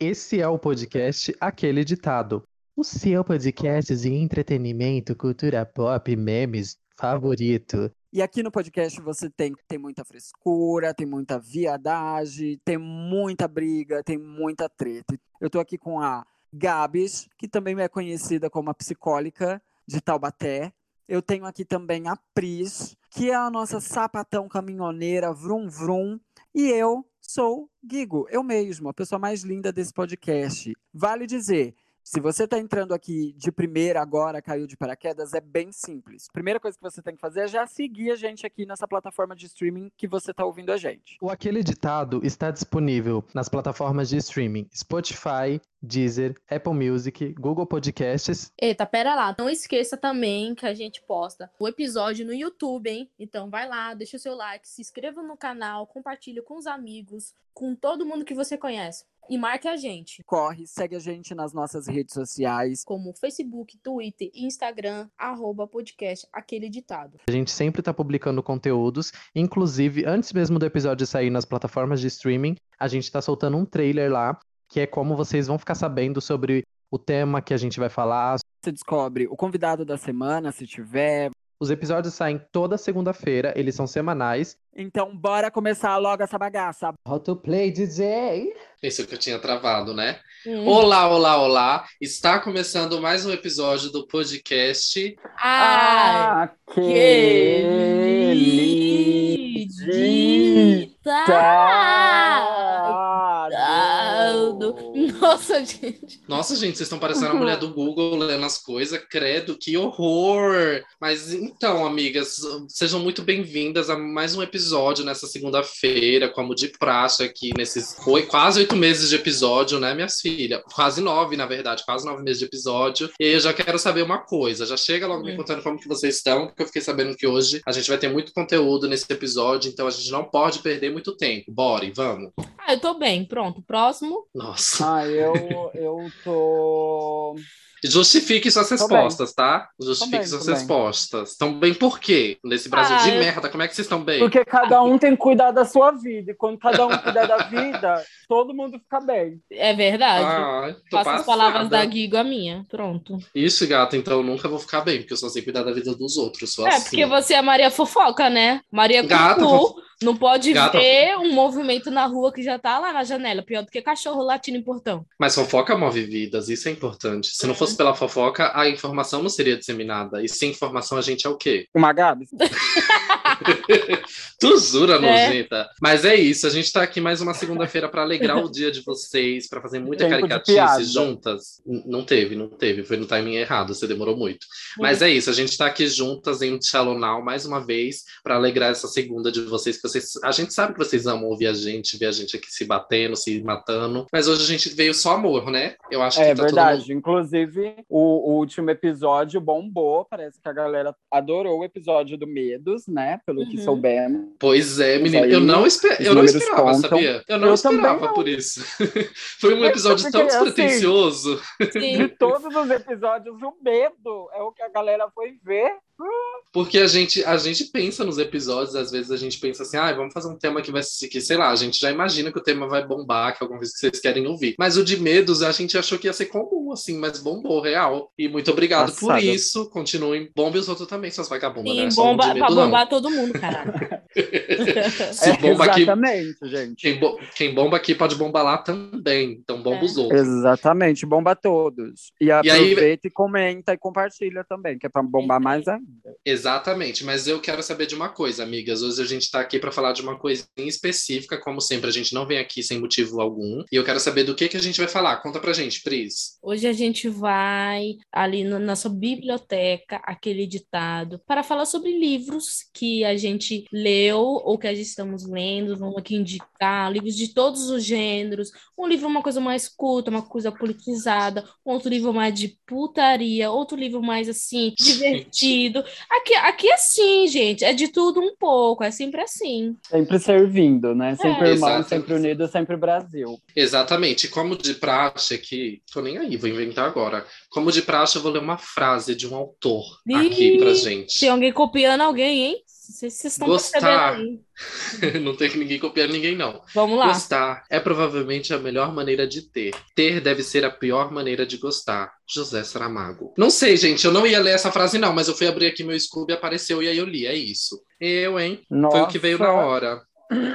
Esse é o podcast Aquele Ditado. O seu podcast de entretenimento, cultura pop, memes favorito. E aqui no podcast você tem, tem muita frescura, tem muita viadagem, tem muita briga, tem muita treta. Eu tô aqui com a Gabs, que também é conhecida como a psicólica de Taubaté. Eu tenho aqui também a Pris, que é a nossa sapatão caminhoneira, vrum vrum. E eu sou Guigo, eu mesmo, a pessoa mais linda desse podcast. Vale dizer, se você está entrando aqui de primeira agora, caiu de paraquedas, é bem simples. Primeira coisa que você tem que fazer é já seguir a gente aqui nessa plataforma de streaming que você está ouvindo a gente. O Aquele Ditado está disponível nas plataformas de streaming Spotify, Deezer, Apple Music, Google Podcasts. Eita, pera lá. Não esqueça também que a gente posta o episódio no YouTube, hein? Então vai lá, deixa o seu like, se inscreva no canal, compartilhe com os amigos, com todo mundo que você conhece. E marque a gente. Corre, segue a gente nas nossas redes sociais. Como Facebook, Twitter e Instagram, arroba podcast Aquele Ditado. A gente sempre está publicando conteúdos, inclusive antes mesmo do episódio sair nas plataformas de streaming, a gente está soltando um trailer lá, que é como vocês vão ficar sabendo sobre o tema que a gente vai falar. Você descobre o convidado da semana, se tiver. Os episódios saem toda segunda-feira, eles são semanais. Então, bora começar logo essa bagaça. How to play DJ? Isso que eu tinha travado, né? Hum. Olá, olá, olá! Está começando mais um episódio do podcast. Ah, Aquele ditado! Nossa, gente. Nossa, gente, vocês estão parecendo a mulher do Google lendo as coisas. Credo, que horror! Mas então, amigas, sejam muito bem-vindas a mais um episódio nessa segunda-feira, como de praxe aqui, nesses foi quase oito meses de episódio, né, minhas filhas? Quase nove, na verdade, quase nove meses de episódio. E eu já quero saber uma coisa. Já chega logo me contando como que vocês estão, porque eu fiquei sabendo que hoje a gente vai ter muito conteúdo nesse episódio, então a gente não pode perder muito tempo. Bora, vamos. Ah, eu tô bem. Pronto, próximo. Nossa. Ah, eu, eu tô. Justifique suas Tô respostas, tá? Justifique bem, suas bem. respostas. Estão bem por quê? Nesse Brasil Ah, de eu- merda, como é que vocês estão bem? Porque cada um tem que cuidar da sua vida. E quando cada um cuidar da vida, todo mundo fica bem. É verdade. Ah, Faça as palavras da. Guigo a minha. Pronto. Isso, gata, então eu nunca vou ficar bem, porque eu só sei cuidar da vida dos outros. Sou É, assim. porque você é Maria Fofoca, né? Maria Gata, Cucu não pode Gata- ver um movimento na rua que já tá lá na janela. Pior do que cachorro latindo em portão. Mas fofoca move vidas, isso é importante. Se não É. fosse pela fofoca, a informação não seria disseminada. E sem informação a gente é o quê? Uma Gabs? Tu jura, É. nojenta? Mas é isso, a gente tá aqui mais uma segunda-feira pra alegrar o dia de vocês, pra fazer muita Tempo caricatice juntas. Não teve, não teve, foi no timing errado, você demorou muito. Mas é isso, a gente tá aqui juntas em Now mais uma vez pra alegrar essa segunda de vocês, que vocês, a gente sabe que vocês amam ouvir a gente, ver a gente aqui se batendo, se matando, mas hoje a gente veio só amor, né? Eu acho É que tá todo verdade. mundo Inclusive, o, o último episódio bombou. Parece que a galera adorou o episódio do Medos, né? Pelo que Uhum. soubemos. Pois é, menino. aí, Eu não, esper... eu não esperava, contam. sabia? Eu não Eu esperava não. por isso. Foi um episódio tão porque, assim, despretensioso. De Sim. todos os episódios, o medo é o que a galera foi ver. Porque a gente, a gente pensa nos episódios, às vezes a gente pensa assim, ah, vamos fazer um tema que vai ser, que, sei lá, a gente já imagina que o tema vai bombar, que é alguma coisa que vocês querem ouvir. Mas o de medos, a gente achou que ia ser comum, assim, mas bombou, real. E muito obrigado por Passada. isso. Continuem. Bombe os outros também, suas vagabundas, Sim, né? Só um bomba, de pra medo, não. bombar todo mundo, caralho. Se É, bomba aqui, exatamente, gente. quem, bo- quem bomba aqui pode bombar lá também. Então bomba É. os outros. Exatamente, bomba todos. E E aí- aproveita e comenta e compartilha também, que é pra bombar mais ainda. Exatamente, mas eu quero saber de uma coisa, amigas. Hoje a gente está aqui para falar de uma coisa em específica, como sempre, a gente não vem aqui sem motivo algum. E eu quero saber do que, que a gente vai falar. Conta pra gente, Pris. Hoje a gente vai ali na nossa biblioteca, aquele ditado, para falar sobre livros que a gente leu ou que a gente estamos lendo. Vamos aqui indicar livros de todos os gêneros. Um livro uma coisa mais culta, uma coisa politizada, outro livro mais de putaria, outro livro mais assim, divertido. Aqui, aqui é assim, gente, é de tudo um pouco, é sempre assim. Sempre servindo, né? Sempre É. irmão, Exato. sempre unido, sempre Brasil. Exatamente. Como de praxe aqui, tô nem aí, vou inventar agora. Como de praxe, eu vou ler uma frase de um autor Ih, aqui pra gente. Tem alguém copiando alguém, hein? Vocês vocês estão Gostar. não tem ninguém copiando ninguém, não. Vamos lá. Gostar é provavelmente a melhor maneira de ter. Ter deve ser a pior maneira de gostar. José Saramago. Não sei, gente, eu não ia ler essa frase, não, mas eu fui abrir aqui meu Scooby, apareceu e aí eu li. É isso. Eu, hein? Foi o que veio na Nossa. hora.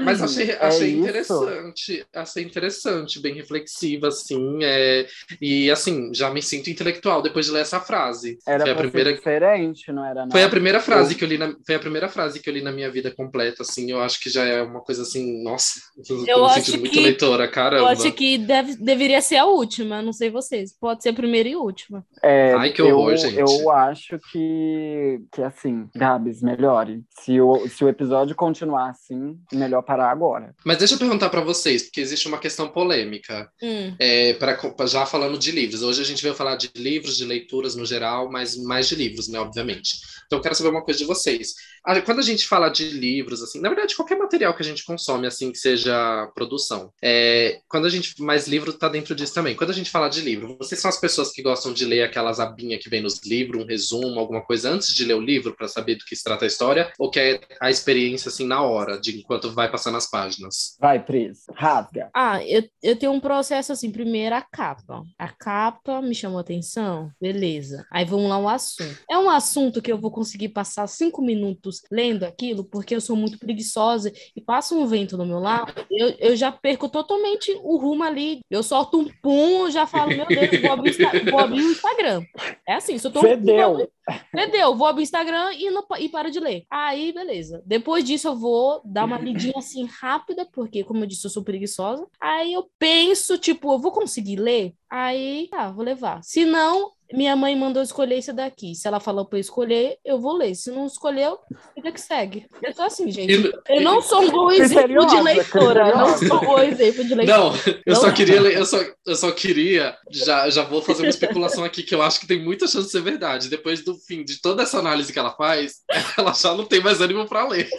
Mas achei, É achei isso? interessante, achei interessante, bem reflexiva, assim, é, e assim, já me sinto intelectual depois de ler essa frase. Era foi a primeira, diferente, não era? Não? foi a primeira frase que eu li na, foi a primeira frase que eu li na minha vida completa, assim, eu acho que já é uma coisa assim, nossa, eu tô Eu me acho sentindo muito que- leitora, Eu acho que deve, deveria ser a última, não sei vocês. Pode ser a primeira e última. É, Ai, que horror, eu, gente. Eu acho que, que assim, Gabs, melhore. Se o, se o episódio continuar assim, melhor parar agora. Mas deixa eu perguntar pra vocês, porque existe uma questão polêmica. Hum. É, pra, já falando de livros. Hoje a gente veio falar de livros, de leituras no geral, mas mais de livros, né, obviamente. Então eu quero saber uma coisa de vocês. Ah, Quando a gente fala de livros, assim, na verdade, qualquer material que a gente consome, assim, que seja produção, é, quando a gente. Mas livro tá dentro disso também. Quando a gente fala de livro, vocês são as pessoas que gostam de ler aquelas abinhas que vem nos livros, um resumo, alguma coisa antes de ler o livro, para saber do que se trata a história, ou quer a experiência, assim, na hora, de enquanto vai passando as páginas? Vai, Pris, rasga. Ah, eu, eu tenho um processo assim. Primeiro, a capa. A capa me chamou atenção, beleza. Aí vamos lá, o assunto. É um assunto que eu vou conseguir passar cinco minutos lendo aquilo, porque eu sou muito preguiçosa e passa um vento no meu lado, eu, eu já perco totalmente o rumo ali. Eu solto um pum, já falo, meu Deus, vou abrir, vou abrir o Instagram. É assim, se eu tô Fedeu. Entendeu? Vou abrir o Instagram e, não, e paro de ler. Aí, beleza. Depois disso, eu vou dar uma lidinha assim rápida, porque, como eu disse, eu sou preguiçosa. Aí eu penso, tipo, eu vou conseguir ler? Aí, tá, vou levar. Se não, minha mãe mandou escolher isso daqui. Se ela falou pra eu escolher, eu vou ler. Se não escolheu, vida que segue. Eu tô assim, gente. E- Eu não sou um bom exemplo de leitora. Não criteriosa. sou um bom exemplo de leitora. Não, eu Não. só queria, ler- eu só, eu só queria, já, já vou fazer uma especulação aqui que eu acho que tem muita chance de ser verdade. Depois do fim de toda essa análise que ela faz, ela já não tem mais ânimo para ler,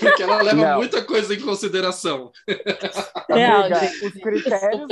porque ela leva Não. muita coisa em consideração. Real, Amiga, gente. os critérios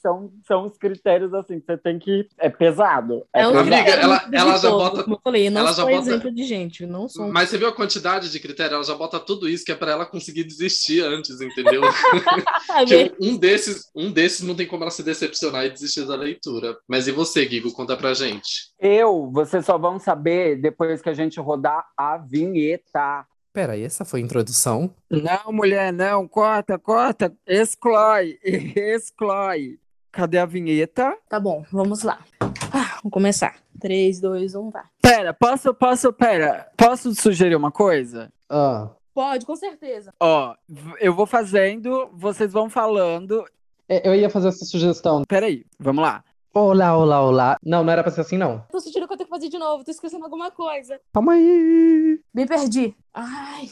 são, são os critérios assim que você tem que. É pesado. É, É um. Amiga, ela- ela já bota- Como eu falei, não ela sou bota- exemplo de gente. Não sou Mas você viu a quantidade de critério? Ela já bota tudo isso que é para ela conseguir desistir antes, entendeu? Que um desses, um desses não tem como ela se decepcionar e desistir da leitura. Mas e você, Guigo? Conta pra gente. Eu, vocês só vão saber depois que a gente rodar a vinheta. Pera, e essa foi a introdução? Não, mulher, não. Corta, corta. Exclói. Exclói. Cadê a vinheta? Tá bom, vamos lá. Ah, vamos começar. 3, 2, 1, vai. Pera, posso, posso, pera. Posso sugerir uma coisa? Ah, Pode, com certeza. Ó, eu vou fazendo, vocês vão falando. é, eu ia fazer essa sugestão. Peraí, vamos lá. Olá, olá, olá. Não, não era pra ser assim, não. Tô sentindo que eu tenho que fazer de novo, tô esquecendo alguma coisa. Calma aí. Me perdi. Ai.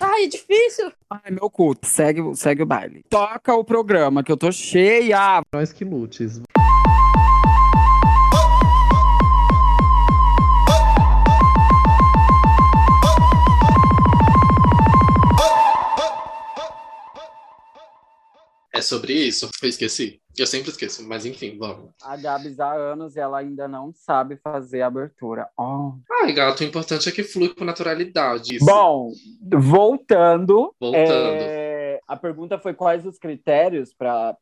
Ai, é difícil. Ai, meu culto. Segue, o- segue o baile. Toca o programa, que eu tô cheia. Nós que lutes. É sobre isso? Eu esqueci. Eu sempre esqueço, mas enfim, vamos. A Gabs há anos e ela ainda não sabe fazer a abertura. Oh. Ai, gato, o importante é que flui com naturalidade. Isso. Bom, voltando. Voltando. é, a pergunta foi quais os critérios para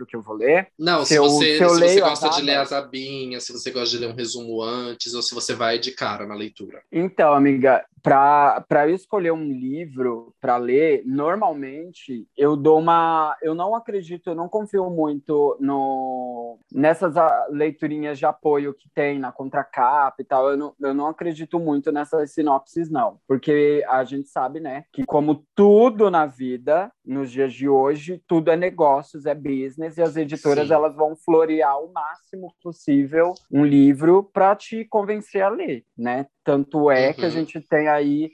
o que eu vou ler. Não, se se, eu- você, se eu se você gosta de ler as abinhas, se você gosta de ler um resumo antes, ou se você vai de cara na leitura. Então, amiga, para eu escolher um livro para ler, normalmente eu dou uma. Eu não acredito, eu não confio muito no nessas ah, leiturinhas de apoio que tem na contracapa e tal. Eu não, eu não acredito muito nessas sinopses, não. Porque a gente sabe, né, que como tudo na vida, nos dias de hoje, tudo é negócios, é business, e as editoras Sim. elas vão florear o máximo possível um livro para te convencer a ler, né? Tanto é que a Uhum. gente tem aí,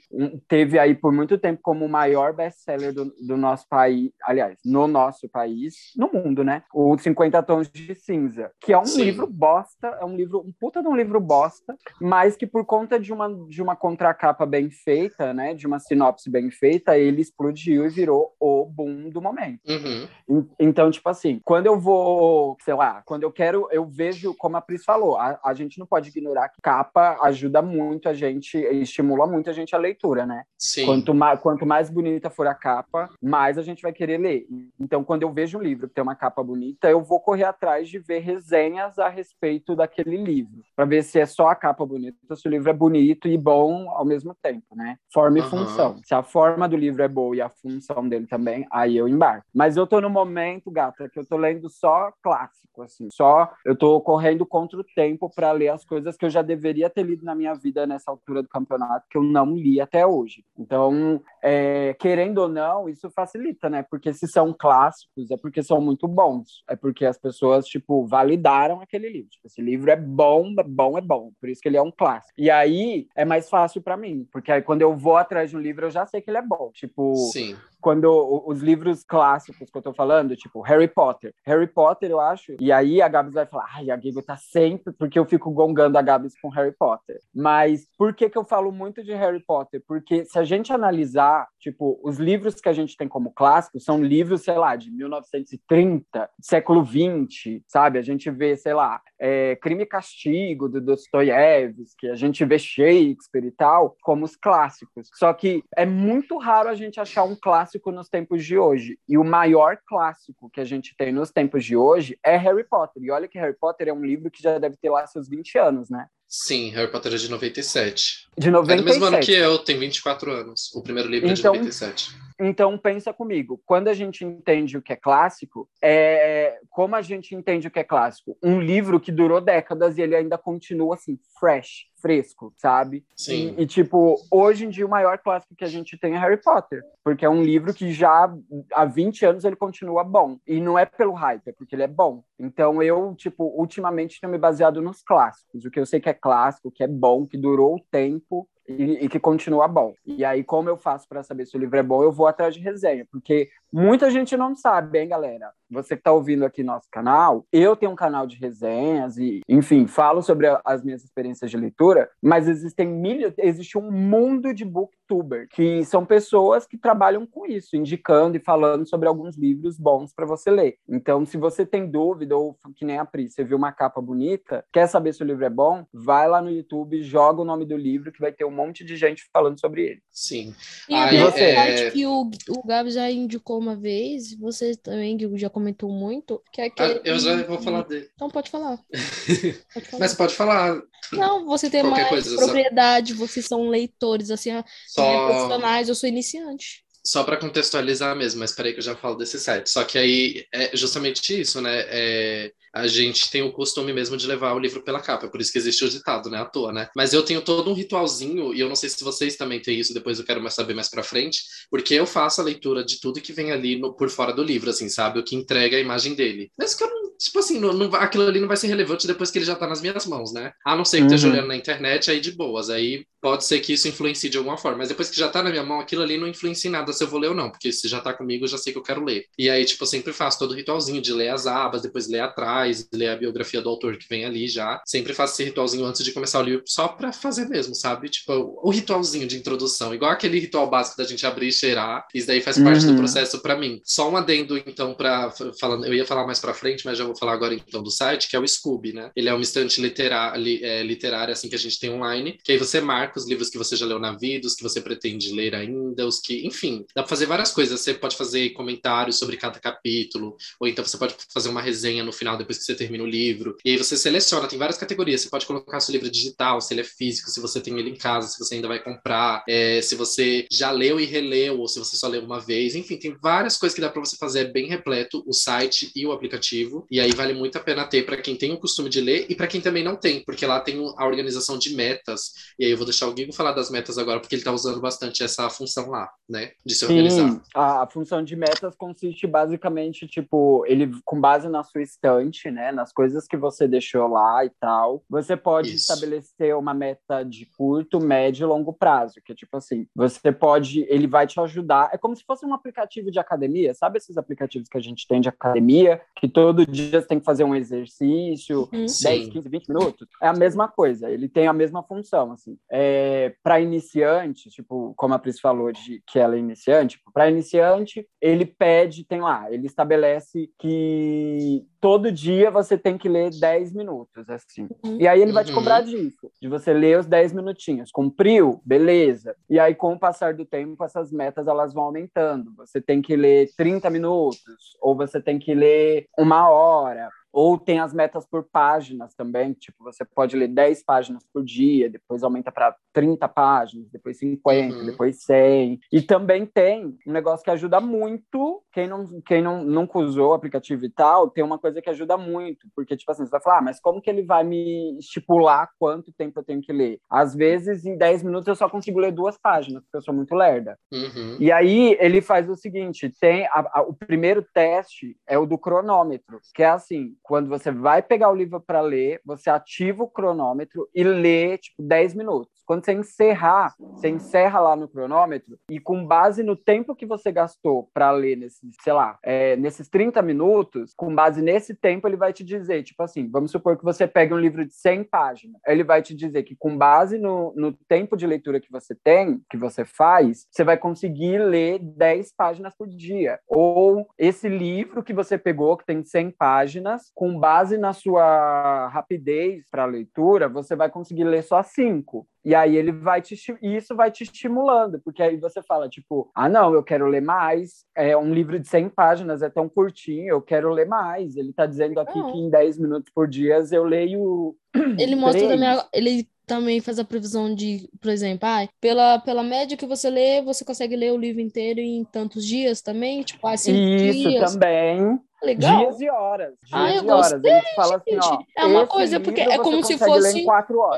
teve aí por muito tempo como o maior best-seller do, do nosso país, aliás, no nosso país, no mundo, né? O 50 Tons de Cinza, que é um Sim. livro bosta, é um livro, um puta de um livro bosta, mas que por conta de uma, de uma contracapa bem feita, né? De uma sinopse bem feita, ele explodiu e virou o boom do momento. Uhum. En- Então, tipo assim, quando eu vou, sei lá, quando eu quero, eu vejo, como a Pris falou, a, a gente não pode ignorar que capa ajuda muito muito a gente, estimula muito a gente a leitura, né? Sim. Quanto mais, quanto mais bonita for a capa, mais a gente vai querer ler. Então, quando eu vejo um livro que tem uma capa bonita, eu vou correr atrás de ver resenhas a respeito daquele livro, para ver se é só a capa bonita, se o livro é bonito e bom ao mesmo tempo, né? Forma e Aham. função. Se a forma do livro é boa e a função dele também, aí eu embarco. Mas eu tô no momento, gata, que eu tô lendo só clássico, assim, só eu tô correndo contra o tempo para ler as coisas que eu já deveria ter lido na minha vida nessa altura do campeonato, que eu não li até hoje. Então, é, querendo ou não, isso facilita, né? Porque se são clássicos, é porque são muito bons. É porque as pessoas, tipo, validaram aquele livro. Tipo, esse livro é bom, é bom, é bom. Por isso que ele é um clássico. E aí é mais fácil para mim, porque aí quando eu vou atrás de um livro, eu já sei que ele é bom. Tipo, Sim. quando os livros clássicos que eu tô falando, tipo Harry Potter. Harry Potter, eu acho. E aí a Gabs vai falar, ai, a Gigo tá sempre, porque eu fico gongando a Gabs com Harry Potter. Mas por que que eu falo muito de Harry Potter? Porque se a gente analisar, tipo, os livros que a gente tem como clássicos são livros, sei lá, de 1930, século 20, sabe? A gente vê, sei lá, é, Crime e Castigo, do Dostoiévski, a gente vê Shakespeare e tal, como os clássicos. Só que é muito raro a gente achar um clássico nos tempos de hoje. E o maior clássico que a gente tem nos tempos de hoje é Harry Potter. E olha que Harry Potter é um livro que já deve ter lá seus 20 anos, né? Sim, Harry Potter é de 97. De É do 97. mesmo ano que eu, tem 24 anos. O primeiro livro Então- é de 97. Então pensa comigo, quando a gente entende o que é clássico, é como a gente entende o que é clássico? Um livro que durou décadas e ele ainda continua assim, fresh, fresco, sabe? Sim. E, e, tipo, hoje em dia o maior clássico que a gente tem é Harry Potter, porque é um livro que já há 20 anos ele continua bom. E não é pelo hype, é porque ele é bom. Então eu, tipo, ultimamente tenho me baseado nos clássicos, o que eu sei que é clássico, que é bom, que durou o tempo e, e que continua bom. E aí, como eu faço para saber se o livro é bom, eu vou atrás de resenha, porque muita gente não sabe, hein, galera? Você que está ouvindo aqui nosso canal, eu tenho um canal de resenhas e, enfim, falo sobre a- as minhas experiências de leitura, mas existem milhas, existe um mundo de booktuber, que são pessoas que trabalham com isso, indicando e falando sobre alguns livros bons para você ler. Então, se você tem dúvida, ou que nem a Pri, você viu uma capa bonita, quer saber se o livro é bom, vai lá no YouTube, joga o nome do livro, que vai ter um monte de gente falando sobre ele. Sim. E um você? site que o, o Gabi já indicou uma vez, você também, Guigo, já comentou muito, que é Ah, aquele... eu já vou falar dele. Então pode falar. Pode falar. Mas pode falar Não, você tem Qualquer mais coisa, só- propriedade, vocês são leitores, assim, né, só. profissionais, eu sou iniciante. Só para contextualizar mesmo, mas peraí que eu já falo desse site. Só que aí é justamente isso, né? É, a gente tem o costume mesmo de levar o livro pela capa, por isso que existe o ditado, né? À toa, né? Mas eu tenho todo um ritualzinho, e eu não sei se vocês também têm isso, depois eu quero mais saber mais pra frente, porque eu faço a leitura de tudo que vem ali no- por fora do livro, assim, sabe? O que entrega a imagem dele. Mas que eu não, tipo assim, não, não aquilo ali não vai ser relevante depois que ele já tá nas minhas mãos, né? A não ser que esteja Uhum. olhando na internet, aí de boas. Aí pode ser que isso influencie de alguma forma. Mas depois que já tá na minha mão, aquilo ali não influencia em nada se eu vou ler ou não, porque se já tá comigo, eu já sei que eu quero ler. E aí, tipo, eu sempre faço todo o ritualzinho de ler as abas, depois ler atrás, ler a biografia do autor que vem ali já. Sempre faço esse ritualzinho antes de começar o livro, só pra fazer mesmo, sabe? Tipo, o ritualzinho de introdução, igual aquele ritual básico da gente abrir e cheirar. Isso daí faz parte do Uhum. processo pra mim. Só um adendo, então, pra falando, eu ia falar mais pra frente, mas já vou falar agora então do site, que é o Scooby, né? Ele é uma estante literária, é, literária assim que a gente tem online, que aí você marca os livros que você já leu na vida, os que você pretende ler ainda, os que, enfim, dá pra fazer várias coisas. Você pode fazer comentários sobre cada capítulo, ou então você pode fazer uma resenha no final depois que você termina o livro. E aí você seleciona, tem várias categorias. Você pode colocar seu livro digital, se ele é físico, se você tem ele em casa, se você ainda vai comprar, é, se você já leu e releu, ou se você só leu uma vez. Enfim, tem várias coisas que dá para você fazer, é bem repleto o site e o aplicativo. E aí vale muito a pena ter para quem tem o costume de ler e para quem também não tem, porque lá tem a organização de metas. E aí eu vou deixar o Guigo falar das metas agora, porque ele tá usando bastante essa função lá, né? De se organizar. Sim, a, a função de metas consiste basicamente, tipo, ele com base na sua estante, né, nas coisas que você deixou lá e tal, você pode Isso. estabelecer uma meta de curto, médio e longo prazo, que é tipo assim, você pode, ele vai te ajudar, é como se fosse um aplicativo de academia, sabe esses aplicativos que a gente tem de academia, que todo dia dia você tem que fazer um exercício, Uhum. 10, Sim. 15, 20 minutos, é a mesma coisa, ele tem a mesma função, assim. É, para iniciante, tipo, como a Pris falou de que ela é iniciante, para iniciante, ele pede, tem lá, ele estabelece que todo dia você tem que ler 10 minutos, assim. Uhum. E aí ele vai te Uhum. cobrar disso, de você ler os 10 minutinhos. Cumpriu? Beleza. E aí, com o passar do tempo, essas metas elas vão aumentando. Você tem que ler 30 minutos, ou você tem que ler uma hora. hora Ou tem as metas por páginas também, tipo, você pode ler 10 páginas por dia, depois aumenta para 30 páginas, depois 50, Uhum. depois 100. E também tem um negócio que ajuda muito, quem não, quem não nunca usou o aplicativo e tal, tem uma coisa que ajuda muito, porque, tipo assim, você vai falar, ah, mas como que ele vai me estipular quanto tempo eu tenho que ler? Às vezes, em 10 minutos, eu só consigo ler duas páginas, porque eu sou muito lerda. Uhum. E aí ele faz o seguinte: tem a- a- o primeiro teste é o do cronômetro, que é assim, quando você vai pegar o livro para ler, você ativa o cronômetro e lê tipo 10 minutos. Quando você encerrar, você encerra lá no cronômetro e com base no tempo que você gastou para ler nesses, sei lá, é, nesses 30 minutos, com base nesse tempo ele vai te dizer, tipo assim, vamos supor que você pegue um livro de 100 páginas. Ele vai te dizer que com base no, no tempo de leitura que você tem, que você faz, você vai conseguir ler 10 páginas por dia. Ou esse livro que você pegou, que tem 100 páginas, com base na sua rapidez para leitura, você vai conseguir ler só 5. E aí ele vai te isso vai te estimulando, porque aí você fala tipo, ah não, eu quero ler mais. É um livro de 100 páginas é tão curtinho, eu quero ler mais. Ele está dizendo aqui Não. que em 10 minutos por dia eu leio Ele mostra também, ele também faz a previsão de, por exemplo, ah, pela, pela média que você lê, você consegue ler o livro inteiro em tantos dias também, tipo, ah, cinco isso dias. também. Legal. Dias e horas. Dias Ah, eu e horas. Fala assim, ó. É uma coisa, porque é como se fosse.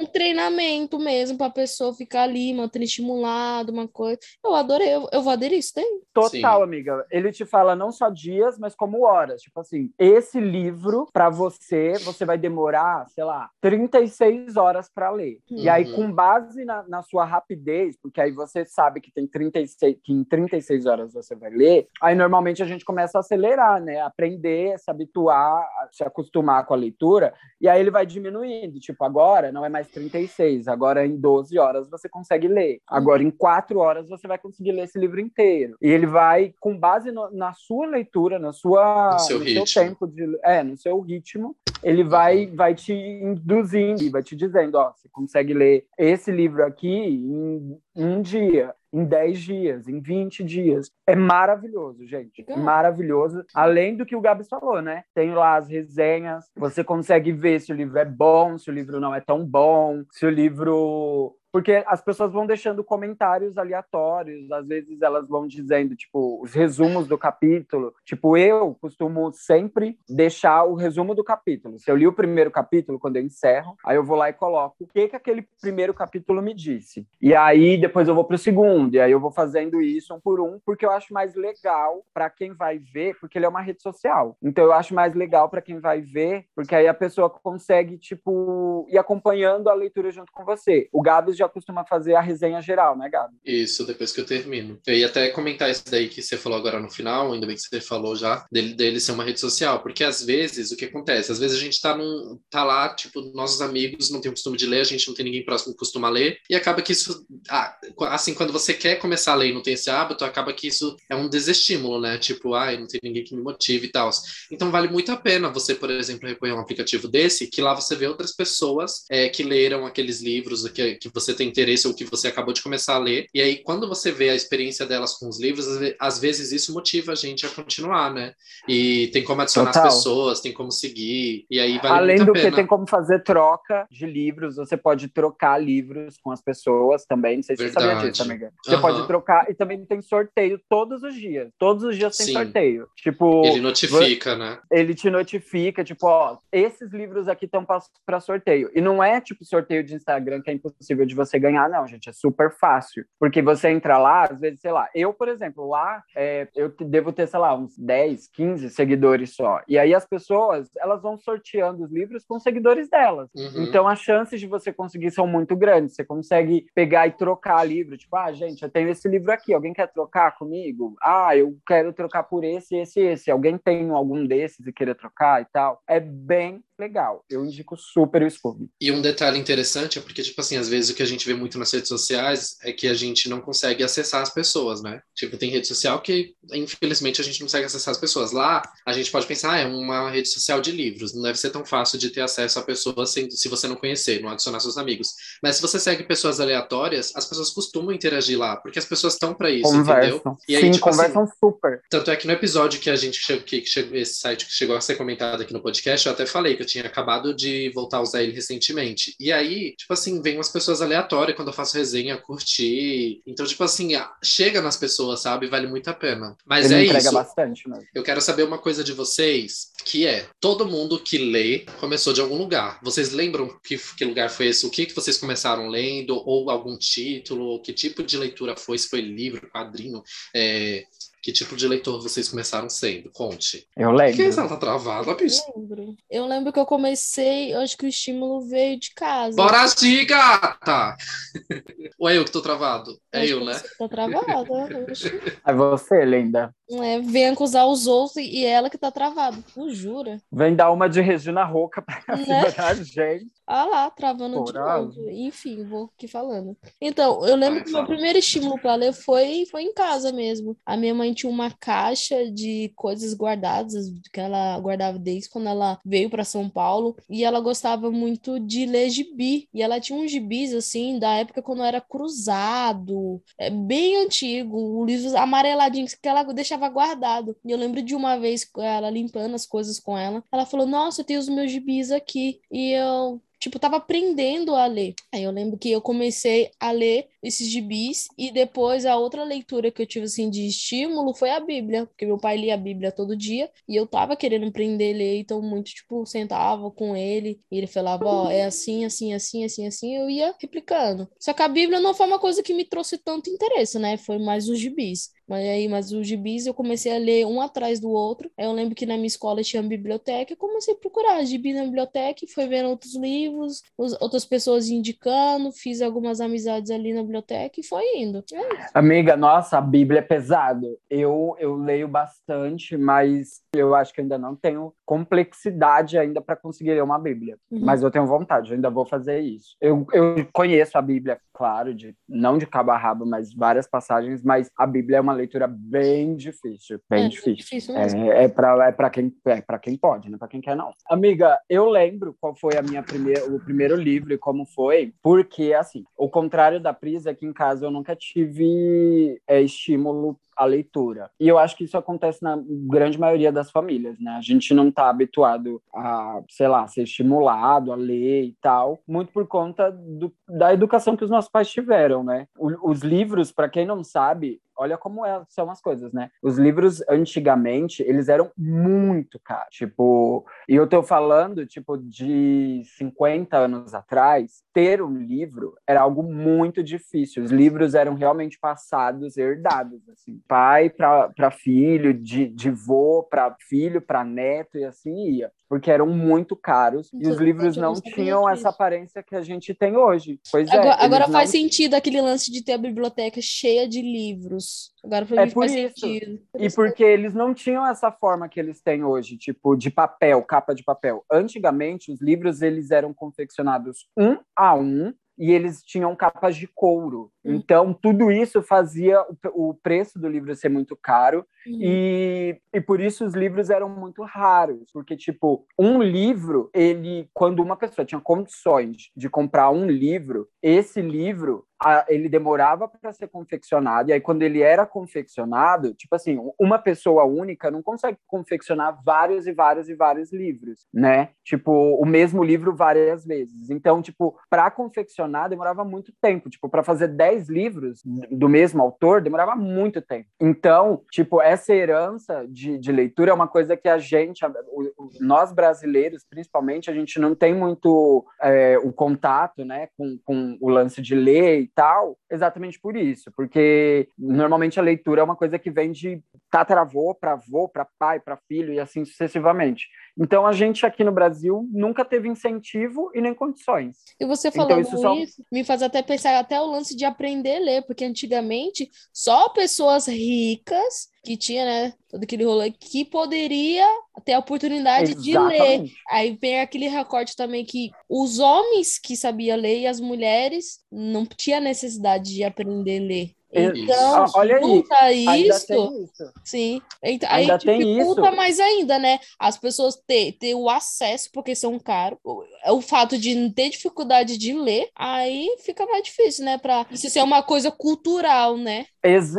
Um treinamento mesmo para a pessoa ficar ali, mantendo estimulado, uma coisa. Eu adorei, eu, eu vou aderir isso daí. Total, Sim. amiga. Ele te fala não só dias, mas como horas. Tipo assim, esse livro, pra você, você vai demorar, sei lá, 36 horas pra ler. E aí, Uhum. com base na, na sua rapidez, porque aí você sabe que tem 36, que em 36 horas você vai ler, aí normalmente a gente começa a acelerar, né? Aprender, se habituar, a se acostumar com a leitura, e aí ele vai diminuindo. Tipo, agora não é mais 36, agora em 12 horas você consegue ler. Agora em 4 horas você vai conseguir ler esse livro inteiro. E ele vai, com base no- na sua leitura, na sua, No seu ritmo. tempo de. É, no seu ritmo, ele vai, Uhum. vai te induzindo, e vai te dizendo: ó, você consegue ler esse livro aqui em um dia. Em 10 dias, em 20 dias. É maravilhoso, gente. Maravilhoso. Além do que o Gabs falou, né? Tem lá as resenhas, você consegue ver se o livro é bom, se o livro não é tão bom, se o livro porque as pessoas vão deixando comentários aleatórios, às vezes elas vão dizendo, tipo, os resumos do capítulo. Tipo, eu costumo sempre deixar o resumo do capítulo. Se eu li o primeiro capítulo, quando eu encerro, aí eu vou lá e coloco o que, que aquele primeiro capítulo me disse. E aí depois eu vou pro segundo, e aí eu vou fazendo isso um por um, porque eu acho mais legal para quem vai ver, porque ele é uma rede social. Então eu acho mais legal para quem vai ver, porque aí a pessoa consegue, tipo, ir acompanhando a leitura junto com você. O Gabs já costuma fazer a resenha geral, né, Gabi? Isso, depois que eu termino. Eu ia até comentar isso daí que você falou agora no final, ainda bem que você falou já, dele, dele ser uma rede social, porque às vezes, o que acontece? Às vezes a gente tá, num, tá lá, tipo, nossos amigos não têm o costume de ler, a gente não tem ninguém próximo que costuma ler, e acaba que isso, ah, assim, quando você quer começar a ler e não tem esse hábito, acaba que isso é um desestímulo, né? Tipo, ai, não tem ninguém que me motive e tal. Então vale muito a pena você, por exemplo, recorrer a um aplicativo desse, que lá você vê outras pessoas é, que leram aqueles livros que, que você tem interesse ou que você acabou de começar a ler. E aí, quando você vê a experiência delas com os livros, às ve- às vezes isso motiva a gente a continuar, né? E tem como adicionar Total. as pessoas, tem como seguir, e aí vale Além do a que pena. tem como fazer troca de livros, você pode trocar livros com as pessoas também. Não sei se você sabia Verdade. disso, amiga. Você Aham. pode trocar e também tem sorteio todos os dias. Todos os dias tem Sim. sorteio. Tipo, Ele notifica, né? ele te notifica, tipo, ó, esses livros aqui estão para sorteio. E não é tipo sorteio de Instagram que é impossível de você ganhar, não, gente. É super fácil. Porque você entra lá, às vezes, sei lá, eu, por exemplo, lá, é, eu devo ter, sei lá, uns 10, 15 seguidores só. E aí as pessoas, elas vão sorteando os livros com seguidores delas. Uhum. Então as chances de você conseguir são muito grandes. Você consegue pegar e trocar trocar livro. Tipo, ah, gente, eu tenho esse livro aqui, alguém quer trocar comigo? Ah, eu quero trocar por esse, esse, esse. Alguém tem algum desses e queira trocar e tal? É bem legal. Eu indico super o Scooby. E um detalhe interessante é porque, tipo assim, às vezes o que a gente vê muito nas redes sociais é que a gente não consegue acessar as pessoas, né? Tipo, tem rede social que, infelizmente, a gente não consegue acessar as pessoas. Lá, a gente pode pensar, ah, é uma rede social de livros, não deve ser tão fácil de ter acesso a pessoas sem, se você não conhecer, não adicionar seus amigos. Mas se você segue pessoas aleatórias, as pessoas costumam interagir lá, porque as pessoas estão para isso, conversam. entendeu? E aí, Sim, tipo, assim, conversam assim, super. Tanto é que no episódio que a gente chegou, que chegou, esse site que chegou a ser comentado aqui no podcast, eu até falei que eu tinha acabado de voltar a usar ele recentemente. E aí, tipo assim, vem umas pessoas aleatórias quando eu faço resenha, curtir. Então, tipo assim, chega nas pessoas, sabe? Vale muito a pena. Mas ele é entrega isso. bastante, né? Eu quero saber uma coisa de vocês, que é, todo mundo que lê começou de algum lugar. Vocês lembram que, que lugar foi esse? O que, que vocês começaram lendo? Ou algum título? Que tipo de leitura foi? Se foi livro, quadrinho? É, que tipo de leitor vocês começaram sendo? Conte. Eu lembro. Por que ela tá travada, bicho? Eu lembro. Eu lembro que eu comecei, eu acho que o estímulo veio de casa. Bora agir, gata! Ou é eu que tô travado? É eu, né? Você tá travada. é você, linda. É, vem acusar os outros e ela que tá travado. Tu jura? Vem dar uma de Regina Roca pra né? segurar a gente. Ah lá, travando de novo. Enfim, vou aqui falando. Então, eu lembro que meu primeiro estímulo para ler foi, foi em casa mesmo. A minha mãe tinha uma caixa de coisas guardadas que ela guardava desde quando ela veio para São Paulo e ela gostava muito de ler gibi. E ela tinha uns gibis assim da época quando era cruzado, é bem antigo, o livro amareladinho que ela deixava guardado. E eu lembro de uma vez ela limpando as coisas com ela, ela falou: "Nossa, eu tenho os meus gibis aqui". E eu tipo, tava aprendendo a ler. Aí eu lembro que eu comecei a ler esses gibis e depois a outra leitura que eu tive, assim, de estímulo foi a Bíblia, porque meu pai lia a Bíblia todo dia e eu tava querendo aprender a ler, então muito, tipo, sentava com ele e ele falava, ó, oh, é assim, assim, assim, assim, assim, eu ia replicando. Só que a Bíblia não foi uma coisa que me trouxe tanto interesse, né? Foi mais os gibis. Mas aí, mas os gibis eu comecei a ler um atrás do outro. Eu lembro que na minha escola tinha uma biblioteca, eu comecei a procurar gibis na biblioteca, e foi vendo outros livros, outras pessoas indicando, fiz algumas amizades ali na biblioteca e foi indo. É Amiga, nossa, a Bíblia é pesado. Eu, eu leio bastante, mas eu acho que ainda não tenho complexidade ainda para conseguir ler uma Bíblia. Uhum. Mas eu tenho vontade, eu ainda vou fazer isso. Eu, eu conheço a Bíblia, claro, de não de cabo a rabo, mas várias passagens, mas a Bíblia é uma leitura bem difícil, bem é, difícil. difícil é, é para é para quem é para quem pode, não é para quem quer não. Amiga, eu lembro qual foi a minha primeira o primeiro livro e como foi, porque assim, o contrário da Prisa, aqui em casa eu nunca tive é, estímulo a leitura. E eu acho que isso acontece na grande maioria das famílias, né? A gente não está habituado a, sei lá, ser estimulado a ler e tal, muito por conta do, da educação que os nossos pais tiveram, né? O, os livros, para quem não sabe, olha como é, são as coisas, né? Os livros antigamente, eles eram muito caros. Tipo, e eu tô falando, tipo, de 50 anos atrás, ter um livro era algo muito difícil. Os livros eram realmente passados, herdados, assim, pai para filho, de, de vô para filho, para neto e assim ia porque eram muito caros e os livros não tinham essa aparência que a gente tem hoje. Pois agora, é. Agora faz não... sentido aquele lance de ter a biblioteca cheia de livros. Agora pra é mim por isso. sentido. E porque eles não tinham essa forma que eles têm hoje, tipo de papel, capa de papel. Antigamente os livros eles eram confeccionados um a um e eles tinham capas de couro. Uhum. Então, tudo isso fazia o, o, preço do livro ser muito caro uhum. e, e por isso os livros eram muito raros, porque, tipo, um livro, ele, quando uma pessoa tinha condições de comprar um livro, esse livro a, ele demorava para ser confeccionado, e aí quando ele era confeccionado, tipo assim, uma pessoa única não consegue confeccionar vários e vários e vários livros, né? Tipo, o mesmo livro várias vezes. Então, tipo, para confeccionar demorava muito tempo, tipo, para fazer 10 dez livros do mesmo autor demorava muito tempo. Então, tipo, essa herança de, de leitura é uma coisa que a gente, nós brasileiros, principalmente, a gente não tem muito é, o contato, né, com, com o lance de ler e tal, exatamente por isso, porque normalmente a leitura é uma coisa que vem de tataravô para avô, para pai, para filho e assim sucessivamente. Então a gente aqui no Brasil nunca teve incentivo e nem condições. E você Então, falando isso só- isso me faz até pensar até o lance de aprender a ler, porque antigamente só pessoas ricas que tinha, né, todo aquele rolê que poderia ter a oportunidade de ler. Exatamente. Aí vem aquele recorte também que os homens que sabiam ler e as mulheres não tinha necessidade de aprender a ler. Então, olha aí, Ainda isso, tem isso. sim. Então, Ainda aí tem dificulta isso. mais ainda, né? As pessoas ter, ter o acesso, porque são caros. O, fato de não ter dificuldade de ler, aí fica mais difícil, né? Pra isso ser uma coisa cultural, né?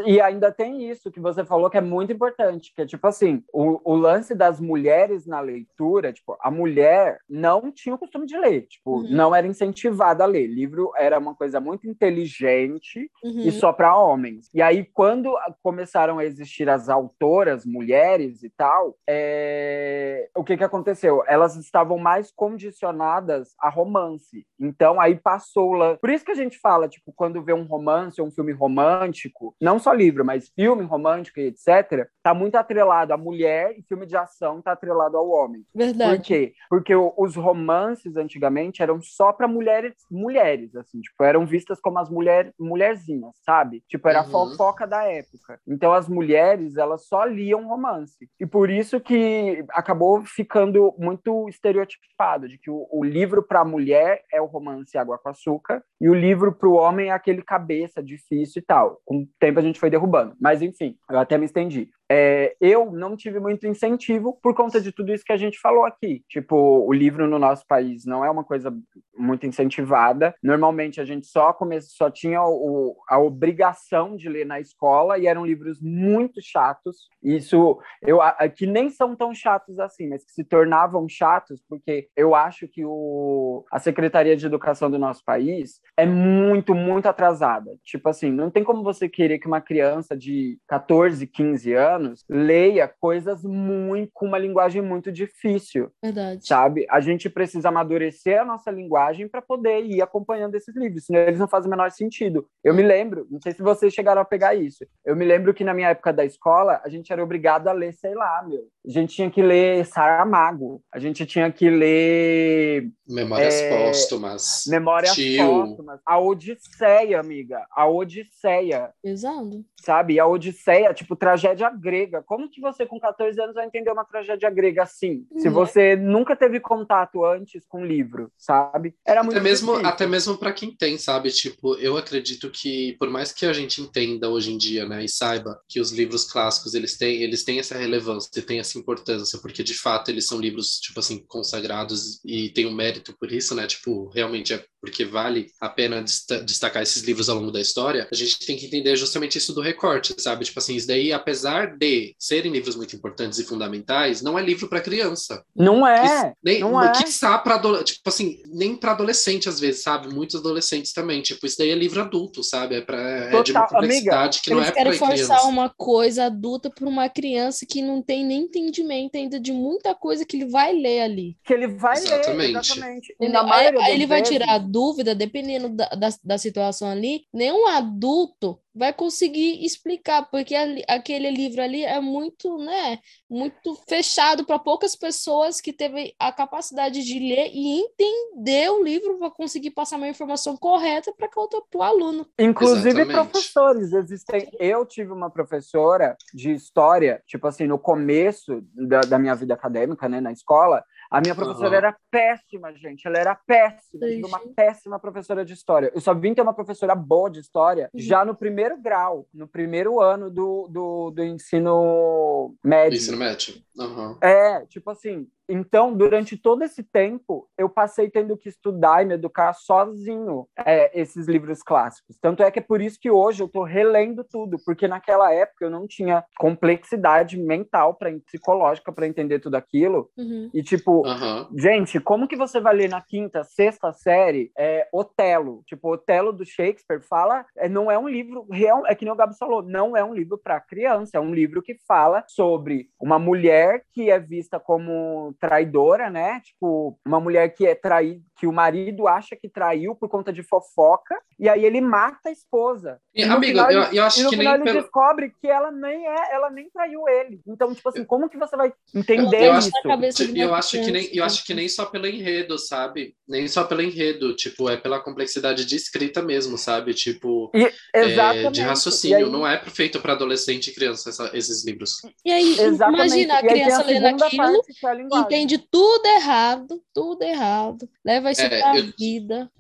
E ainda tem isso que você falou que é muito importante, que é tipo assim, o, o lance das mulheres na leitura, tipo, a mulher não tinha o costume de ler, tipo, Uhum. não era incentivada a ler. Livro era uma coisa muito inteligente Uhum. e só para homens. E aí, quando começaram a existir as autoras, mulheres e tal, é, o que, que aconteceu? Elas estavam mais condicionadas a romance. Então, aí passou lá. Por isso que a gente fala, tipo, quando vê um romance ou um filme romântico, não só livro, mas filme romântico e etc., tá muito atrelado à mulher e filme de ação tá atrelado ao homem. Por Verdade. quê? Porque os romances antigamente eram só para mulheres, mulheres, assim, tipo, eram vistas como as mulher, mulherzinhas, sabe? Tipo, era a Uhum. fofoca da época. Então as mulheres, elas só liam romance. E por isso que acabou ficando muito estereotipado de que o, o livro para a mulher é o romance Água com Açúcar e o livro para o homem é aquele cabeça difícil e tal. Com o tempo a gente foi derrubando. Mas enfim, eu até me estendi. É, eu não tive muito incentivo por conta de tudo isso que a gente falou aqui. Tipo, o livro no nosso país não é uma coisa muito incentivada. Normalmente a gente só come... só tinha o- a obrigação de ler na escola e eram livros muito chatos. Isso eu que nem são tão chatos assim, mas que se tornavam chatos porque eu acho que o... a Secretaria de Educação do nosso país é muito, muito atrasada. Tipo assim, não tem como você querer que uma criança de 14, 15 anos leia coisas muito com uma linguagem muito difícil, Verdade. sabe? A gente precisa amadurecer a nossa linguagem para poder ir acompanhando esses livros, senão eles não fazem o menor sentido. Eu me lembro, não sei se vocês chegaram a pegar isso. Eu me lembro que na minha época da escola, a gente era obrigado a ler, sei lá, meu. A gente tinha que ler Saramago, a gente tinha que ler Memórias É, póstumas. Memórias Tio. Póstumas, a Odisseia, amiga, a Odisseia. Pesado. sabe? A Odisseia, tipo, tragédia grega. Como que você, com 14 anos, vai entender uma tragédia grega assim? Se Uhum. você nunca teve contato antes com livro, sabe? Era muito Até mesmo, difícil. até mesmo para quem tem, sabe? Tipo, eu acredito que por mais que a gente entenda hoje em dia, né, e saiba que os livros clássicos eles têm, eles têm essa relevância, têm essa importância, porque de fato eles são livros tipo assim consagrados e tem um mérito por isso, né? Tipo, realmente é porque vale a pena desta- destacar esses livros ao longo da história. A gente tem que entender justamente isso do recorte, sabe? Tipo assim, isso daí, apesar de serem livros muito importantes e fundamentais, não é livro para criança. Não é, Isso- nem, não é. quiçá ado- tipo assim, nem para adolescente às vezes, sabe? Muitos adolescentes também, tipo, isso daí é livro adulto, sabe? É, pra, é de uma complexidade que não Eles é querem para forçar criança. uma coisa adulta para uma criança que não tem nem entendimento ainda de muita coisa que ele vai ler ali. que ele vai Exatamente. ler, exatamente. E na maioria ele vai vezes- tirar dúvida, dependendo da, da, da situação ali, nenhum adulto vai conseguir explicar, porque ali- aquele livro ali é muito, né, muito fechado para poucas pessoas que teve a capacidade de ler e entender o livro para conseguir passar uma informação correta para o aluno. Inclusive Exatamente. professores existem. Eu tive uma professora de história, tipo assim, no começo da, da minha vida acadêmica, né, na escola, a minha professora Aham. era péssima, gente. Ela era péssima, tive uma péssima professora de história. Eu só vim ter uma professora boa de história Uhum. já no primeiro grau, no primeiro ano do, do, do ensino médio. Ensino médio. Aham. É, tipo assim, então, durante todo esse tempo, eu passei tendo que estudar e me educar sozinho é, esses livros clássicos. Tanto é que é por isso que hoje eu tô relendo tudo, porque naquela época eu não tinha complexidade mental, pra, psicológica para entender tudo aquilo. Uhum. E, tipo, Aham. Gente, como que você vai ler na quinta, sexta série é, Otelo? Tipo, Otelo do Shakespeare fala, é, não é um livro real, é que nem o Gabs falou, não é um livro para criança, é um livro que fala sobre uma mulher que é vista como traidora, né? Tipo, uma mulher que é traída, que o marido acha que traiu por conta de fofoca, e aí ele mata a esposa. E, amigo, final, eu, eu acho e no que final nem ele pelo... descobre que ela nem é, ela nem traiu ele. Então, tipo assim, como que você vai entender eu isso? cabeça de uma Eu acho que nem, eu acho que nem só pelo enredo, sabe? Nem só pelo enredo, tipo, é pela complexidade de escrita mesmo, sabe? Tipo, E, é, de E raciocínio, aí- não é feito para adolescente e criança essa- esses livros. E aí, Exatamente. imagina a E criança lendo aquilo, parte, que é a. entende tudo errado, tudo errado, leva isso É, pra eu- vida.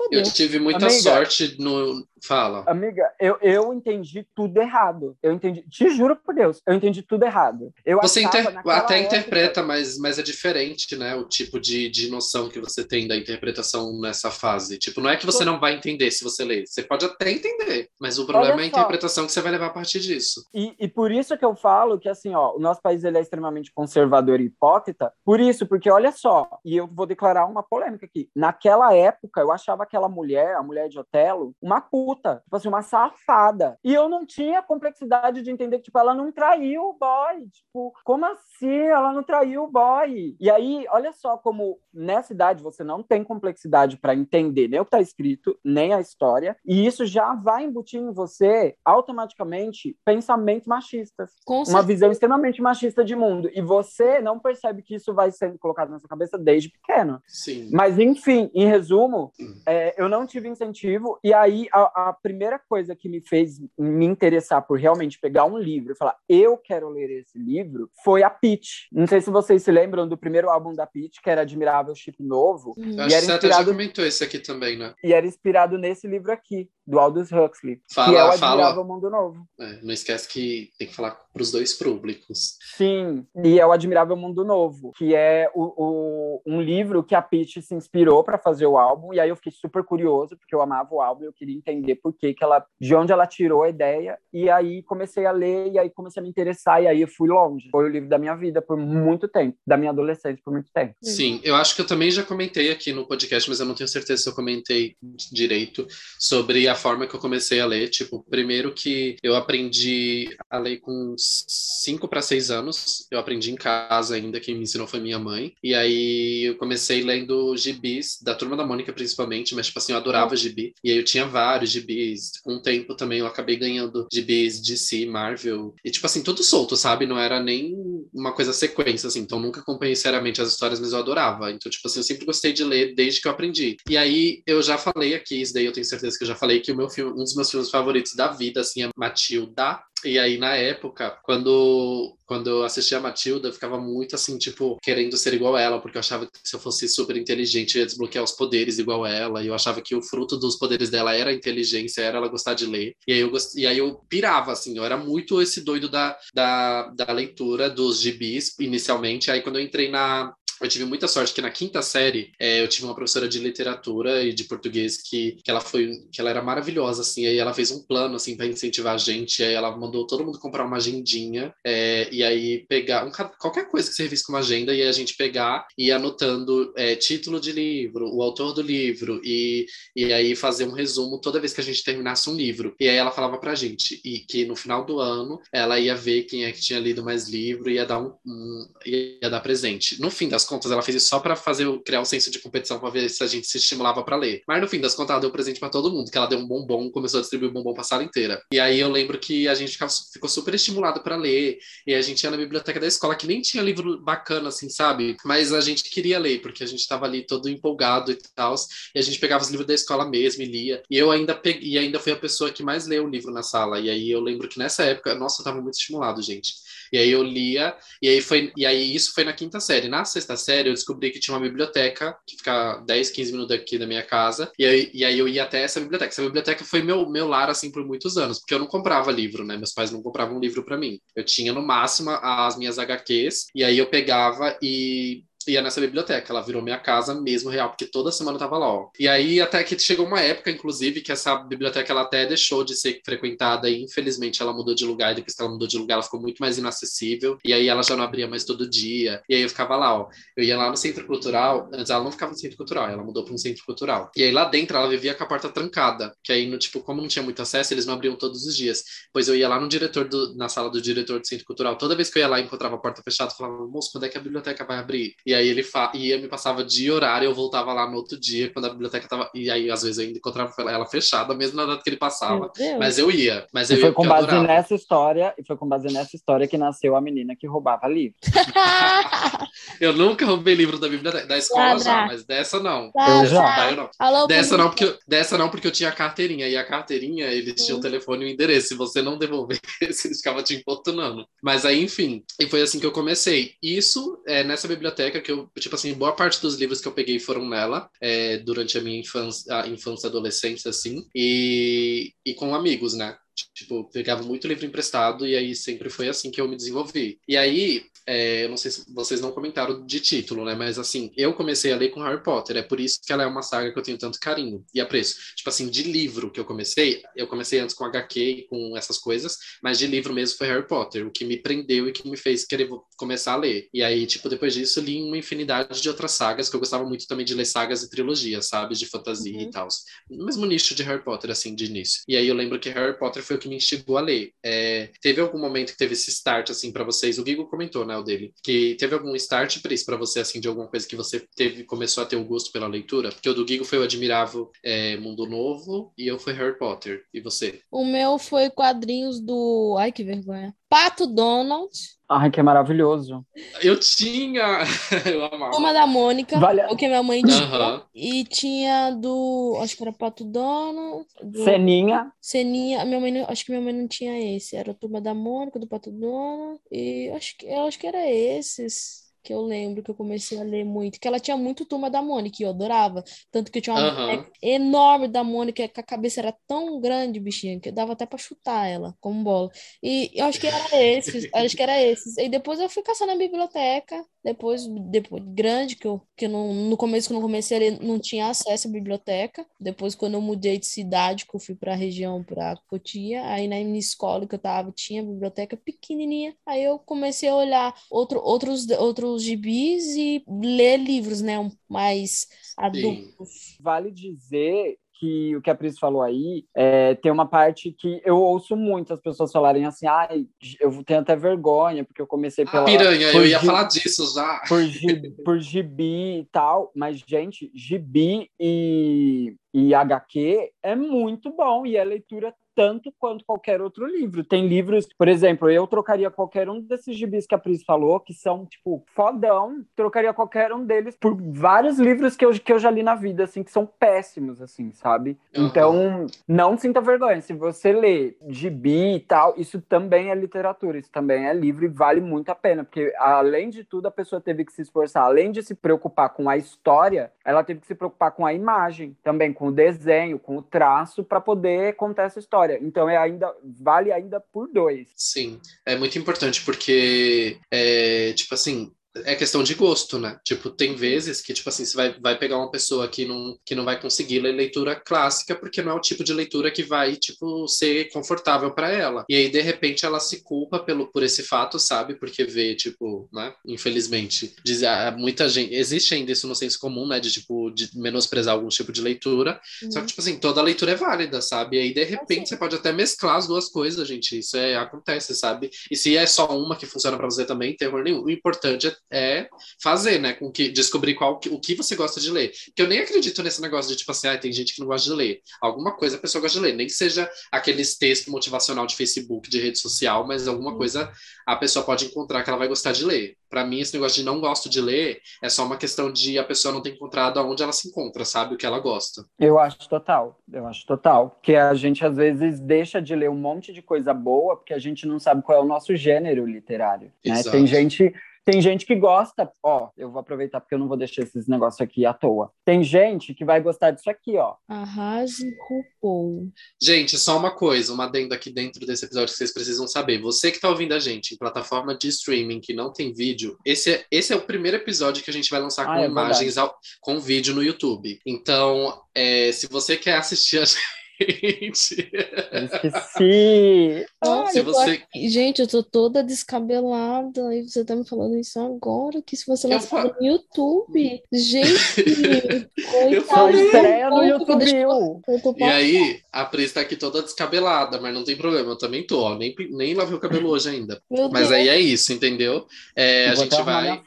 Ai, Eu fodeu. tive muita Amiga. sorte no. Fala. Amiga, eu, eu entendi tudo errado. Eu entendi, te juro por Deus, eu entendi tudo errado. Eu Você inter- até época- interpreta, mas, mas é diferente, né? O tipo de, de noção que você tem da interpretação nessa fase. Tipo, não é que você não vai entender se você ler. Você pode até entender, mas o problema Olha é a só. interpretação que você vai levar a partir disso. E, e por isso que eu falo que, assim, ó, o nosso país ele é extremamente conservador e hipócrita. Por isso, porque olha só, e eu vou declarar uma polêmica aqui. Naquela época, eu achava aquela mulher, a mulher de Otelo, uma puta, tipo assim, uma safada. E eu não tinha complexidade de entender que, tipo, ela não traiu o boy. Tipo, como assim ela não traiu o boy? E aí, olha só como nessa idade você não tem complexidade para entender nem o que tá escrito, nem a história. E isso já vai embutir em você automaticamente pensamentos machistas Com uma certeza. visão extremamente machista de mundo. E você não percebe que isso vai sendo colocado na sua cabeça desde pequeno. Sim. Mas, enfim, em resumo, Hum. É, eu não tive incentivo. E aí, a, a primeira coisa que me fez me interessar por realmente pegar um livro e falar, eu quero ler esse livro, foi a Peach. Não sei se vocês se lembram do primeiro álbum da Peach, que era Admirável Chip Novo. Hum. E acho era até já inspirado- comentou esse aqui também, né? E era inspirado nesse livro aqui, do Aldous Huxley, Fala- que é o fala- Admirável Mundo Novo. É, não esquece que tem que falar para os dois públicos. Sim, e é o Admirável Mundo Novo, que é o, o- um livro que a Peach se inspirou para fazer o álbum, e aí eu fiquei super curioso, porque eu amava o álbum, eu queria entender por que que ela, de onde ela tirou a ideia, e aí comecei a ler, e aí comecei a me interessar, e aí eu fui longe. Foi o livro da minha vida por muito tempo, da minha adolescência por muito tempo. Sim, eu acho que eu também já comentei aqui no podcast, mas eu não tenho certeza se eu comentei direito sobre a forma que eu comecei a ler. Tipo, primeiro que eu aprendi a ler com 5 para 6 anos. Eu aprendi em casa ainda, quem me ensinou foi minha mãe. E aí eu comecei lendo gibis, da Turma da Mônica principalmente, mas tipo assim, eu adorava gibi. E aí eu tinha vários gibis. Com o tempo também eu acabei ganhando gibis DC, Marvel. E tipo assim, tudo solto, sabe? Não era nem uma coisa sequência, assim. Então nunca acompanhei seriamente as histórias, mas eu adorava. Então, tipo assim, eu sempre gostei de ler desde que eu aprendi. E aí eu já falei aqui, isso daí eu tenho certeza que eu já falei, que o meu filme, um dos meus filmes favoritos da vida, assim, é Matilda. E aí, na época, quando, quando eu assistia a Matilda, eu ficava muito assim, tipo, querendo ser igual ela, porque eu achava que se eu fosse super inteligente, eu ia desbloquear os poderes igual ela. E eu achava que o fruto dos poderes dela era a inteligência, era ela gostar de ler. E aí eu, gost... e aí eu pirava, assim, eu era muito esse doido da, da, da leitura dos gibis, inicialmente. Aí quando eu entrei na, eu tive muita sorte que na quinta série é, eu tive uma professora de literatura e de português que, que ela foi que ela era maravilhosa assim. Aí ela fez um plano assim para incentivar a gente. Aí ela mandou todo mundo comprar uma agendinha é, e aí pegar um, qualquer coisa que servisse como agenda e a gente pegar e anotando é, título de livro o autor do livro e, e aí fazer um resumo toda vez que a gente terminasse um livro. E aí ela falava pra gente e que no final do ano ela ia ver quem é que tinha lido mais livro e ia dar um, um ia dar presente. No fim das contas, ela fez isso só para fazer criar um senso de competição para ver se a gente se estimulava para ler. Mas no fim das contas, ela deu presente para todo mundo, que ela deu um bombom, começou a distribuir bombom para a sala inteira. E aí eu lembro que a gente ficou super estimulado para ler, e a gente ia na biblioteca da escola, que nem tinha livro bacana, assim, sabe? Mas a gente queria ler, porque a gente estava ali todo empolgado e tal, e a gente pegava os livros da escola mesmo e lia. E eu ainda peguei, e ainda fui a pessoa que mais leu o livro na sala. E aí eu lembro que nessa época, nossa, eu tava muito estimulado, gente. E aí eu lia, e aí foi, e aí isso foi na quinta série. Na sexta série eu descobri que tinha uma biblioteca que fica 10, 15 minutos daqui da minha casa, e aí, e aí eu ia até essa biblioteca. Essa biblioteca foi meu, meu lar assim por muitos anos, porque eu não comprava livro, né? Meus pais não compravam livro para mim. Eu tinha no máximo as minhas HQs, e aí eu pegava e ia nessa biblioteca. Ela virou minha casa mesmo real, porque toda semana eu tava lá, ó. E aí até que chegou uma época, inclusive, que essa biblioteca ela até deixou de ser frequentada e infelizmente ela mudou de lugar. E depois que ela mudou de lugar, ela ficou muito mais inacessível. E aí ela já não abria mais todo dia. E aí eu ficava lá, ó. Eu ia lá no centro cultural. Antes ela não ficava no centro cultural, ela mudou para um centro cultural. E aí lá dentro ela vivia com a porta trancada. Que aí, no, tipo, como não tinha muito acesso, eles não abriam todos os dias. Pois eu ia lá no diretor do, na sala do diretor do centro cultural. Toda vez que eu ia lá e encontrava a porta fechada, eu falava, moço, quando é que a biblioteca vai abrir? E aí ele fa... ia, me passava dia e horário, eu voltava lá no outro dia, quando a biblioteca tava. E aí, às vezes, eu ainda encontrava ela fechada, mesmo na data que ele passava. Mas eu ia. Mas eu e foi ia com base nessa história, e foi com base nessa história que nasceu a menina que roubava livro. eu nunca roubei livro da biblioteca, da escola já, mas dessa não. eu já. Eu não. Alô, dessa não, porque eu, dessa não, porque eu tinha a carteirinha. E a carteirinha, eles tinham o telefone e o endereço. Se você não devolver, eles ficavam te importunando. Mas aí, enfim, e foi assim que eu comecei. Isso é nessa biblioteca que eu, tipo assim, boa parte dos livros que eu peguei foram nela, é, durante a minha infância, a infância adolescência, assim, e, e com amigos, né? Tipo, pegava muito livro emprestado e aí sempre foi assim que eu me desenvolvi. E aí, é, eu não sei se vocês não comentaram de título, né? Mas assim, eu comecei a ler com Harry Potter, é por isso que ela é uma saga que eu tenho tanto carinho e apreço. Tipo assim, de livro que eu comecei, eu comecei antes com HQ e com essas coisas, mas de livro mesmo foi Harry Potter, o que me prendeu e que me fez querer começar a ler. E aí, tipo, depois disso, li uma infinidade de outras sagas, que eu gostava muito também de ler sagas e trilogias, sabe? De fantasia uhum. e tal. No mesmo nicho de Harry Potter, assim, de início. E aí eu lembro que Harry Potter foi o que me instigou a ler. É, teve algum momento que teve esse start, assim, para vocês? O Gigo comentou, né? dele. Que teve algum start, Pris, para você, assim, de alguma coisa que você teve, começou a ter o um gosto pela leitura? Porque o do Gigo foi o Admirável é, Mundo Novo e eu fui Harry Potter. E você? O meu foi quadrinhos do. Ai, que vergonha. Pato Donald. Ai, que é maravilhoso. Eu tinha. eu amava. Uma da Mônica, vale... o que minha mãe tinha. Uhum. E tinha do. Acho que era Pato Donald. Do... Seninha. Seninha. Minha mãe, acho que minha mãe não tinha esse. Era a turma da Mônica, do Pato Donald. E acho que, eu acho que era esses que eu lembro que eu comecei a ler muito, que ela tinha muito Turma da Mônica, e eu adorava. Tanto que eu tinha uma uhum. enorme da Mônica, que a cabeça era tão grande, bichinha, que dava até para chutar ela, como bola. E eu acho que era esses, acho que era esses. E depois eu fui caçar na biblioteca, depois, depois grande, que eu, que eu não, no começo, quando eu comecei a ler, não tinha acesso à biblioteca. Depois, quando eu mudei de cidade, que eu fui para a região, para Cotia, aí na minha escola que eu tava, tinha biblioteca pequenininha. Aí eu comecei a olhar outro, outros, outros os gibis e ler livros, né, mais adultos. Sim. Vale dizer que o que a Pris falou aí é, tem uma parte que eu ouço muito as pessoas falarem assim, ai, ah, eu tenho até vergonha, porque eu comecei pela. Ah, piranha, eu ia falar disso já. Por, gibi, por gibi e tal, mas, gente, gibi e, e HQ é muito bom e é leitura tanto quanto qualquer outro livro. Tem livros, por exemplo, eu trocaria qualquer um desses gibis que a Pris falou, que são, tipo, fodão, trocaria qualquer um deles por vários livros que eu, que eu já li na vida, assim, que são péssimos, assim, sabe? Uhum. Então, não sinta vergonha. Se você lê gibi e tal, isso também é literatura, isso também é livro e vale muito a pena, porque além de tudo, a pessoa teve que se esforçar, além de se preocupar com a história, ela teve que se preocupar com a imagem, também com o desenho, com o traço, para poder contar essa história história. Então é ainda vale ainda por dois. Sim, é muito importante porque é, tipo assim, é questão de gosto, né? Tipo, tem vezes que, tipo assim, você vai, vai pegar uma pessoa que não, que não vai conseguir ler leitura clássica porque não é o tipo de leitura que vai, tipo, ser confortável para ela. E aí, de repente, ela se culpa pelo, por esse fato, sabe? Porque vê, tipo, né? Infelizmente, diz, ah, muita gente... Existe ainda isso no senso comum, né? De, tipo, de menosprezar algum tipo de leitura. Uhum. Só que, tipo assim, toda leitura é válida, sabe? E aí, de repente, você pode até mesclar as duas coisas, gente. Isso é, acontece, sabe? E se é só uma que funciona para você também, terror nenhum. O importante é é fazer, né? Com que descobrir qual o que você gosta de ler. Que eu nem acredito nesse negócio de tipo assim, ah, tem gente que não gosta de ler. Alguma coisa a pessoa gosta de ler, nem que seja aqueles textos motivacional de Facebook, de rede social, mas alguma coisa a pessoa pode encontrar que ela vai gostar de ler. Para mim, esse negócio de não gosto de ler é só uma questão de a pessoa não ter encontrado aonde ela se encontra, sabe? O que ela gosta. Eu acho total, eu acho total. Que a gente às vezes deixa de ler um monte de coisa boa porque a gente não sabe qual é o nosso gênero literário. Né? Tem gente tem gente que gosta, ó, eu vou aproveitar porque eu não vou deixar esses negócios aqui à toa. Tem gente que vai gostar disso aqui, ó. Arrase RuPaul. Gente, só uma coisa, uma adendo aqui dentro desse episódio que vocês precisam saber. Você que tá ouvindo a gente em plataforma de streaming que não tem vídeo, esse é, esse é o primeiro episódio que a gente vai lançar ah, com é imagens, ao, com vídeo no YouTube. Então, é, se você quer assistir a gente gente. esqueci. Nossa, você... Gente, eu tô toda descabelada e você tá me falando isso agora, que se você lançar no YouTube, gente, Eu falei. estreia no Deixa eu- YouTube. Eu tô E aí, a Pris tá aqui toda descabelada, mas não tem problema, eu também tô, ó. Nem, nem lavei o cabelo hoje ainda. Meu Mas Deus. aí é isso, entendeu? É, a Eu gente vai.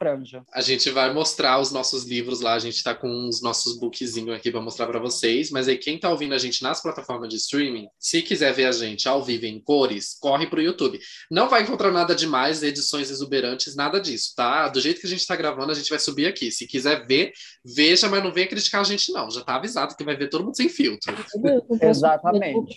A gente vai mostrar os nossos livros lá, a gente tá com os nossos bookzinhos aqui para mostrar para vocês, mas aí quem tá ouvindo a gente nas plataformas de streaming, se quiser ver a gente ao vivo em cores, corre pro YouTube. Não vai encontrar nada demais, edições exuberantes, nada disso, tá? Do jeito que a gente tá gravando, a gente vai subir aqui. Se quiser ver, veja, mas não venha criticar a gente não. Já tá avisado que vai ver todo mundo sem filtro. Exatamente.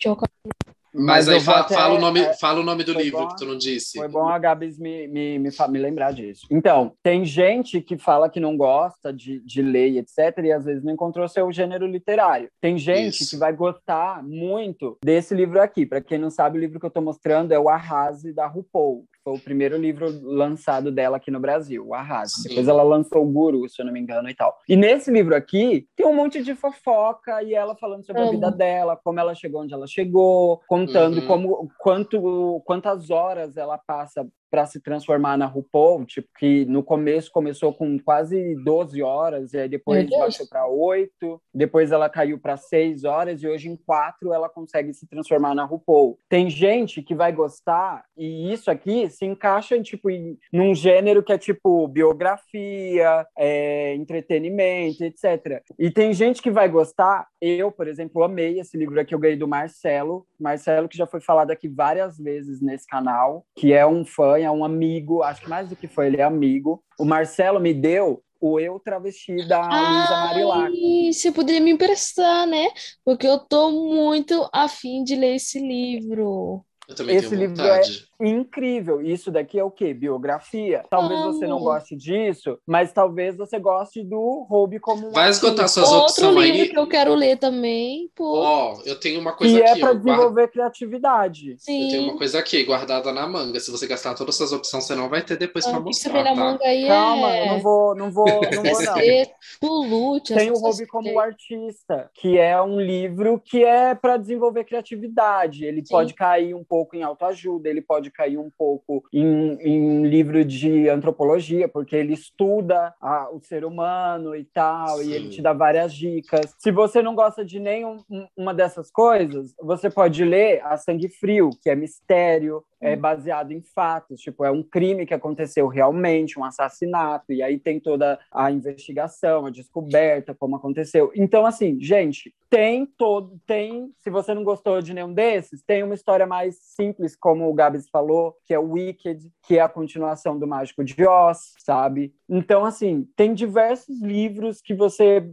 Mas, eu aí vou fa- até- fala, o nome, é, fala o nome do livro bom- que tu não disse. Foi bom a Gabs me, me, me, me lembrar disso. Então, tem gente que fala que não gosta de, de ler, etc., e às vezes não encontrou seu gênero literário. Tem gente Isso. que vai gostar muito desse livro aqui. Para quem não sabe, o livro que eu estou mostrando é o Arrase, da RuPaul. Foi o primeiro livro lançado dela aqui no Brasil, o Arrase. Sim. Depois ela lançou o Guru, se eu não me engano, e tal. E nesse livro aqui, tem um monte de fofoca e ela falando sobre a vida dela, como ela chegou onde ela chegou, contando Uhum. como quanto quantas horas ela passa para se transformar na RuPaul, tipo que no começo começou com quase 12 horas e aí depois baixou para 8, depois ela caiu para 6 horas e hoje em 4 ela consegue se transformar na RuPaul. Tem gente que vai gostar e isso aqui se encaixa em tipo em, num gênero que é tipo biografia, é, entretenimento, etc. E tem gente que vai gostar. Eu, por exemplo, amei esse livro aqui eu ganhei do Marcelo, Marcelo que já foi falado aqui várias vezes nesse canal, que é um fã, é um amigo, acho que mais do que foi, ele é amigo. O Marcelo me deu o Eu Travesti da Luísa Marilac. Ai, você poderia me emprestar, né? Porque eu tô muito afim de ler esse livro. Eu também Esse tenho livro vontade. Incrível. Isso daqui é o quê? Biografia. Talvez você não Amo. goste disso, mas talvez você goste do Hobby como um Vai esgotar suas Outro opções livro aí. que eu quero ler também. Ó, eu tenho uma coisa que é aqui, para ó. guarda- desenvolver criatividade. Eu tenho Sim. uma coisa aqui, guardada na manga. Se você gastar todas essas opções, você não vai ter depois Ah, você mostrar, tá? manga aí Calma, é... eu não vou, não vou, não vou é não. Tem o Hobby como artista, que é um livro que é para desenvolver criatividade. Ele Sim. pode cair um pouco em autoajuda, ele pode cair um pouco em, em livro de antropologia, porque ele estuda a- o ser humano e tal, Sim. e ele te dá várias dicas. Se você não gosta de nenhuma dessas coisas, você pode ler A Sangue Frio, que é mistério, é baseado em fatos, tipo, é um crime que aconteceu realmente, um assassinato, e aí tem toda a investigação, a descoberta, como aconteceu. Então, assim, gente, tem todo, tem, se você não gostou de nenhum desses, tem uma história mais simples, como o Gabs falou, que é o Wicked, que é a continuação do Mágico de Oz, sabe? Então, assim, tem diversos livros que você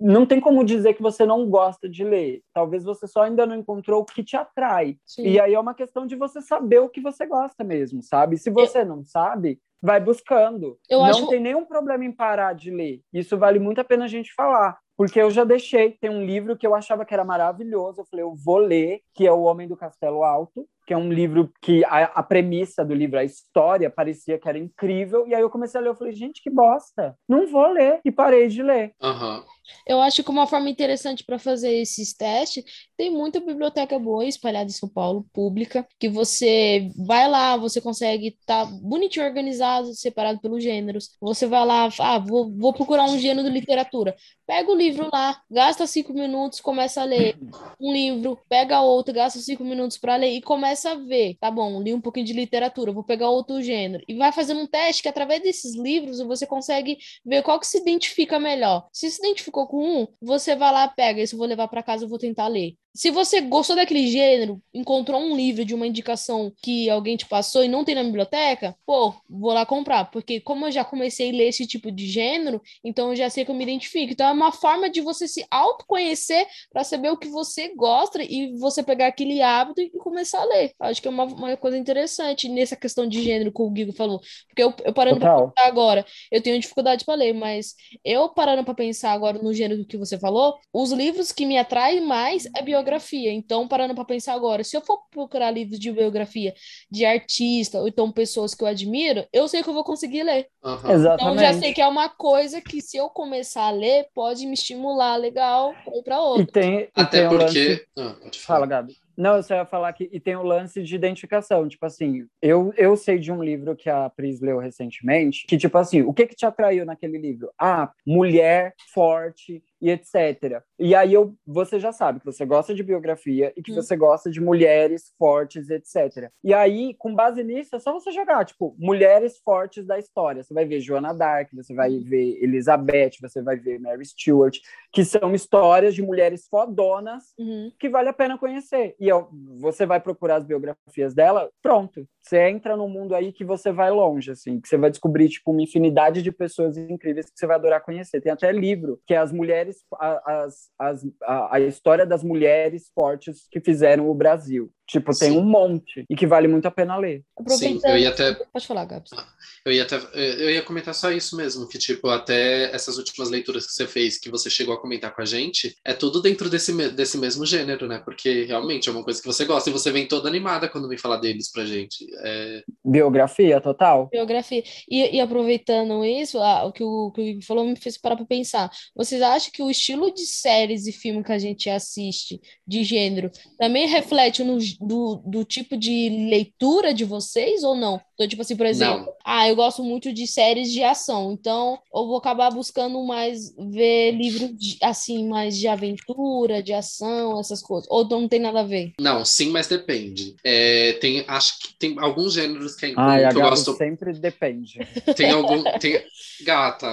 não tem como dizer que você não gosta de ler. Talvez você só ainda não encontrou o que te atrai. Sim. E aí é uma questão de você saber o que você gosta mesmo, sabe? Se você não sabe, vai buscando. Eu não acho- tem nenhum problema em parar de ler. Isso vale muito a pena a gente falar. Porque eu já deixei, tem um livro que eu achava que era maravilhoso, eu falei, eu vou ler, que é O Homem do Castelo Alto, que é um livro que a, a premissa do livro, a história, parecia que era incrível, e aí eu comecei a ler, eu falei, gente, que bosta, não vou ler, e parei de ler. Aham. Eu acho que uma forma interessante para fazer esses testes, tem muita biblioteca boa espalhada em São Paulo, pública, que você vai lá, você consegue estar bonitinho organizado, separado pelos gêneros. Você vai lá, ah, vou, vou procurar um gênero de literatura. Pega o livro lá, gasta cinco minutos, começa a ler um livro, pega outro, gasta cinco minutos para ler e começa a ver. Tá bom, li um pouquinho de literatura, vou pegar outro gênero. E vai fazendo um teste que através desses livros você consegue ver qual que se identifica melhor. Se se identificou com um, você vai lá, pega, esse eu vou levar para casa, eu vou tentar ler. Se você gostou daquele gênero, encontrou um livro de uma indicação que alguém te passou e não tem na biblioteca, pô, vou lá comprar, porque como eu já comecei a ler esse tipo de gênero, então eu já sei que eu me identifico. Então é uma forma de você se autoconhecer para saber o que você gosta e você pegar aquele hábito e começar a ler. Acho que é uma, uma coisa interessante nessa questão de gênero que o Guigo falou, porque eu, eu parando para Total. pensar agora, eu tenho dificuldade para ler, mas eu parando para pensar agora no gênero que você falou, os livros que me atraem mais é biografia. Então, parando para pensar agora, se eu for procurar livros de biografia de artista ou então pessoas que eu admiro, eu sei que eu vou conseguir ler. Então, Exatamente. já sei que é uma coisa que se eu começar a ler, pode me estimular legal ou para E outro. tem, e Até tem o lance... porque. Ah, pode Fala. Gabi. Não, eu só ia falar que e tem o lance de identificação. Tipo assim, eu, eu sei de um livro que a Pris leu recentemente, que, tipo assim, o que que te atraiu naquele livro? Ah, mulher forte e etc. E aí eu, você já sabe que você gosta de biografia e que hum. você gosta de mulheres fortes, etc. E aí, com base nisso, é só você jogar, tipo, mulheres fortes da história. Você vai ver Joana Dark, você vai hum. ver Elizabeth, você vai ver Mary Stuart, que são histórias de mulheres fodonas uhum. que vale a pena conhecer. E eu, você vai procurar as biografias dela, pronto. Você entra num mundo aí que você vai longe, assim, que você vai descobrir, tipo, uma infinidade de pessoas incríveis que você vai adorar conhecer. Tem até livro, que é as mulheres, a, as, as, a, a história das mulheres fortes que fizeram o Brasil. Tipo, tem Sim. um monte e que vale muito a pena ler. Sim, eu ia até. Pode falar, Gabs. Ah, eu ia até. Eu ia comentar só isso mesmo, que, tipo, até essas últimas leituras que você fez, que você chegou a comentar com a gente, é tudo dentro desse, desse mesmo gênero, né? Porque realmente é uma coisa que você gosta e você vem toda animada quando vem falar deles pra gente. É... Biografia, total. Biografia. E, e aproveitando isso, ah, o que o, que o Gui falou me fez parar pra pensar. Vocês acham que o estilo de séries e filme que a gente assiste, de gênero, também reflete no do, do tipo de leitura de vocês ou não? Então, tipo assim, por exemplo, não. ah, eu gosto muito de séries de ação, então eu vou acabar buscando mais ver livros de, assim, mais de aventura, de ação, essas coisas. Ou não tem nada a ver? Não, sim, mas depende. É, tem, acho que tem alguns gêneros que, é, Ai, que eu gosto. Sempre depende. Tem algum. Tem, gata,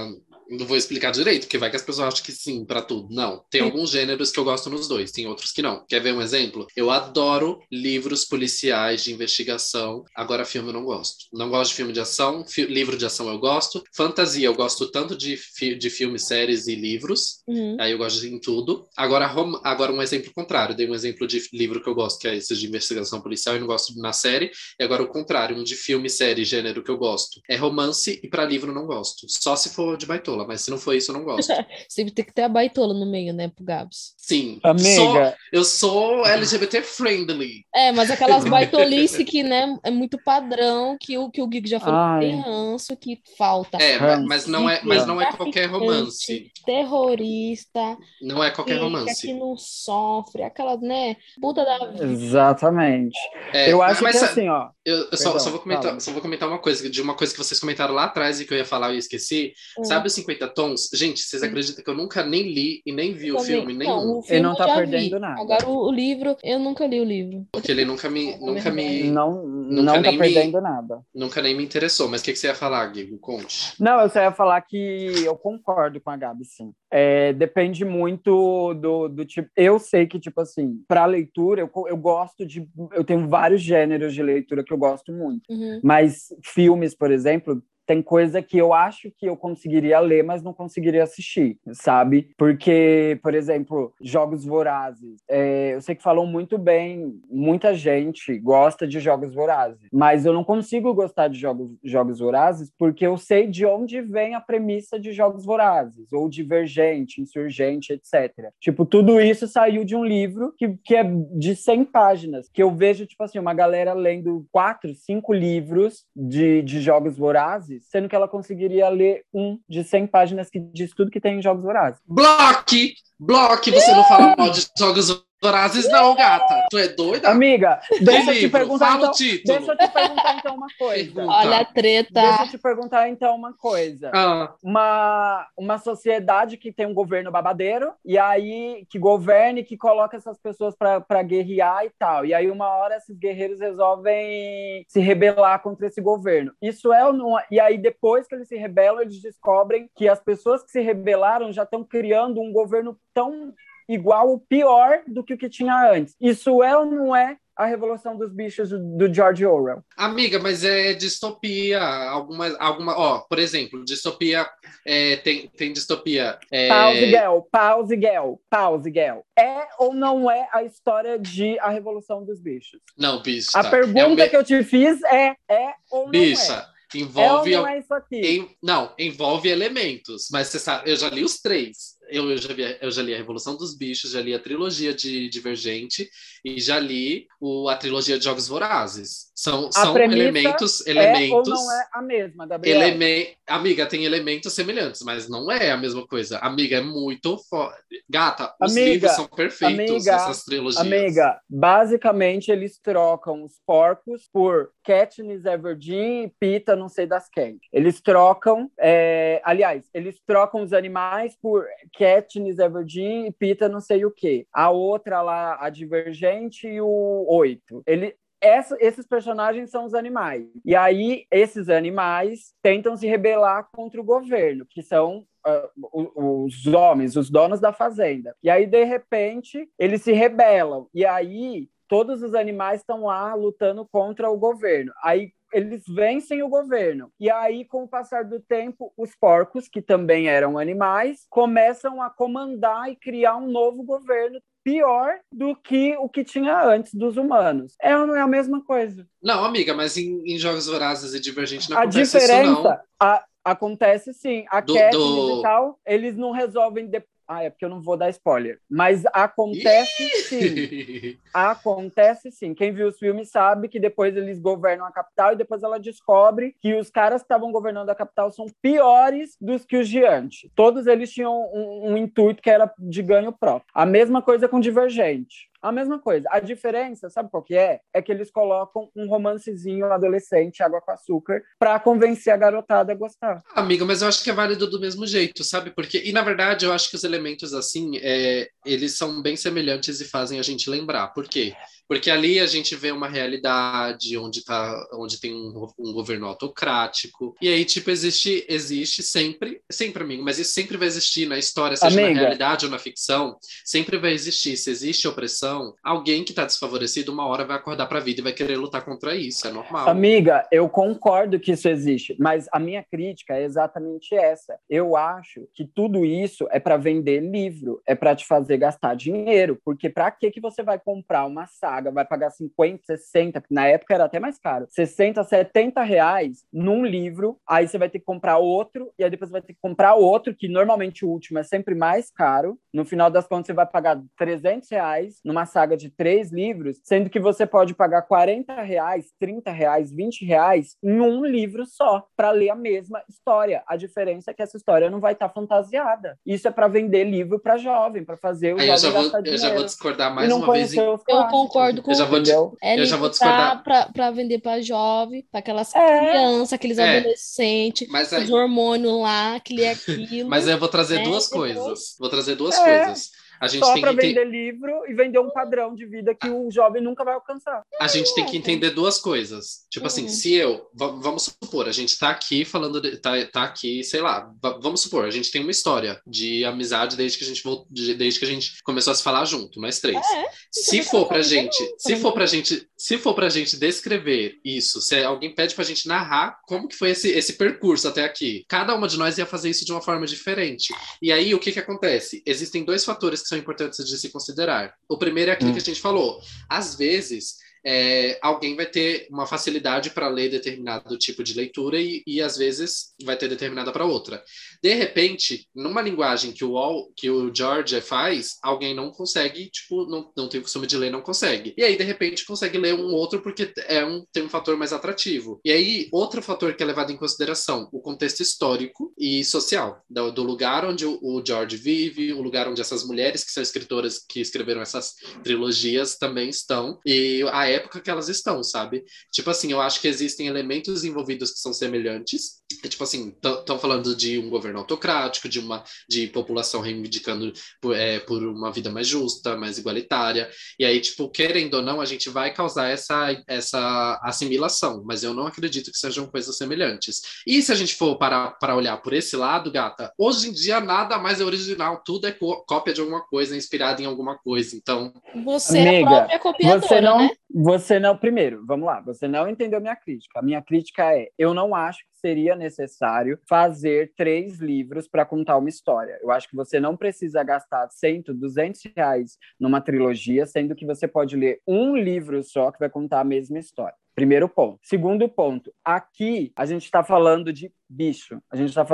não vou explicar direito, porque vai que as pessoas acham que sim para tudo. Não. Tem alguns gêneros que eu gosto nos dois, tem outros que não. Quer ver um exemplo? Eu adoro livros policiais de investigação. Agora, filme eu não gosto. Não gosto de filme de ação. Fi livro de ação eu gosto. Fantasia, eu gosto tanto de, fi de filmes, séries e livros. Uhum. Aí eu gosto em tudo. Agora, agora, um exemplo contrário. Dei um exemplo de livro que eu gosto, que é esse de investigação policial, e não gosto na série. E agora o contrário, um de filme, série, gênero que eu gosto. É romance e para livro não gosto. Só se for de baitola baitola, mas se não for isso, eu não gosto. Sempre tem que ter a baitola no meio, né, pro Gabs. Sim. Amiga. Sou, eu sou LGBT friendly. É, mas aquelas baitolice que, né, é muito padrão, que o que o Gui já falou, Ai. tem ranço, que falta. É, mas não é, mas não é qualquer romance. Terrorista. Não é qualquer romance. Que não sofre, aquela, né, puta da vida. Exatamente. É, eu acho mas, que assim, ó. Eu, eu só, só, vou comentar, só vou comentar uma coisa, de uma coisa que vocês comentaram lá atrás e que eu ia falar e eu esqueci. Hum. Sabe os 50 tons? Gente, vocês acreditam que eu nunca nem li e nem vi o filme? Nenhum. Não, o filme não tá perdendo vi. nada. Agora o, o, livro, eu nunca li o livro. Porque ele nunca me. Nunca me não nunca não tá perdendo me, nada. Nunca nem me interessou. Mas o que, que você ia falar, Guigo? Conte. Não, eu só ia falar que eu concordo com a Gabi, sim. É, depende muito do, do tipo. Eu sei que, tipo assim, para leitura, eu, eu gosto de. Eu tenho vários gêneros de leitura que eu gosto muito. Uhum. Mas filmes, por exemplo, tem coisa que eu acho que eu conseguiria ler, mas não conseguiria assistir, sabe? Porque, por exemplo, Jogos Vorazes. É, eu sei que falam muito bem, muita gente gosta de Jogos Vorazes, mas eu não consigo gostar de Jogos, jogos Vorazes porque eu sei de onde vem a premissa de Jogos Vorazes, ou Divergente, Insurgente, etc. Tipo, tudo isso saiu de um livro que, que é de 100 páginas, que eu vejo, tipo assim, uma galera lendo quatro, cinco livros de, de Jogos Vorazes sendo que ela conseguiria ler um de 100 páginas que diz tudo que tem em Jogos Vorazes. Bloque! Bloque! Você não fala mal de Jogos Vorazes não, gata. Tu é doida? Amiga, deixa eu te perguntar então, Deixa eu te perguntar então uma coisa. Olha a treta. Deixa eu te perguntar então uma coisa. Ah. Uma, uma sociedade que tem um governo babadeiro e aí que governa e que coloca essas pessoas para guerrear e tal. E aí uma hora esses guerreiros resolvem se rebelar contra esse governo. Isso é ou não? É? E aí depois que eles se rebelam, eles descobrem que as pessoas que se rebelaram já estão criando um governo tão igual ou pior do que o que tinha antes. Isso é ou não é a Revolução dos Bichos do George Orwell. Amiga, mas é distopia. Alguma, alguma ó, por exemplo, distopia é, tem, tem distopia. É... Pause, Gel, pause, Gel, pause, Gel. É ou não é a história de A Revolução dos Bichos? Não, bicho. A pergunta é que eu te fiz é: é ou não Bicha. é? Envolve. É ou não, é isso aqui? Em, não, envolve elementos. Mas você sabe, eu já li os três eu, já vi, eu já li a Revolução dos Bichos, já li a trilogia de Divergente e já li o, a trilogia de Jogos Vorazes. São, são elementos. É elementos não é a mesma, Gabriel? Eleme, amiga, tem elementos semelhantes, mas não é a mesma coisa. Amiga, é muito forte. Gata, os amiga, livros são perfeitos, amiga, essas trilogias. Amiga, basicamente eles trocam os porcos por Katniss Everdeen e Pita, não sei das quem. Eles trocam, é, aliás, eles trocam os animais por Katniss Everdeen e Pita não sei o quê. A outra lá, a Divergente e o Oito. Ele, essa, esses personagens são os animais. E aí, esses animais tentam se rebelar contra o governo, que são uh, os homens, os donos da fazenda. E aí, de repente, eles se rebelam. E aí, todos os animais estão lá lutando contra o governo. Aí eles vencem o governo. E aí, com o passar do tempo, os porcos, que também eram animais, começam a comandar e criar um novo governo pior do que o que tinha antes dos humanos. É ou não é a mesma coisa? Não, amiga, mas em, em Jogos Vorazes e Divergente não a acontece diferença, isso, não. A, acontece sim. A Do- Katniss do- e tal, eles não resolvem... De... Ah, é porque eu não vou dar spoiler. Mas acontece sim. Acontece sim. Quem viu os filmes sabe que depois eles governam a capital e depois ela descobre que os caras que estavam governando a capital são piores dos que os de antes. Todos eles tinham um, um intuito que era de ganho próprio. A mesma coisa com Divergente. A mesma coisa. A diferença, sabe qual que é? É que eles colocam um romancezinho adolescente, água com açúcar, pra convencer a garotada a gostar. Amiga, mas eu acho que é válido do mesmo jeito, sabe? Porque, e na verdade, eu acho que os elementos assim, é, eles são bem semelhantes e fazem a gente lembrar. Por quê? Porque ali a gente vê uma realidade onde, tá, onde tem um, um governo autocrático. E aí, tipo, existe, existe sempre, sempre, amigo, mas isso sempre vai existir na história, seja Amiga. na realidade ou na ficção, sempre vai existir. Se existe opressão, alguém que tá desfavorecido, uma hora vai acordar pra vida e vai querer lutar contra isso. É normal. Amiga, eu concordo que isso existe, mas a minha crítica é exatamente essa. Eu acho que tudo isso é para vender livro, é para te fazer gastar dinheiro, porque para que que você vai comprar uma saga, vai pagar 50, 60, na época era até mais caro, 60, 70 reais num livro, aí você vai ter que comprar outro, e aí depois você vai ter que comprar outro, que normalmente o último é sempre mais caro. No final das contas, você vai pagar 300 reais numa saga de três livros, sendo que você pode pagar 40 reais, 30 reais, 20 reais em um livro só, para ler a mesma história. A diferença é que essa história não vai estar fantasiada. Isso é para vender livro para jovem, para fazer o Aí eu jovem já, vou, eu já vou discordar mais uma vez. em- Eu clássicos, concordo com Eu já vou entendeu? É Eu já vou discordar. pra, pra, pra vender pra jovem, pra aquelas É. crianças, aqueles É. adolescentes, Mas aí, os hormônios lá, aquilo e aquilo. Mas eu vou trazer É, duas depois- coisas. Vou trazer duas É. coisas. A gente, Só para vender livro e vender um padrão de vida que o jovem nunca vai alcançar. a gente tem que É. entender duas coisas. Tipo assim, Uhum. se eu. va- Vamos supor, a gente tá aqui falando. De, tá, tá aqui, sei lá. va- Vamos supor, a gente tem uma história de amizade desde que a gente voltou, de- desde que a gente começou a se falar junto, nós três. É, Se então for pra gente, se for pra gente, se for pra gente descrever isso, se alguém pede pra gente narrar como que foi esse, esse percurso até aqui, cada uma de nós ia fazer isso de uma forma diferente. E aí o que que acontece? Existem dois fatores que são importantes de se considerar. O primeiro é aquilo Hum. que a gente falou. Às vezes é, alguém vai ter uma facilidade para ler determinado tipo de leitura e, e às vezes vai ter determinada para outra. De repente, numa linguagem que o, que o George faz, alguém não consegue, tipo, não, não tem o costume de ler, não consegue. E aí, de repente, consegue ler um outro porque é um, tem um fator mais atrativo. E aí, outro fator que é levado em consideração, o contexto histórico e social, do, do lugar onde o, o George vive, o lugar onde essas mulheres que são escritoras que escreveram essas trilogias também estão, e a época que elas estão, sabe? Tipo assim, eu acho que existem elementos envolvidos que são semelhantes. E, tipo assim, estão falando de um governo autocrático, de uma de população reivindicando por, é, por uma vida mais justa, mais igualitária. E aí, tipo, querendo ou não, a gente vai causar essa, essa assimilação, mas eu não acredito que sejam coisas semelhantes. E se a gente for parar para olhar por esse lado, gata, hoje em dia nada mais é original, tudo é có- cópia de alguma coisa, inspirado em alguma coisa. Então, Você é a Amiga, própria copiadora, Você não, né? você não, primeiro, vamos lá, você não entendeu minha crítica. A minha crítica é: eu não acho seria necessário fazer três livros para contar uma história. Eu acho que você não precisa gastar 100, 200 reais numa trilogia, sendo que você pode ler um livro só que vai contar a mesma história. Primeiro ponto. Segundo ponto, aqui a gente está falando de bicho. A gente está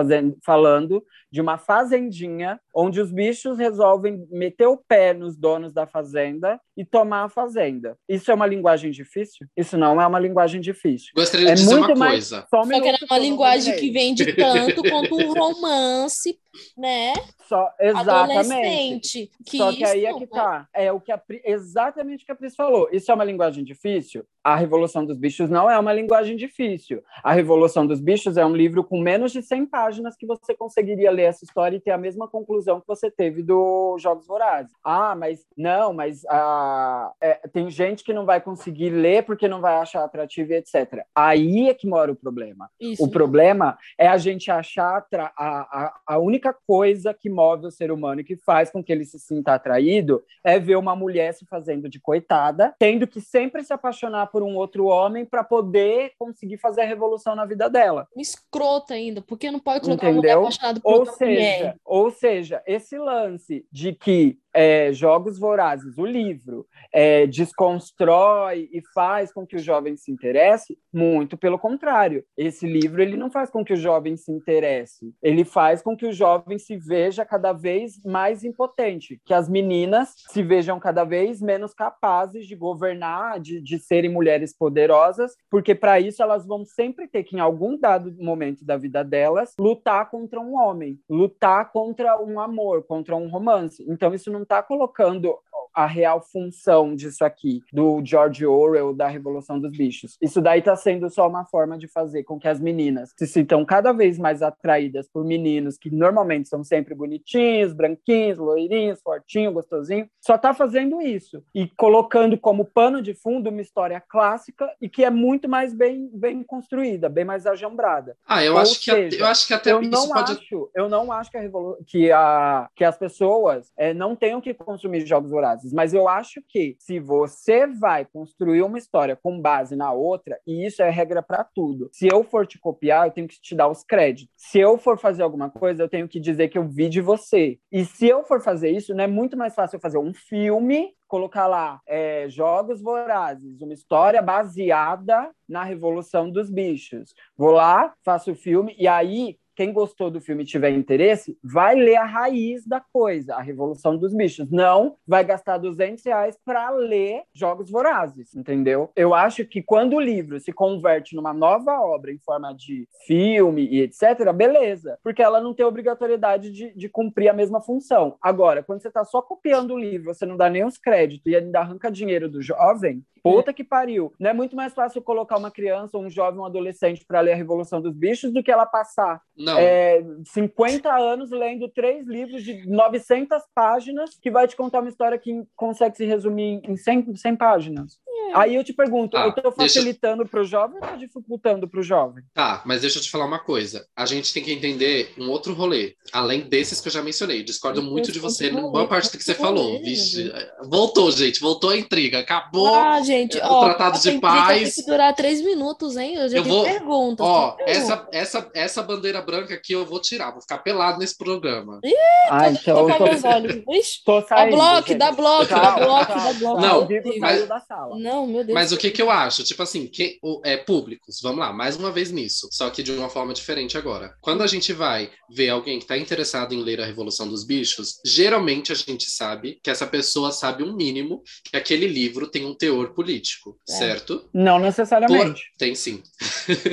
falando de uma fazendinha onde os bichos resolvem meter o pé nos donos da fazenda e tomar a fazenda. Isso é uma linguagem difícil? Isso não é uma linguagem difícil. gostaria de É dizer muito uma mais. coisa. Só, um Só que era uma linguagem que vende tanto quanto um romance, né? Só, exatamente. Adolescente. Que Só que isso, aí é que tá. É o que a Pri- exatamente o que a Pris falou. Isso é uma linguagem difícil? A Revolução dos Bichos não é uma linguagem difícil. A Revolução dos Bichos é um livro com menos de 100 páginas que você conseguiria ler essa história e ter a mesma conclusão que você teve do Jogos Vorazes. Ah, mas não, mas ah, é, tem gente que não vai conseguir ler porque não vai achar atrativo e etc. Aí é que mora o problema. Isso. O problema é a gente achar a, a, a única coisa que move o ser humano e que faz com que ele se sinta atraído é ver uma mulher se fazendo de coitada, tendo que sempre se apaixonar por um outro homem para poder conseguir fazer a revolução na vida dela. Escrota ainda, porque não pode colocar Entendeu? uma mulher apaixonada por ou seja, mulher. Ou seja, esse lance de que é, Jogos Vorazes, o livro, é, desconstrói e faz com que o jovem se interesse? Muito pelo contrário. Esse livro ele não faz com que o jovem se interesse, ele faz com que o jovem se veja cada vez mais impotente, que as meninas se vejam cada vez menos capazes de governar, de, de serem mulheres poderosas, porque para isso elas vão sempre ter que, em algum dado momento da vida delas, lutar contra um homem, lutar contra um amor, contra um romance. Então isso não está colocando a real função disso aqui, do George Orwell, da Revolução dos Bichos. Isso daí está sendo só uma forma de fazer com que as meninas se sintam cada vez mais atraídas por meninos que normalmente são sempre bonitinhos, branquinhos, loirinhos, fortinhos, gostosinhos. Só está fazendo isso e colocando como pano de fundo uma história clássica e que é muito mais bem, bem construída, bem mais ajambrada. Ah, eu, acho, seja, que, eu acho que até eu não pode... acho, eu não acho que, a que, a, que as pessoas é, não tenham que consumir jogos vorazes mas eu acho que se você vai construir uma história com base na outra, e isso é regra para tudo, se eu for te copiar, eu tenho que te dar os créditos. Se eu for fazer alguma coisa, eu tenho que dizer que eu vi de você. E se eu for fazer isso, não é muito mais fácil fazer um filme colocar lá é, Jogos Vorazes, uma história baseada na Revolução dos Bichos. Vou lá, faço o filme, e aí quem gostou do filme e tiver interesse, vai ler a raiz da coisa, a Revolução dos Bichos. Não vai gastar 200 reais para ler Jogos Vorazes, entendeu? Eu acho que quando o livro se converte numa nova obra em forma de filme e etc., beleza, porque ela não tem obrigatoriedade de, de cumprir a mesma função. Agora, quando você está só copiando o livro, você não dá nem os créditos e ainda arranca dinheiro do jovem, Puta que pariu. Não é muito mais fácil colocar uma criança, um jovem, um adolescente para ler a Revolução dos Bichos do que ela passar é, 50 anos lendo três livros de 900 páginas que vai te contar uma história que consegue se resumir em 100, 100 páginas. É. Aí eu te pergunto, ah, eu estou facilitando deixa... para o jovem ou estou dificultando para o jovem? Tá, mas deixa eu te falar uma coisa. A gente tem que entender um outro rolê, além desses que eu já mencionei. Discordo eu muito de você, boa parte do que você falou. Vixe, voltou, gente, voltou a intriga. Acabou. Ah, gente o ó, tratado de paz. Tem que durar três minutos, hein? Eu já eu tenho vou, perguntas. Ó, essa, essa, essa bandeira branca aqui eu vou tirar, vou ficar pelado nesse programa. Ih, ah, então, tô, meus olhos. Ixi, tô saindo, dá bloco, dá bloco, dá bloco, dá bloco. Não, mas, não, meu Deus. Mas o que que eu acho? Tipo assim, que, o, é públicos, vamos lá, mais uma vez nisso, só que de uma forma diferente agora. Quando a gente vai ver alguém que está interessado em ler a Revolução dos Bichos, geralmente a gente sabe que essa pessoa sabe um mínimo que aquele livro tem um teor político político, é. certo? Não necessariamente. Por... Tem sim.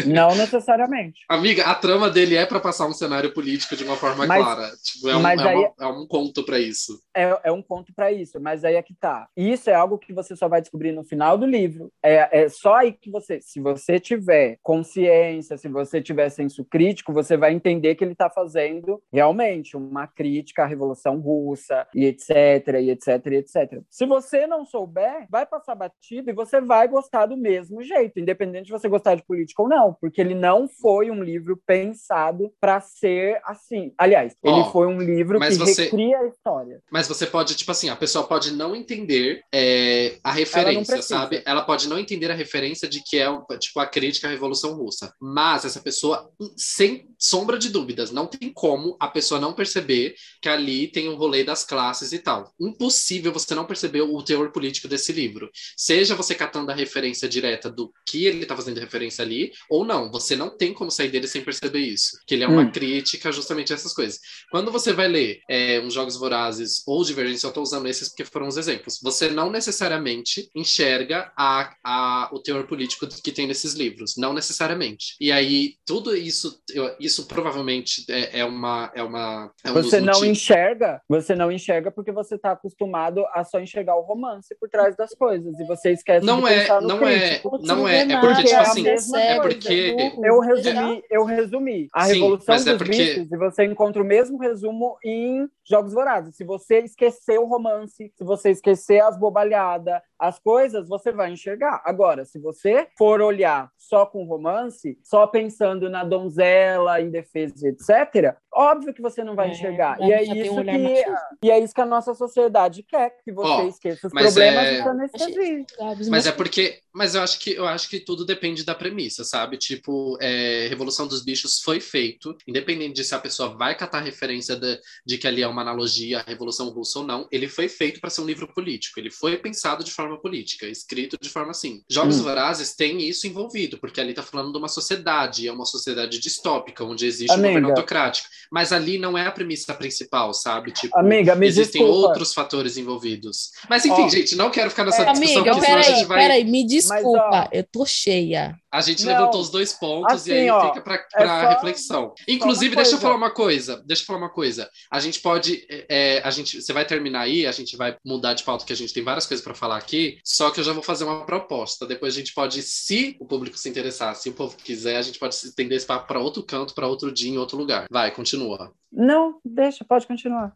Não necessariamente. Amiga, a trama dele é para passar um cenário político de uma forma mas, clara. Tipo, é, um, é, aí, uma, é, um, conto para isso. É, é um conto para isso, mas aí é que tá. Isso é algo que você só vai descobrir no final do livro. É, é só aí que você, se você tiver consciência, se você tiver senso crítico, você vai entender que ele está fazendo realmente uma crítica à Revolução Russa e etc, e etc, e etc. Se você não souber, vai passar batido e você vai gostar do mesmo jeito, independente de você gostar de política ou não, porque ele não foi um livro pensado para ser assim. Aliás, oh, ele foi um livro que você... recria a história. Mas você pode, tipo assim, a pessoa pode não entender é, a referência, Ela sabe? Ela pode não entender a referência de que é tipo a crítica à Revolução Russa, mas essa pessoa, sem sombra de dúvidas, não tem como a pessoa não perceber que ali tem um rolê das classes e tal. Impossível você não perceber o teor político desse livro. Seja seja você catando a referência direta do que ele está fazendo referência ali, ou não. Você não tem como sair dele sem perceber isso. Que ele é uma hum. crítica justamente a essas coisas. Quando você vai ler é, uns Jogos Vorazes ou Divergência, eu estou usando esses porque foram os exemplos. Você não necessariamente enxerga a, a, o teor político que tem nesses livros, não necessariamente. E aí, tudo isso, eu, isso provavelmente é, é uma. É uma é um você não enxerga, você não enxerga porque você está acostumado a só enxergar o romance por trás das coisas. E você esquece não é, pensar no não crítico. é, não é, é porque, tipo assim, é porque. Eu resumi, eu resumi. A Sim, Revolução é dos porque- Bichos, e você encontra o mesmo resumo em Jogos Vorazes. Se você esquecer o romance, se você esquecer as bobalhadas, as coisas, você vai enxergar. Agora, se você for olhar só com romance, só pensando na donzela, em defesa, etc., óbvio que você não vai É, enxergar. E é, tem um isso olhar que, e é isso que a nossa sociedade quer, que você Ó, esqueça os mas problemas é- e se anestesie. Gabs, Mas é porque, mas eu acho que eu acho que tudo depende da premissa, sabe? Tipo, é, Revolução dos Bichos foi feito, independente de se a pessoa vai catar a referência de, de que ali é uma analogia à Revolução Russa ou não, ele foi feito para ser um livro político. Ele foi pensado de forma política, escrito de forma assim. Jogos Hum. Vorazes tem isso envolvido, porque ali tá falando de uma sociedade, é uma sociedade distópica, onde existe Amiga. um governo autocrático. Mas ali não é a premissa principal, sabe? Tipo, Amiga, existem desculpa. outros fatores envolvidos. Mas enfim, Ó, gente, não quero ficar nessa é, discussão, Amiga, peraí, gente vai. peraí, me desculpa, ó, eu tô cheia. A gente Não, levantou os dois pontos assim, e aí ó, fica para é só- reflexão. Inclusive, deixa eu falar uma coisa. Deixa eu falar uma coisa. A gente pode, é, é, a gente, você vai terminar aí, a gente vai mudar de pauta que a gente tem várias coisas para falar aqui. Só que eu já vou fazer uma proposta. Depois a gente pode, se o público se interessar, se o povo quiser, a gente pode estender esse papo para outro canto, para outro dia, em outro lugar. Vai, continua. Não, deixa, pode continuar.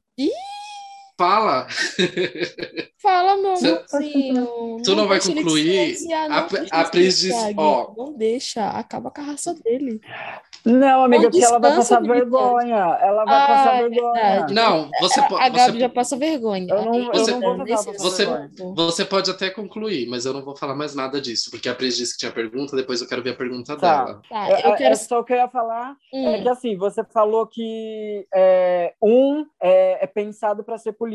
Fala. Fala, meu amorzinho. Tu não vai concluir? A- a Pris diz- ó. Não deixa, acaba com a raça dele. Não, amiga, porque ela vai passar vergonha. Ela vai Ah, passar é vergonha. verdade. Não, você, po- A Gabi você, já passa vergonha. Eu não- eu Você- não vou você-. Você pode até concluir, mas eu não vou falar mais nada disso, porque a Pris disse que tinha pergunta, depois eu quero ver a pergunta Tá. dela. Tá, É, eu é quero. só o que eu ia falar Hum, é que assim, você falou que é, um é, é pensado para ser político,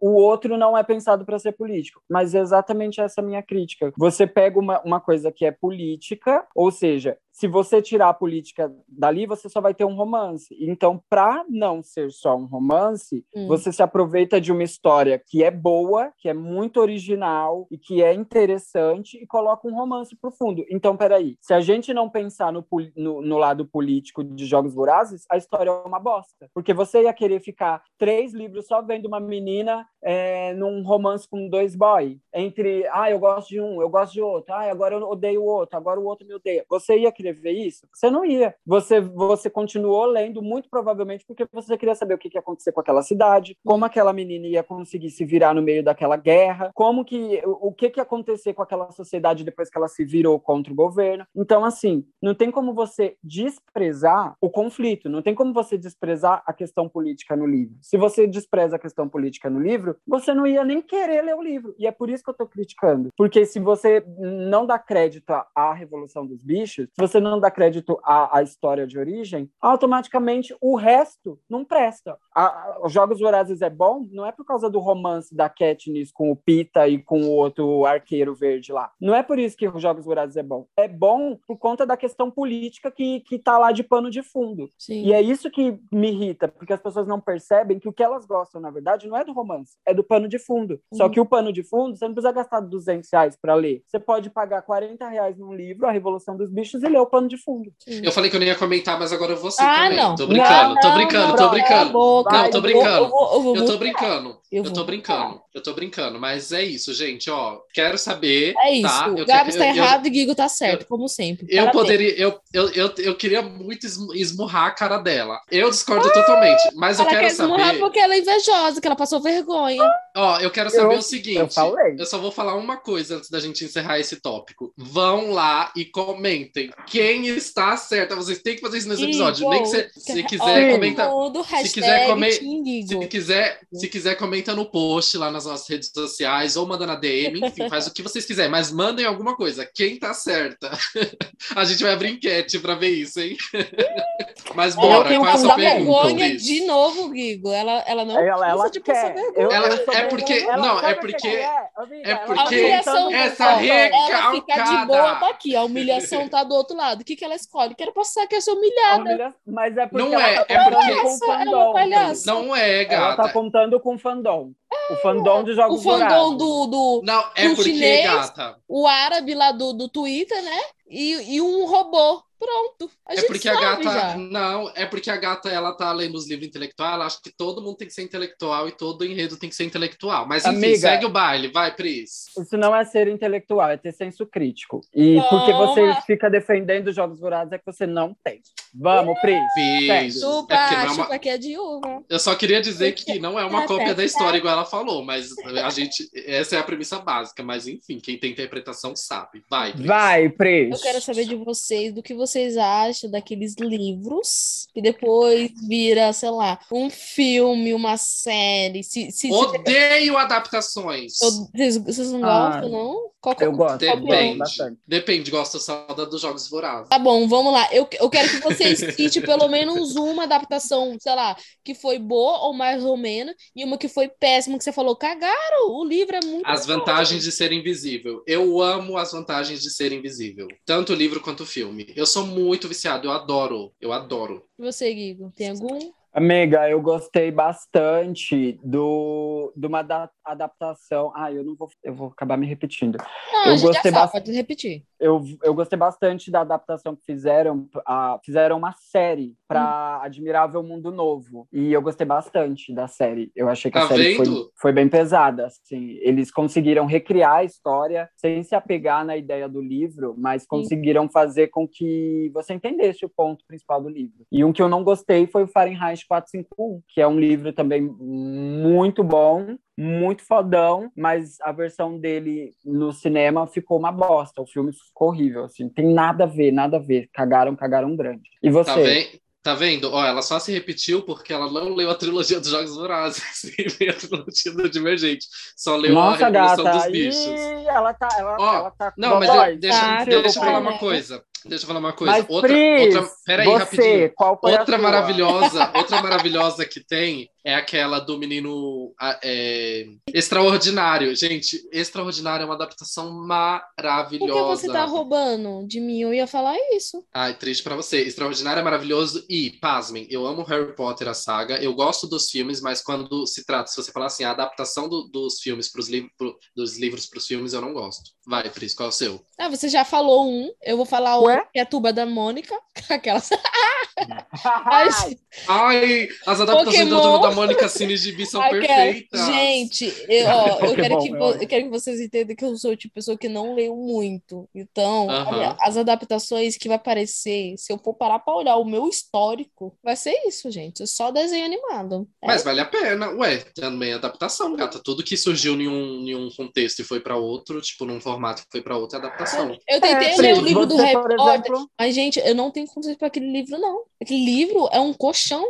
o outro não é pensado para ser político. Mas é exatamente essa minha crítica. Você pega uma, uma coisa que é política, ou seja, se você tirar a política dali, você só vai ter um romance. Então, para não ser só um romance, Hum. você se aproveita de uma história que é boa, que é muito original e que é interessante e coloca um romance profundo. Então, peraí, se a gente não pensar no, no, no lado político de Jogos Vorazes, a história é uma bosta. Porque você ia querer ficar três livros só vendo uma menina é, num romance com dois boy. Entre, ah, eu gosto de um, eu gosto de outro, ah, agora eu odeio o outro, agora o outro me odeia. Você ia querer ver isso? Você não ia. Você, você continuou lendo, muito provavelmente, porque você queria saber o que, ia acontecer com aquela cidade, como aquela menina ia conseguir se virar no meio daquela guerra, como que, o, que, que ia acontecer com aquela sociedade depois que ela se virou contra o governo. Então, assim, não tem como você desprezar o conflito, não tem como você desprezar a questão política no livro. Se você despreza a questão política no livro, você não ia nem querer ler o livro. E é por isso que eu estou criticando. Porque se você não dá crédito à, Revolução dos Bichos, se você não dá crédito à, à história de origem, automaticamente o resto não presta. A- a- Os Jogos Vorazes é bom, não é por causa do romance da Katniss com o Pita e com o outro arqueiro verde lá. Não é por isso que os Jogos Vorazes é bom. É bom por conta da questão política que, que tá lá de pano de fundo. Sim. E é isso que me irrita, porque as pessoas não percebem que o que elas gostam, na verdade, não é do romance, é do pano de fundo. Só Uhum. que o pano de fundo, você não precisa gastar 200 reais para ler. Você pode pagar 40 reais num livro, A Revolução dos Bichos, e ler o pano de fundo. Sim. Eu falei que eu não ia comentar, mas agora eu vou sim Ah, também. não. Tô brincando, Não, tô brincando, não, tô brincando. boca. Não, tô brincando. Eu vou, eu vou, Eu tô brincando, Eu eu tô brincando, eu tô brincando, mas é isso, gente, ó, quero saber, É isso. tá? O Eu Gabs tá eu- eu- errado e Guigo tá certo, como sempre. Eu Parabéns. poderia, eu, eu, eu, eu queria muito esmu- esmurrar a cara dela. Eu discordo totalmente, mas eu Ela quero quer esmurrar saber. porque ela é invejosa, que ela passou vergonha. Ó, eu quero saber Eu- o seguinte. eu falei. eu só vou falar uma coisa antes da gente encerrar esse tópico. Vão lá e comentem quem está certa. Vocês têm que fazer isso nesse episódio. Nem que você, se quiser, Ó, comenta. todo se quiser comer-. Se quiser, se quiser, comenta no post lá nas nossas redes sociais ou manda na DM, enfim, faz o que vocês quiserem, mas mandem alguma coisa. Quem tá certa? A gente vai abrir enquete pra ver isso, hein? Mas bora, qual é a sua pergunta? de novo, Guigo. Ela, ela não Ela, ela de passar quer. Eu- Ela- eu é porque- ela- não, é porque- que é, amiga? é porque- tá essa recalcada. Ela fica de boa, tá aqui. A humilhação tá do outro lado. O que, que ela escolhe? Quero passar que eu sou humilhada. humilha- Mas é porque Não ela é, tá é porque- com Ela é uma palhaça. Não é, Ela tá gata. contando com fandom. O fandom de O jogos fandom Vorazes. do, do Não, é Um porque, chinês. gata. o árabe lá do, do Twitter, né? E, e um robô. Pronto. A É gente porque a sabe gata. já. Não, é porque a gata ela tá lendo os livros intelectuais, ela acha que todo mundo tem que ser intelectual e todo enredo tem que ser intelectual. Mas enfim, Amiga. segue o baile, vai, Pris. Isso não é ser intelectual, é ter senso crítico. E Toma. porque você fica defendendo jogos vorazes é que você não tem. Vamos, Pris. Fiz. Chupa, É porque não é uma- chupa que é de uva. Eu só queria dizer que não é uma Tá, cópia da história, igual ela falou, mas a gente. Essa é a premissa básica, mas enfim, quem tem interpretação sabe. Vai, Pris. Vai, Pris. Eu quero saber de vocês, do que vocês acham daqueles livros que depois vira, sei lá, um filme, uma série. Se, se, se- Odeio adaptações. vocês, vocês não Ah, gostam, não? Qual que- Eu gosto, eu gosto Depende. bastante. Depende, gosto só da dos jogos vorazes. Tá bom, vamos lá. Eu, eu quero que vocês citem pelo menos uma adaptação, sei lá, que foi boa ou mais ou menos, e uma que foi péssima, que você falou, cagaram, o livro é muito As bom." vantagens de ser invisível. Eu amo as vantagens de ser invisível. Tanto o livro quanto o filme. Eu sou muito viciado, eu adoro. Eu adoro. E Você, Guigo, tem algum? Amiga, eu gostei bastante do, de uma da- adaptação. Ah, eu não vou, eu vou acabar me repetindo. Não, Eu a gente já gostei sabe, bastante. pode repetir. Eu, eu gostei bastante da adaptação que fizeram. a- fizeram uma série para Admirável Mundo Novo. E eu gostei bastante da série. Eu achei que a Tá série foi, foi bem pesada. Assim. Eles conseguiram recriar a história sem se apegar na ideia do livro, mas conseguiram fazer com que você entendesse o ponto principal do livro. E um que eu não gostei foi o Fahrenheit 451, que é um livro também muito bom, muito fodão, mas a versão dele no cinema ficou uma bosta. O filme ficou horrível, assim, tem nada a ver, nada a ver. Cagaram, cagaram grande. E você? Tá, ve- tá vendo? Ó, ela só se repetiu porque ela não leu a trilogia dos Jogos Vorazes e veio a trilogia do Divergente. Só leu Nossa, a Revolução gata, dos e Bichos. ela tá, ela, Ó, ela tá Não, mas eu- deixa, tá, deixa eu desculpa, falar né? uma coisa. Deixa eu falar uma coisa. Mas, outra, Pris, outra, peraí, você, rapidinho. qual foi a Outra sua? maravilhosa, outra maravilhosa que tem é aquela do menino é, extraordinário. Gente, extraordinário é uma adaptação Por maravilhosa. que você tá roubando de mim? Eu ia falar isso. Ai, triste pra você. Extraordinário é maravilhoso e, pasmem, eu amo Harry Potter, a saga. Eu gosto dos filmes, mas quando se trata, se você falar assim, a adaptação do- dos filmes pros livros, dos livros pros filmes, eu não gosto. Vai, Pris, qual é o seu? Ah, você já falou um, eu vou falar Ué? que é a tuba da Mônica. Aquelas. Ai, Ai, as adaptações da. Turma da Mônica Cine de Bi são Aquela- perfeitas. Gente, eu, ó, eu, quero que, vo- eu quero que vocês entendam que eu sou o tipo de pessoa que não leu muito. Então, Aham. olha, as adaptações que vai aparecer, se eu for parar pra olhar o meu histórico, vai ser isso, gente. Só desenho animado. É Mas vale a pena. Ué, também é adaptação, gata. Tudo que surgiu em um, em um contexto e foi pra outro, tipo, num formato que foi pra outro, é adaptação. Eu tentei É, ler o livro do Harry exemplo, mas, gente, eu não tenho condições para aquele livro, não. Aquele livro é um colchão.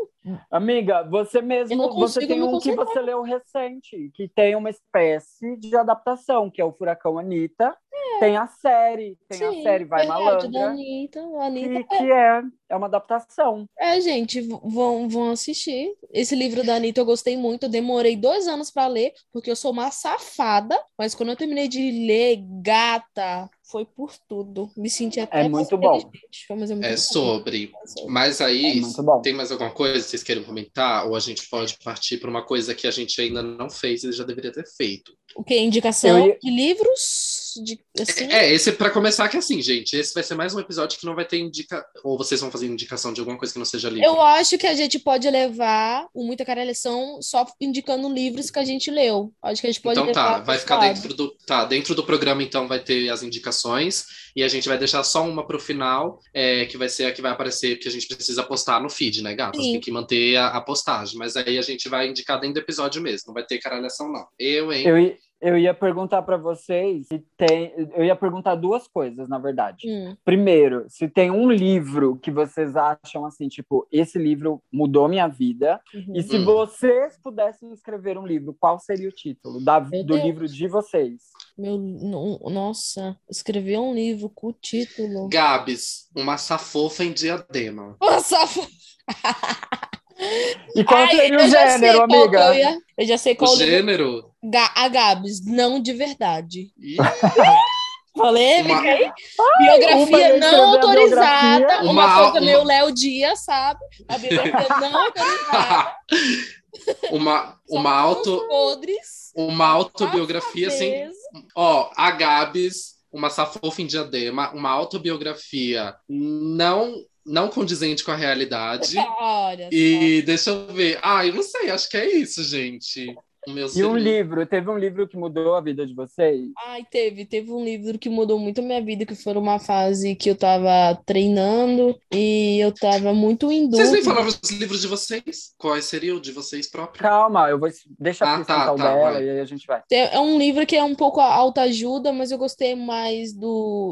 Amiga, você mesmo, você tem um que você leu recente, que tem uma espécie de adaptação, que é o Furacão Anitta. Tem a série, tem a Sim, série Vai verdade, da Malandra, Anitta. A Anitta que, que é, é uma adaptação. É, gente, vão, vão assistir. Esse livro da Anitta eu gostei muito. Eu demorei dois anos para ler, porque eu sou uma safada. Mas quando eu terminei de ler, gata, foi por tudo. Me senti até É muito mais bom. Mas é muito É sobre. É. Mas É aí, bom. tem mais alguma coisa que vocês queiram comentar? Ou a gente pode partir para uma coisa que a gente ainda não fez e já deveria ter feito? O que? Indicação ia- de livros? De, assim? É, esse para começar que é assim, gente, esse vai ser mais um episódio que não vai ter indica ou vocês vão fazer indicação de alguma coisa que não seja livro. Eu acho que a gente pode levar o Muita Caralhação só indicando livros que a gente leu. Acho que a gente pode Então tá, vai ficar lado. dentro do tá dentro do programa então vai ter as indicações e a gente vai deixar só uma pro final, é, que vai ser a que vai aparecer que a gente precisa postar no feed, né, gatas? Sim. Tem que manter a, a postagem, mas aí a gente vai indicar dentro do episódio mesmo, não vai ter caralhação não. Eu, hein? Eu, eu ia perguntar para vocês se tem. Eu ia perguntar duas coisas, na verdade. Hum. Primeiro, se tem um livro que vocês acham assim, tipo, esse livro mudou minha vida. Uhum. E se Hum. vocês pudessem escrever um livro, qual seria o título da- do Deus. livro de vocês? Meu, no- nossa, escrever um livro com o título. Gabs, uma safofa em diadema. Nossa, E qual Ai, seria o gênero, amiga? eu, ia- eu já sei O qual livro. gênero? Ga- a Gabs, não de verdade. Polêmica, Uma- hein? uma Biografia ia não autorizada. biografia. Uma, Uma- coisa uma- meio Léo Dias, sabe? A biografia não autorizada. Uma, uma auto. Podres. Uma autobiografia assim. Ó, a Gabs, uma safofa em diadema, uma autobiografia não não condizente com a realidade. Olha E deixa eu ver. Ah, eu não sei, acho que é isso, gente. Meu E um livro, teve um livro que mudou a vida de vocês? Ai, teve, teve um livro que mudou muito a minha vida, que foi uma fase que eu tava treinando e eu tava muito em Vocês nem dúvida. falaram os livros de vocês? Quais seriam o de vocês próprios? Calma, eu vou deixa a Ah, tá, tá, dela vai. e aí a gente vai. É é um livro que é um pouco autoajuda, mas eu gostei mais do.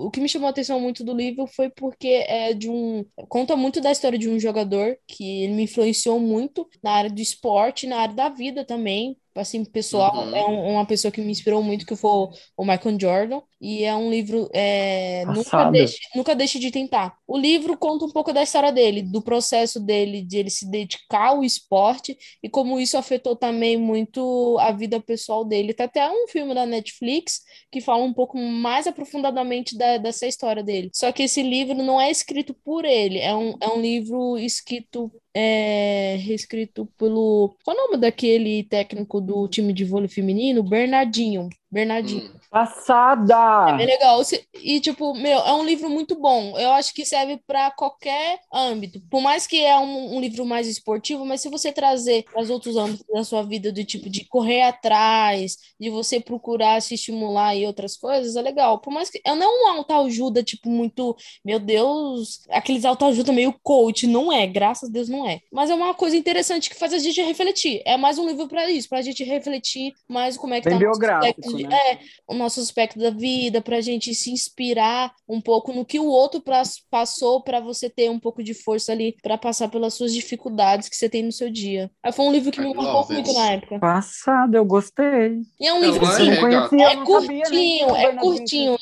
O que me chamou a atenção muito do livro foi porque é de um. Conta muito da história de um jogador que ele me influenciou muito na área do esporte, na área da vida também. Assim, pessoal, Uhum. é um- uma pessoa que me inspirou muito, que foi o- Michael Jordan. E é um livro. é, nunca deixe, nunca deixe de tentar. O livro conta um pouco da história dele, do processo dele, de ele se dedicar ao esporte e como isso afetou também muito a vida pessoal dele. Tem até um filme da Netflix que fala um pouco mais aprofundadamente da- dessa história dele. Só que esse livro não é escrito por ele, é um, é um livro escrito, é, reescrito pelo. Qual é o nome daquele técnico do time de vôlei feminino? Bernardinho. Bernardinho. Hum, Passada! É bem legal. E, tipo, meu, é um livro muito bom. Eu acho que serve para qualquer âmbito. Por mais que é um, um livro mais esportivo, mas se você trazer para os outros âmbitos da sua vida, do tipo de correr atrás, de você procurar se estimular e outras coisas, é legal. Por mais que. Eu não um autoajuda, tipo, muito. Meu Deus, aqueles autoajuda meio coach. Não é, graças a Deus não é. Mas é uma coisa interessante que faz a gente refletir. É mais um livro para isso, para a gente refletir mais como é que Bem tá biográfico, né? É, o nosso aspecto da vida, para a gente se inspirar um pouco no que o outro pra- passou, para você ter um pouco de força ali para passar pelas suas dificuldades que você tem no seu dia. Aí foi um livro que I me marcou muito it. na época. Passada, eu gostei. E é um Eu livro assim, conhecia, É eu sabia nem que curtinho, o é curtinho.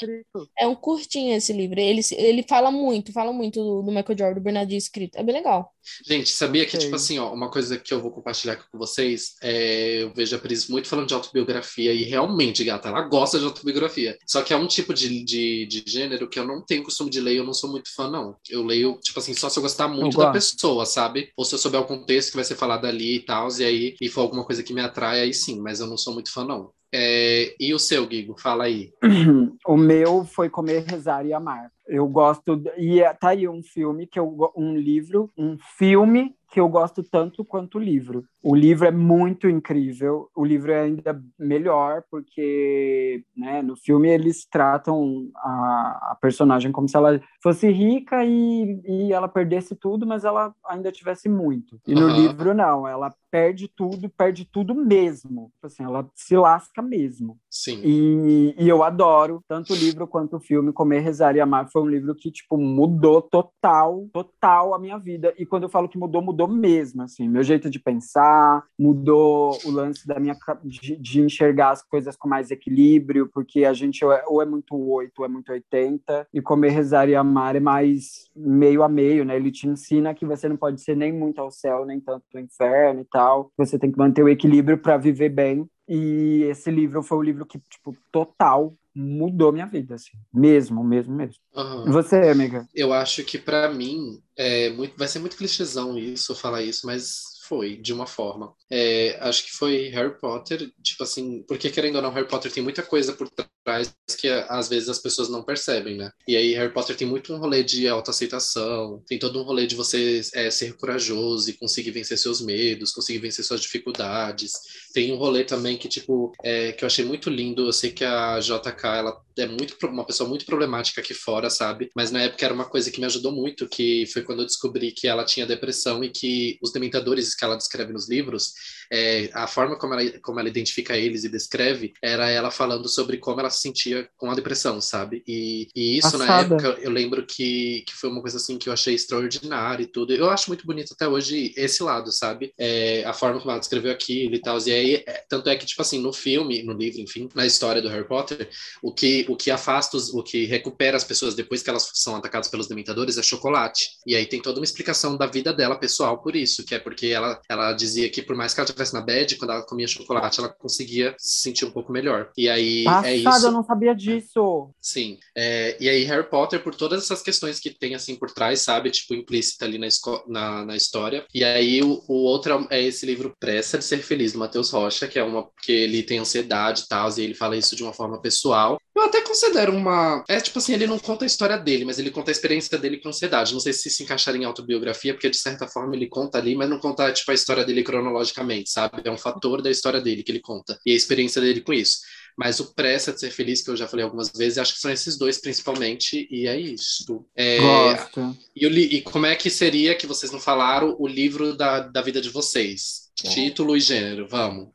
é um curtinho esse livro. Ele, ele fala muito, fala muito do, do Michael Jordan, do Bernardinho escrito. É bem legal. Gente, sabia que, tipo assim, ó, uma coisa que eu vou compartilhar aqui com vocês, é, eu vejo a Pris muito falando de autobiografia, e realmente, gata, ela gosta de autobiografia. Só que é um tipo de, de, de gênero que eu não tenho costume de ler, eu não sou muito fã, não. Eu leio, tipo assim, só se eu gostar muito da gosto. pessoa, sabe? Ou se eu souber o contexto que vai ser falado ali e tal, e aí, e for alguma coisa que me atrai, aí sim, mas eu não sou muito fã, não. É, e o seu, Guigo? Fala aí. O meu foi Comer, Rezar e Amar. Eu gosto. E é- tá aí um filme que eu. Um livro, um filme que eu gosto tanto quanto o livro. O livro é muito incrível. O livro é ainda melhor, porque né, no filme eles tratam a, a personagem como se ela fosse rica e, e ela perdesse tudo, mas ela ainda tivesse muito. E no Aham. livro, não. Ela perde tudo, perde tudo mesmo. Tipo Assim, ela se lasca mesmo. Sim. E, e eu adoro tanto o livro quanto o filme. Comer, Rezar e Amar foi um livro que, tipo, mudou total, total a minha vida. E quando eu falo que mudou, mudou mesmo, assim. Meu jeito de pensar, mudou o lance da minha... De, de enxergar as coisas com mais equilíbrio, porque a gente ou é, é muito 8 ou é muito 80. E Comer, Rezar e Amar é mais meio a meio, né? Ele te ensina que você não pode ser nem muito ao céu, nem tanto ao inferno e tal. Você tem que manter o equilíbrio para viver bem. E esse livro foi o livro que, tipo, total mudou minha vida, assim. Mesmo, mesmo, mesmo. E você, amiga? Eu acho que pra mim é muito, vai ser muito clichêzão isso, falar isso, mas foi, de uma forma. É, acho que foi Harry Potter, tipo assim, porque querendo ou não, Harry Potter tem muita coisa por trás que às vezes as pessoas não percebem, né? E aí Harry Potter tem muito um rolê de autoaceitação, tem todo um rolê de você é, ser corajoso e conseguir vencer seus medos, conseguir vencer suas dificuldades. Tem um rolê também que, tipo, é, que eu achei muito lindo. Eu sei que a JK, ela é muito uma pessoa muito problemática aqui fora, sabe? Mas na época era uma coisa que me ajudou muito, que foi quando eu descobri que ela tinha depressão e que os dementadores que ela descreve nos livros, é, a forma como ela, como ela identifica eles e descreve, era ela falando sobre como ela se sentia com a depressão, sabe? E, e isso na época eu lembro que, que foi uma coisa assim que eu achei extraordinária e tudo. Eu acho muito bonito até hoje esse lado, sabe? É, a forma como ela descreveu aquilo e tal. E aí, é, tanto é que, tipo assim, no filme, no livro, enfim, na história do Harry Potter, o que que o que afasta, os, o que recupera as pessoas depois que elas são atacadas pelos dementadores é chocolate. E aí tem toda uma explicação da vida dela pessoal por isso, que é porque ela, ela dizia que por mais que ela estivesse na bed, quando ela comia chocolate, ela conseguia se sentir um pouco melhor. E aí Passada, é isso. eu não sabia disso. Sim. É, e aí Harry Potter, por todas essas questões que tem assim por trás, sabe? Tipo, implícita ali na, na, na história. E aí o, o outro é esse livro Pressa de Ser Feliz, do Matheus Rocha, que é uma que ele tem ansiedade e tal, e ele fala isso de uma forma pessoal. Eu até considero uma. É tipo assim, ele não conta a história dele, mas ele conta a experiência dele com ansiedade. Não sei se se encaixaria em autobiografia, porque de certa forma ele conta ali, mas não conta tipo a história dele cronologicamente, sabe? É um fator da história dele que ele conta e a experiência dele com isso. Mas o Pressa de Ser Feliz, que eu já falei algumas vezes, acho que são esses dois principalmente, e é isso. É, Gosto. E, e, como é que seria, que vocês não falaram, o livro da, da vida de vocês? Título e gênero, vamos.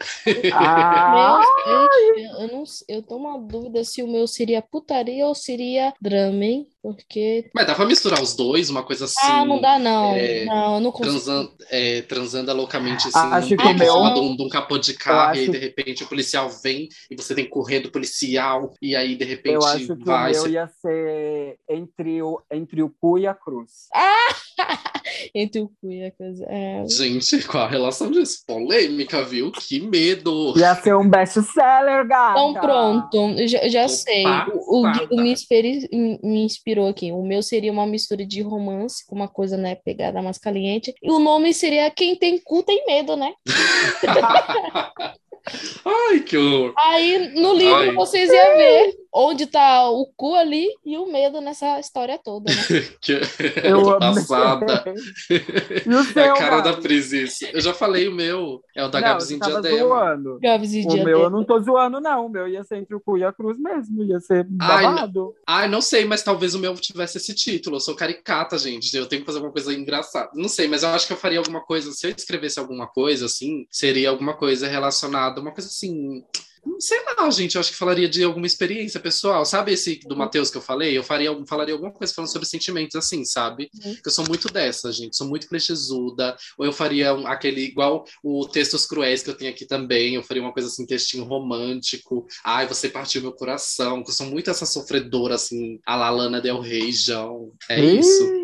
Ah, eu, eu, não, eu tô uma dúvida se o meu seria putaria ou seria drama, hein? Porque. Mas dá pra misturar os dois, uma coisa assim. Ah, não dá, não. É, não, eu não consigo. Transando, é, transando loucamente assim, acho que o meu... de, um, de um capô de carro, acho... e aí de repente o policial vem e você tem que correr do policial, e aí de repente eu acho que vai. O meu ia ser entre o, entre o cu e a cruz. Ah! entre o cu e a cruz. É... Gente, qual a relação disso? Polêmica, viu? Que medo! Ia ser um best-seller, gata! Então pronto, já, já sei. O, o Guido me, me inspirou aqui. O meu seria uma mistura de romance com uma coisa, né, pegada mais caliente. E o nome seria Quem Tem Cu Tem Medo, né? Ai, que horror. Aí no livro Ai. vocês iam ver onde tá o cu ali e o medo nessa história toda, né? que... Eu passada. e o seu, a cara da Pris, isso. Eu já falei o meu. É o da Gabs em Diadema. Gabs em o meu eu não tô zoando, não. O meu ia ser entre o cu e a cruz mesmo. Ia ser babado. Ai, Ai, não sei, mas talvez o meu tivesse esse título. Eu sou caricata, gente. Eu tenho que fazer alguma coisa engraçada. Não sei, mas eu acho que eu faria alguma coisa. Se eu escrevesse alguma coisa, assim, seria alguma coisa relacionada, uma coisa assim Sei lá, gente, eu acho que falaria de alguma experiência pessoal. Sabe esse do uhum. Matheus que eu falei? Eu faria, falaria alguma coisa falando sobre sentimentos assim, sabe? Uhum. Eu sou muito dessa, gente. Sou muito clichêsuda. Ou eu faria um, aquele, igual o Textos Cruéis que eu tenho aqui também. Eu faria uma coisa assim, textinho romântico. Ai, você partiu meu coração. Eu sou muito essa sofredora, assim, a la Lana Del Rey, João. É Ih! isso.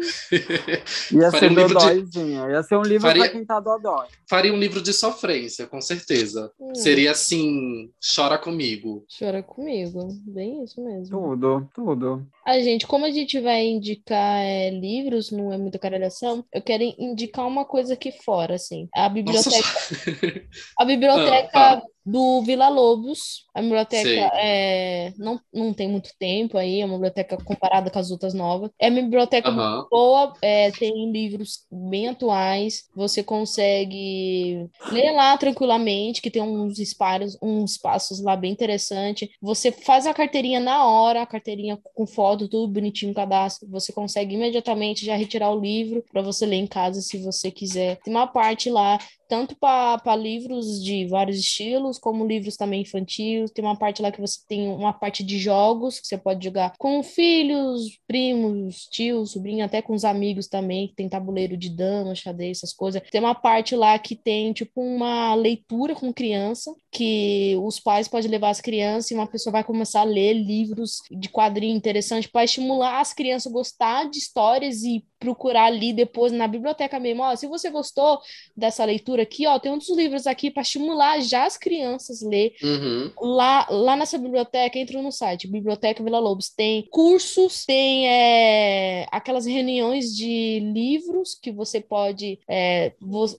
Ia ser um dodóizinha. De... Ia ser um livro faria... pra quem tá dodói. Faria um livro de sofrência, com certeza. Hum. Seria assim Chora comigo. Chora comigo. Bem isso mesmo. Tudo, tudo. A gente, como a gente vai indicar é, livros, não é muita caralhação, eu quero indicar uma coisa aqui fora, assim. A biblioteca. a biblioteca ah, tá do Vila Lobos. A biblioteca é, não, não tem muito tempo aí, é uma biblioteca comparada com as outras novas. É uma biblioteca uhum. muito boa, é, tem livros bem atuais, você consegue ler lá tranquilamente, que tem uns espaços, uns espaços lá bem interessante. Você faz a carteirinha na hora, a carteirinha com foto, tudo bonitinho, cadastro. Você consegue imediatamente já retirar o livro para você ler em casa se você quiser. Tem uma parte lá tanto para livros de vários estilos, como livros também infantis. Tem uma parte lá que você tem uma parte de jogos, que você pode jogar com filhos, primos, tios, sobrinho, até com os amigos também, que tem tabuleiro de dama, xadrez, essas coisas. Tem uma parte lá que tem, tipo, uma leitura com criança, que os pais podem levar as crianças e uma pessoa vai começar a ler livros de quadrinho interessante para estimular as crianças a gostar de histórias e procurar ali depois na biblioteca mesmo. Ó, se você gostou dessa leitura aqui, ó, tem outros livros aqui para estimular já as crianças a ler. Uhum. Lá, lá nessa biblioteca, entra no site, Biblioteca Vila Lobos, tem cursos, tem é, aquelas reuniões de livros que você pode. É,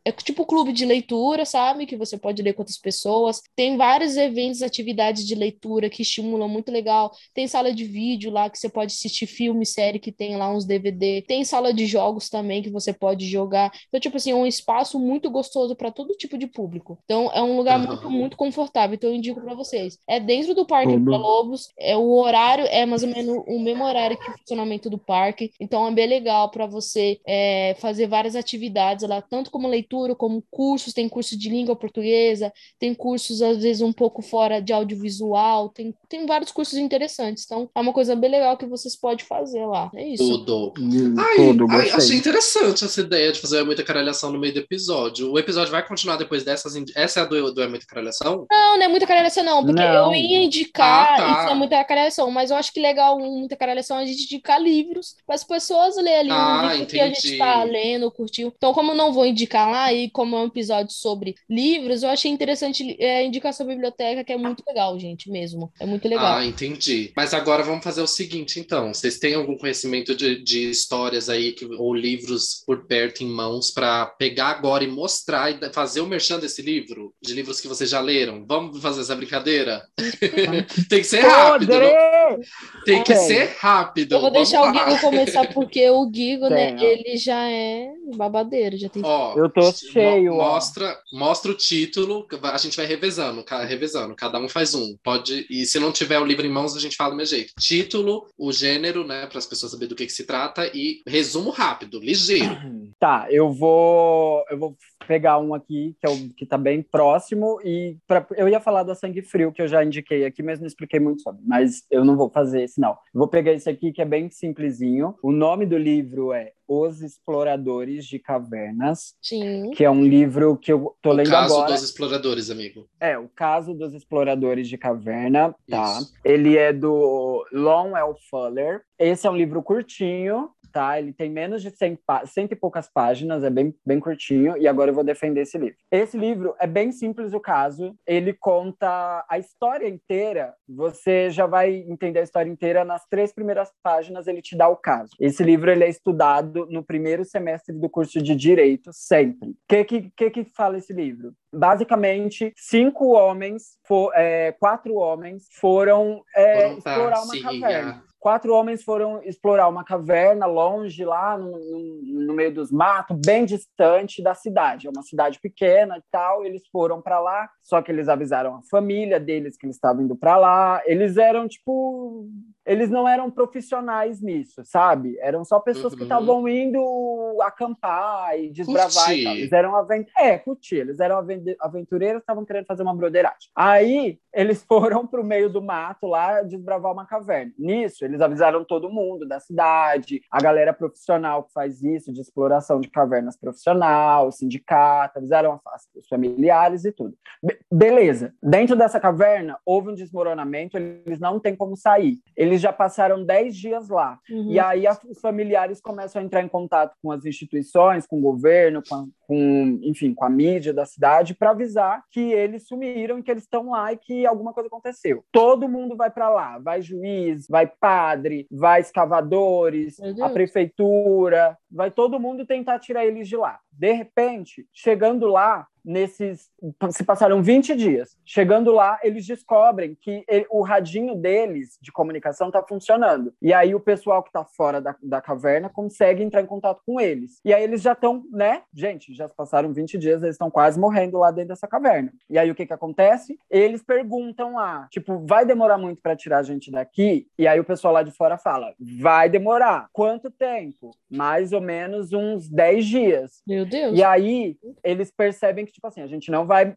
é tipo clube de leitura, sabe? Que você pode ler com outras pessoas. Tem vários eventos, atividades de leitura que estimulam muito legal. Tem sala de vídeo lá que você pode assistir filme, série que tem lá uns DVD. Tem sala de jogos também que você pode jogar. Então, tipo assim, é um espaço muito gostoso para todo tipo de público. Então, é um lugar uhum. muito, muito confortável. Então, eu indico para vocês. É dentro do Parque uhum. Lobos, é o horário é mais ou menos o mesmo horário que o funcionamento do parque. Então, é bem legal para você é, fazer várias atividades lá, tanto como leitura, como cursos. Tem curso de língua portuguesa, tem cursos, às vezes, um pouco fora de audiovisual, tem, tem vários cursos interessantes. Então, é uma coisa bem legal que vocês podem fazer lá. É isso. Tudo. Ai, tudo. Ai, Gostei. achei interessante essa ideia de fazer muita caralhação no meio do episódio. O episódio vai continuar depois dessas. indi- Essa é a do, do É Muita Caralhação? Não, não é muita caralhação, não, porque Não. eu ia indicar Ah, tá. isso é muita caralhação, mas eu acho que legal muita caralhação é a gente indicar livros para as pessoas lerem ali um Ah, livro que a gente está lendo, curtiu. Então, como eu não vou indicar lá e como é um episódio sobre livros, eu achei interessante é, indicar sua biblioteca, que é muito legal, gente, mesmo. É muito legal. Ah, entendi. Mas agora vamos fazer o seguinte, então. Vocês têm algum conhecimento de, de histórias aí que- ou livros por perto em mãos para pegar agora e mostrar e fazer o merchan desse livro? De livros que vocês já leram? Vamos fazer essa brincadeira? tem que ser rápido. não-! Tem que ser rápido. Eu vou deixar o lá. Guigo começar, porque o Guigo, né, ó. ele já é babadeiro, já tem Ó, Eu tô mo- cheio, ó. Mostra, mostra o título, a gente vai revezando, revezando, cada um faz um. Pode, e se não tiver o livro em mãos, a gente fala do meu jeito. Título, o gênero, né, para as pessoas saberem do que, que se trata e resumo rápido, ligeiro. Tá, eu vou, eu vou pegar um aqui que é o que tá bem próximo e pra, eu ia falar da Sangue Frio que eu já indiquei aqui, mas não expliquei muito sobre. Mas eu não vou fazer esse não. Eu vou pegar esse aqui que é bem simplesinho. O nome do livro é Os Exploradores de Cavernas, Sim. que é um livro que eu tô O lendo caso agora. dos exploradores, amigo. É, o caso dos exploradores de caverna, tá? Isso. Ele é do Lon L. Fuller. Esse é um livro curtinho, tá? Ele tem menos de 100, pá- cento e poucas páginas, é bem, bem curtinho, e agora eu vou defender esse livro. Esse livro é bem simples o caso, ele conta a história inteira, você já vai entender a história inteira nas três primeiras páginas, ele te dá o caso. Esse livro ele é estudado no primeiro semestre do curso de Direito, sempre. O que, que, que que fala esse livro? Basicamente, cinco homens, fo- é, quatro homens foram, é, Foram explorar uma Síria. caverna. Quatro homens foram explorar uma caverna longe, lá no, no- no meio dos matos, bem distante da cidade. É uma cidade pequena e tal. Eles foram para lá, só que eles avisaram a família deles que eles estavam indo para lá. Eles eram tipo. Eles não eram profissionais nisso, sabe? Eram só pessoas que Uhum. estavam indo acampar e desbravar e tal. Curtir. Eles eram aven- é, curtir. Eles eram aven- aventureiros, estavam querendo fazer uma broderagem. Aí eles foram para o meio do mato lá desbravar uma caverna. Nisso, eles avisaram todo mundo da cidade, a galera profissional que faz isso, de exploração de cavernas profissional, sindicato, avisaram a- os familiares e tudo. Be- beleza. Dentro dessa caverna, houve um desmoronamento, eles não têm como sair. Eles já passaram 10 dias lá. Uhum. E aí a- os familiares começam a entrar em contato com as instituições, com o governo, com, a- com, enfim, com a mídia da cidade para avisar que eles sumiram, que eles estão lá e que alguma coisa aconteceu. Todo mundo vai para lá, vai juiz, vai padre, vai escavadores, a prefeitura, vai todo mundo tentar tirar eles de lá. De repente, chegando lá, nesses se passaram 20 dias. Chegando lá, eles descobrem que ele- o radinho deles de comunicação está funcionando. E aí o pessoal que está fora da, da caverna consegue entrar em contato com eles. E aí eles já estão, né? Gente, já se passaram 20 dias, eles estão quase morrendo lá dentro dessa caverna. E aí o que que acontece? Eles perguntam lá, tipo, vai demorar muito para tirar a gente daqui? E aí o pessoal lá de fora fala, vai demorar. Quanto tempo? Mais ou menos uns 10 dias. Meu Deus. E aí eles percebem que, tipo assim, a gente não vai.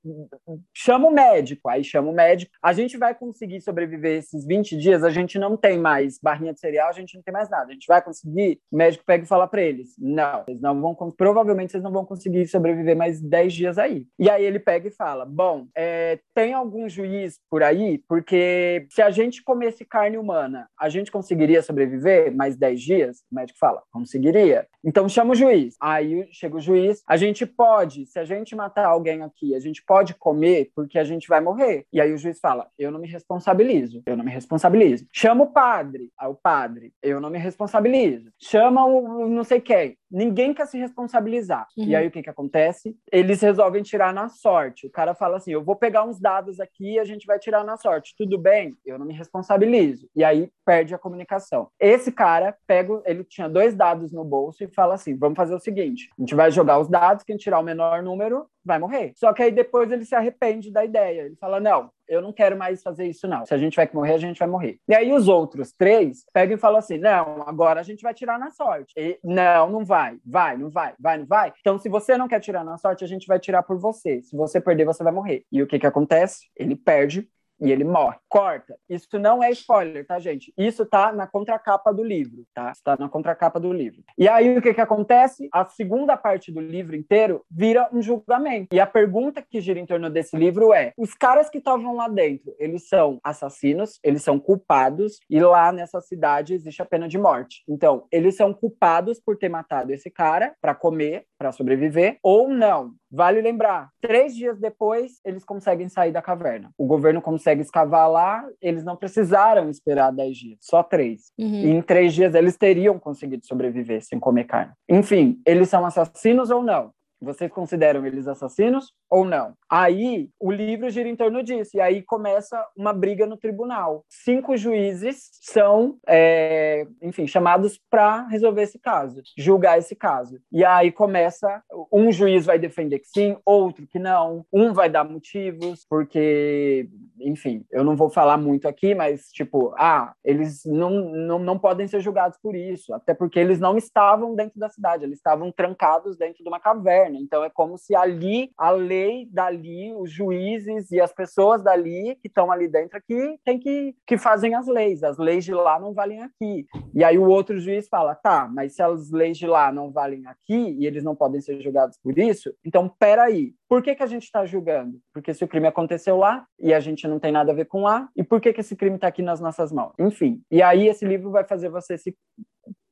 Chama o médico, aí chama o médico. A gente vai conseguir sobreviver esses 20 dias, a gente não tem mais barrinha de cereal, a gente não tem mais nada. A gente vai conseguir. O médico pega e fala para eles: não, vocês não vão. Provavelmente vocês não vão conseguir sobreviver mais 10 dias aí. E aí ele pega e fala: bom, é, tem algum juiz por aí? Porque se a gente comesse carne humana, a gente conseguiria sobreviver mais 10 dias? O médico fala: conseguiria. Então chama o juiz. Aí chega o juiz. A gente pode, se a gente matar alguém aqui, a gente pode comer porque a gente vai morrer. E aí o juiz fala: eu não me responsabilizo. Eu não me responsabilizo. Chama o padre. Aí o padre: eu não me responsabilizo. Chama o não sei quem. Ninguém quer se responsabilizar. Uhum. E aí o que que acontece? Eles resolvem tirar na sorte. O cara fala assim: eu vou pegar uns dados aqui e a gente vai tirar na sorte. Tudo bem? Eu não me responsabilizo. E aí perde a comunicação. Esse cara pega, ele tinha dois dados no bolso e fala assim: vamos fazer o seguinte: a gente vai jogar os dados, quem tirar o menor número vai morrer. Só que aí depois ele se arrepende da ideia. Ele fala: não, eu não quero mais fazer isso, não. Se a gente vai morrer, a gente vai morrer. E aí os outros três pegam e falam assim: não, agora a gente vai tirar na sorte. E, não, não vai. Vai, não vai, vai, não vai. Então, se você não quer tirar na sorte, a gente vai tirar por você. Se você perder, você vai morrer. E o que que acontece? Ele perde e ele morre. Corta. Isso não é spoiler, tá, gente? Isso tá na contracapa do livro, tá? Está na contracapa do livro. E aí o que que acontece? A segunda parte do livro inteiro vira um julgamento. E a pergunta que gira em torno desse livro é: os caras que estavam lá dentro, eles são assassinos, eles são culpados e lá nessa cidade existe a pena de morte. Então, eles são culpados por ter matado esse cara para comer, para sobreviver, ou não. Vale lembrar, três dias depois eles conseguem sair da caverna. O governo consegue escavar lá, eles não precisaram esperar dez dias, só três. Uhum. E em três dias eles teriam conseguido sobreviver sem comer carne. Enfim, eles são assassinos ou não? Vocês consideram eles assassinos ou não? Aí o livro gira em torno disso, e aí começa uma briga no tribunal. Cinco juízes são, é, enfim, chamados para resolver esse caso, julgar esse caso. E aí começa: um juiz vai defender que sim, outro que não, um vai dar motivos, porque, enfim, eu não vou falar muito aqui, mas tipo, ah, eles não, não, não podem ser julgados por isso, até porque eles não estavam dentro da cidade, eles estavam trancados dentro de uma caverna então é como se ali, a lei dali, os juízes e as pessoas dali que estão ali dentro aqui tem que, que fazem as leis. As leis de lá não valem aqui. E aí o outro juiz fala, tá, mas se as leis de lá não valem aqui e eles não podem ser julgados por isso, então peraí, por que, que a gente está julgando? Porque se o crime aconteceu lá e a gente não tem nada a ver com lá, e por que, que esse crime está aqui nas nossas mãos? Enfim, e aí esse livro vai fazer você se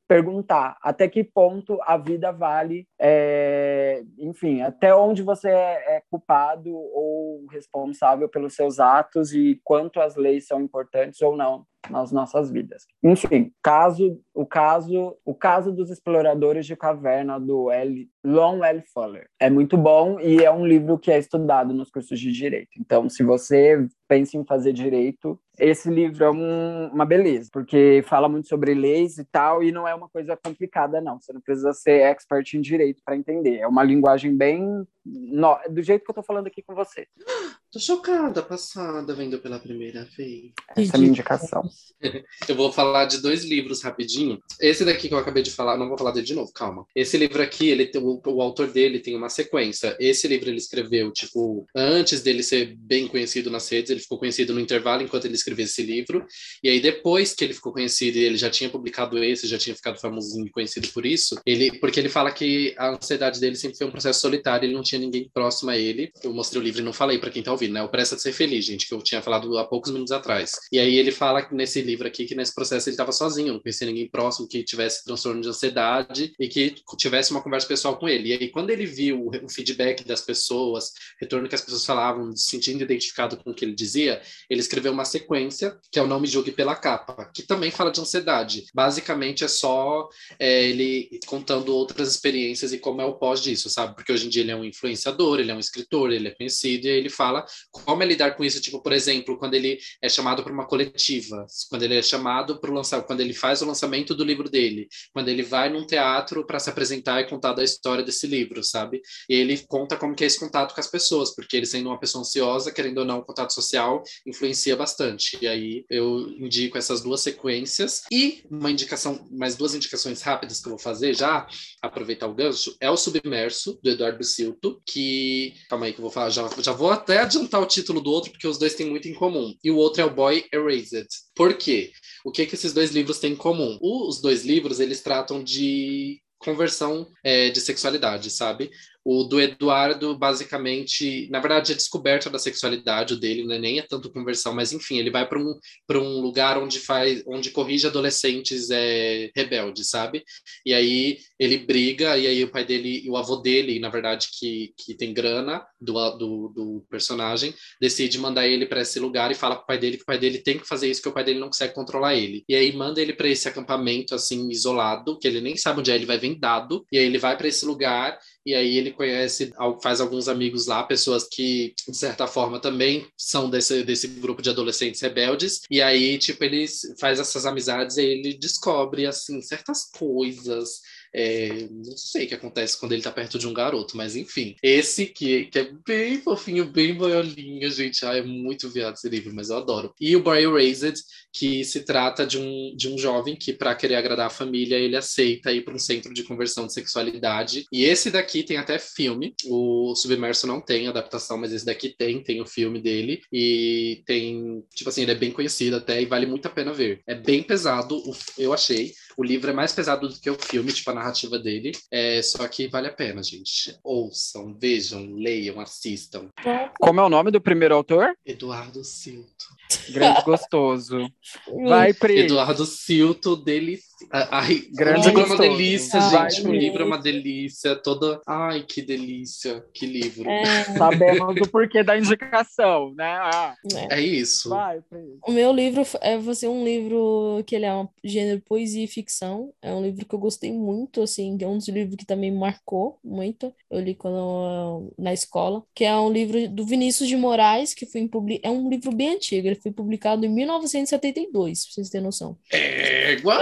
perguntar até que ponto a vida vale, é, enfim, até onde você é, é culpado ou responsável pelos seus atos e quanto as leis são importantes ou não nas nossas vidas. Enfim, caso, o caso, o caso dos exploradores de caverna do L, Lon L. Fuller é muito bom e é um livro que é estudado nos cursos de direito. Então, se você pensa em fazer direito, esse livro é um, uma beleza, porque fala muito sobre leis e tal, e não é uma coisa complicada, não. Você não precisa ser expert em direito para entender. É uma linguagem bem. No, do jeito que eu tô falando aqui com você. Tô chocada, passada, vendo pela primeira vez. Essa é a minha indicação. eu vou falar de dois livros rapidinho. Esse daqui que eu acabei de falar, não vou falar dele de novo, calma. Esse livro aqui, ele o, o autor dele tem uma sequência. Esse livro ele escreveu, tipo, antes dele ser bem conhecido nas redes, ele ficou conhecido no intervalo enquanto ele escrevia esse livro. E aí, depois que ele ficou conhecido e ele já tinha publicado esse, já tinha ficado famosinho e conhecido por isso, ele, porque ele fala que a ansiedade dele sempre foi um processo solitário, ele não tinha ninguém próximo a ele. Eu mostrei o livro e não falei para quem tá ouvindo, né? O Pressa de Ser Feliz, gente, que eu tinha falado há poucos minutos atrás. E aí ele fala nesse livro aqui que nesse processo ele estava sozinho, não conhecia ninguém próximo que tivesse transtorno de ansiedade e que tivesse uma conversa pessoal com ele. E aí quando ele viu o feedback das pessoas, retorno que as pessoas falavam, se sentindo identificado com o que ele dizia, ele escreveu uma sequência que é o Não Me Julgue Pela Capa, que também fala de ansiedade. Basicamente é só é, ele contando outras experiências e como é o pós disso, sabe? Porque hoje em dia ele é um influenciador, ele é um escritor, ele é conhecido e ele fala como é lidar com isso, tipo, por exemplo, quando ele é chamado para uma coletiva, quando ele é chamado para lançar, quando ele faz o lançamento do livro dele, quando ele vai num teatro para se apresentar e contar da história desse livro, sabe? E ele conta como que é esse contato com as pessoas, porque ele sendo uma pessoa ansiosa, querendo ou não, o contato social influencia bastante. E aí eu indico essas duas sequências e uma indicação, mais duas indicações rápidas que eu vou fazer já, aproveitar o gancho, é o Submerso do Eduardo Silto, que calma aí que eu vou falar, já, já vou até adiantar o título do outro, porque os dois têm muito em comum. E o outro é o Boy Erased. Por quê? O que, que esses dois livros têm em comum? Os dois livros, eles tratam de conversão é, de sexualidade, sabe? O do Eduardo, basicamente, na verdade, a descoberta da sexualidade dele, né? nem é tanto conversão, mas enfim, ele vai para um, um lugar onde faz, onde corrige adolescentes é, rebeldes, sabe? E aí ele briga, e aí o pai dele, e o avô dele, na verdade, que, que tem grana do, do, do personagem, decide mandar ele para esse lugar e fala pro pai dele que o pai dele tem que fazer isso, que o pai dele não consegue controlar ele. E aí manda ele para esse acampamento, assim, isolado, que ele nem sabe onde é, ele vai vendado, e aí ele vai para esse lugar e aí ele conhece, faz alguns amigos lá, pessoas que, de certa forma, também são desse, desse grupo de adolescentes rebeldes, e aí, tipo, ele faz essas amizades e ele descobre, assim, certas coisas É, não sei o que acontece quando ele tá perto de um garoto, mas enfim. Esse que, que é bem fofinho, bem boiolinho, gente. Ah, é muito viado esse livro, mas eu adoro. E o Boy Erased, que se trata de um, de um jovem que, para querer agradar a família, ele aceita ir para um centro de conversão de sexualidade. E esse daqui tem até filme. O Submerso não tem adaptação, mas esse daqui tem, tem o filme dele. E tem, tipo assim, ele é bem conhecido até e vale muito a pena ver. É bem pesado, eu achei. O livro é mais pesado do que o filme, tipo a narrativa dele. É, só que vale a pena, gente. Ouçam, vejam, leiam, assistam. Como é o nome do primeiro autor? Eduardo Silto. Grande gostoso. Vai, Pri. Eduardo Silto, dele. Ai, Grande o livro é uma delícia, gente. O livro é uma delícia. Toda. Ai, que delícia. Que livro. É. Sabemos do porquê da indicação, né? Ah. É. é isso. Vai, Pri. O meu livro é você um livro que ele é um gênero poesia e ficção. É um livro que eu gostei muito, assim, é um dos livros que também me marcou muito. Eu li quando na escola, que é um livro do Vinícius de Moraes, que foi em publi... é um livro bem antigo. Ele foi publicado em 1972, pra vocês terem noção. Égua!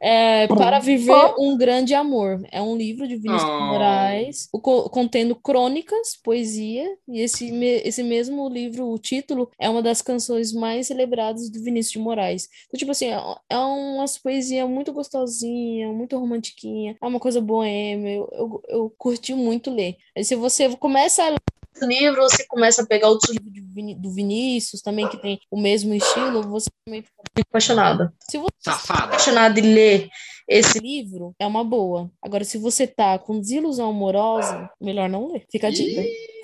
É, é, Para Viver um Grande Amor. É um livro de Vinícius oh. Moraes, contendo crônicas, poesia, e esse, esse mesmo livro, o título, é uma das canções mais celebradas do Vinícius de Moraes. Então, tipo assim, é, é uma poesia muito gostosinha, muito romantiquinha, é uma coisa boêmia, eu, eu, eu curti muito ler. Aí, se você começa a ler livro, você começa a pegar outros livros do Vinícius também, que tem o mesmo estilo, você também fica apaixonada. Se você Safada. apaixonada e ler esse livro, é uma boa. Agora, se você tá com desilusão amorosa, melhor não ler. Fica a dica.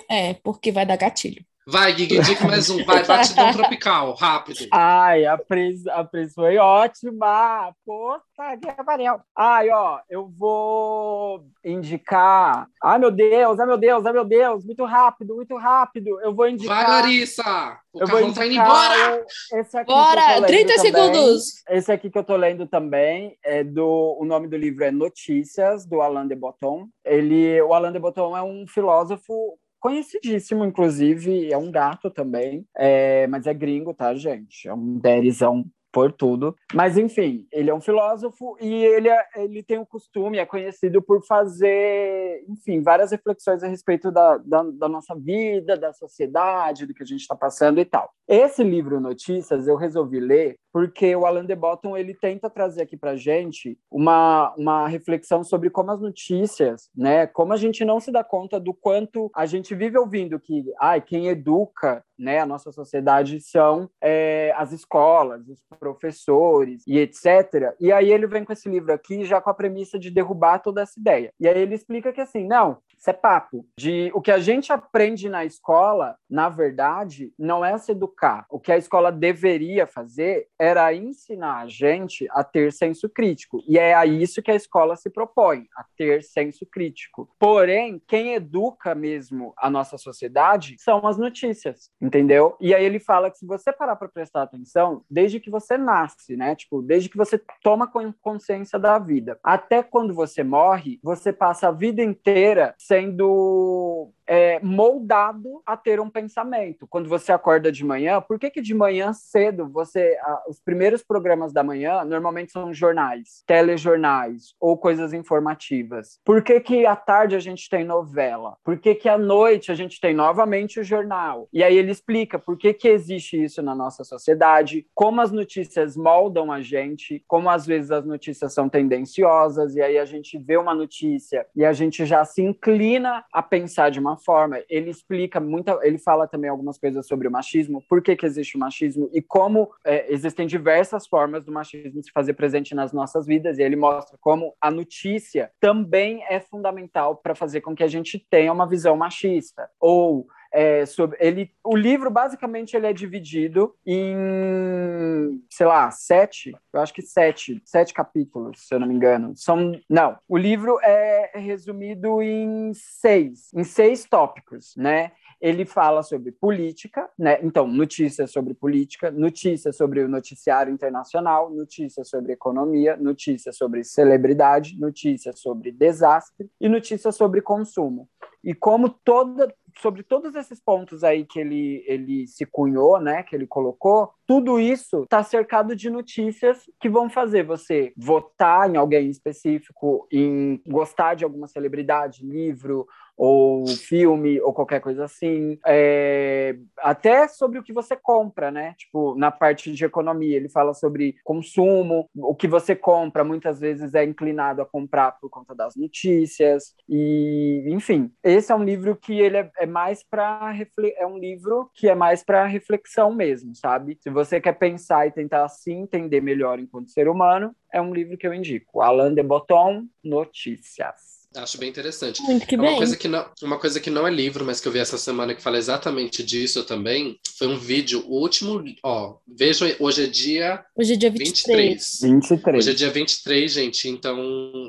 É, porque vai dar gatilho. Vai, Gui, dica mais um. Vai, batidão tropical, rápido. Ai, a Pris, a Pris foi ótima. Puta que pariu. Ai, ó, eu vou indicar. Ai, meu Deus, ai, meu Deus, ai, meu Deus. Muito rápido, muito rápido. Eu vou indicar. Vai, Larissa. O eu vou tá indo embora. Esse aqui Bora, 30 também. segundos. Esse aqui que eu tô lendo também é do. O nome do livro é Notícias, do Alain de Botton. Ele, o Alain de Botton é um filósofo conhecidíssimo, inclusive, é um gato também, é, mas é gringo, tá, gente? É um derizão por tudo. Mas, enfim, ele é um filósofo e ele, é, ele tem o costume, é conhecido por fazer, enfim, várias reflexões a respeito da, da, da nossa vida, da sociedade, do que a gente está passando e tal. Esse livro Notícias eu resolvi ler porque o Alan de Botton ele tenta trazer aqui para gente uma, uma reflexão sobre como as notícias, né, como a gente não se dá conta do quanto a gente vive ouvindo que, ai, quem educa né, a nossa sociedade são é, as escolas, os professores e etc. E aí ele vem com esse livro aqui já com a premissa de derrubar toda essa ideia. E aí ele explica que assim, não, isso é papo. De o que a gente aprende na escola, na verdade, não é se educar. O que a escola deveria fazer era ensinar a gente a ter senso crítico. E é a isso que a escola se propõe, a ter senso crítico. Porém, quem educa mesmo a nossa sociedade são as notícias, entendeu? E aí ele fala que se você parar para prestar atenção, desde que você nasce, né? Tipo, desde que você toma consciência da vida, até quando você morre, você passa a vida inteira sendo é, moldado a ter um pensamento. Quando você acorda de manhã, por que, que de manhã cedo você. Os primeiros programas da manhã normalmente são jornais, telejornais ou coisas informativas. Por que, que à tarde a gente tem novela? Por que, que à noite a gente tem novamente o jornal? E aí ele explica por que, que existe isso na nossa sociedade, como as notícias moldam a gente, como às vezes as notícias são tendenciosas, e aí a gente vê uma notícia e a gente já se inclina a pensar de uma forma. Ele explica muita, ele fala também algumas coisas sobre o machismo, por que, que existe o machismo e como é, existem diversas formas do machismo se fazer presente nas nossas vidas. E ele mostra como a notícia também é fundamental para fazer com que a gente tenha uma visão machista ou é, sobre ele o livro basicamente ele é dividido em sei lá sete eu acho que sete sete capítulos se eu não me engano são não o livro é resumido em seis em seis tópicos né ele fala sobre política, né? Então, notícias sobre política, notícias sobre o noticiário internacional, notícias sobre economia, notícias sobre celebridade, notícias sobre desastre e notícias sobre consumo. E como toda sobre todos esses pontos aí que ele, ele se cunhou, né, que ele colocou, tudo isso está cercado de notícias que vão fazer você votar em alguém específico, em gostar de alguma celebridade, livro ou filme ou qualquer coisa assim. É, até sobre o que você compra, né? Tipo, na parte de economia, ele fala sobre consumo, o que você compra muitas vezes é inclinado a comprar por conta das notícias e, enfim, esse é um livro que ele é, é mais para é um livro que é mais para reflexão mesmo, sabe? Se você quer pensar e tentar se entender melhor enquanto ser humano, é um livro que eu indico. Alain de Botton, Notícias. Acho bem interessante. Muito que É bem. Uma coisa que, não, uma coisa que não é livro, mas que eu vi essa semana que fala exatamente disso também, foi um vídeo, o último, ó, vejam, hoje é dia Hoje é dia 23. 23. 23. Hoje é dia 23, gente, então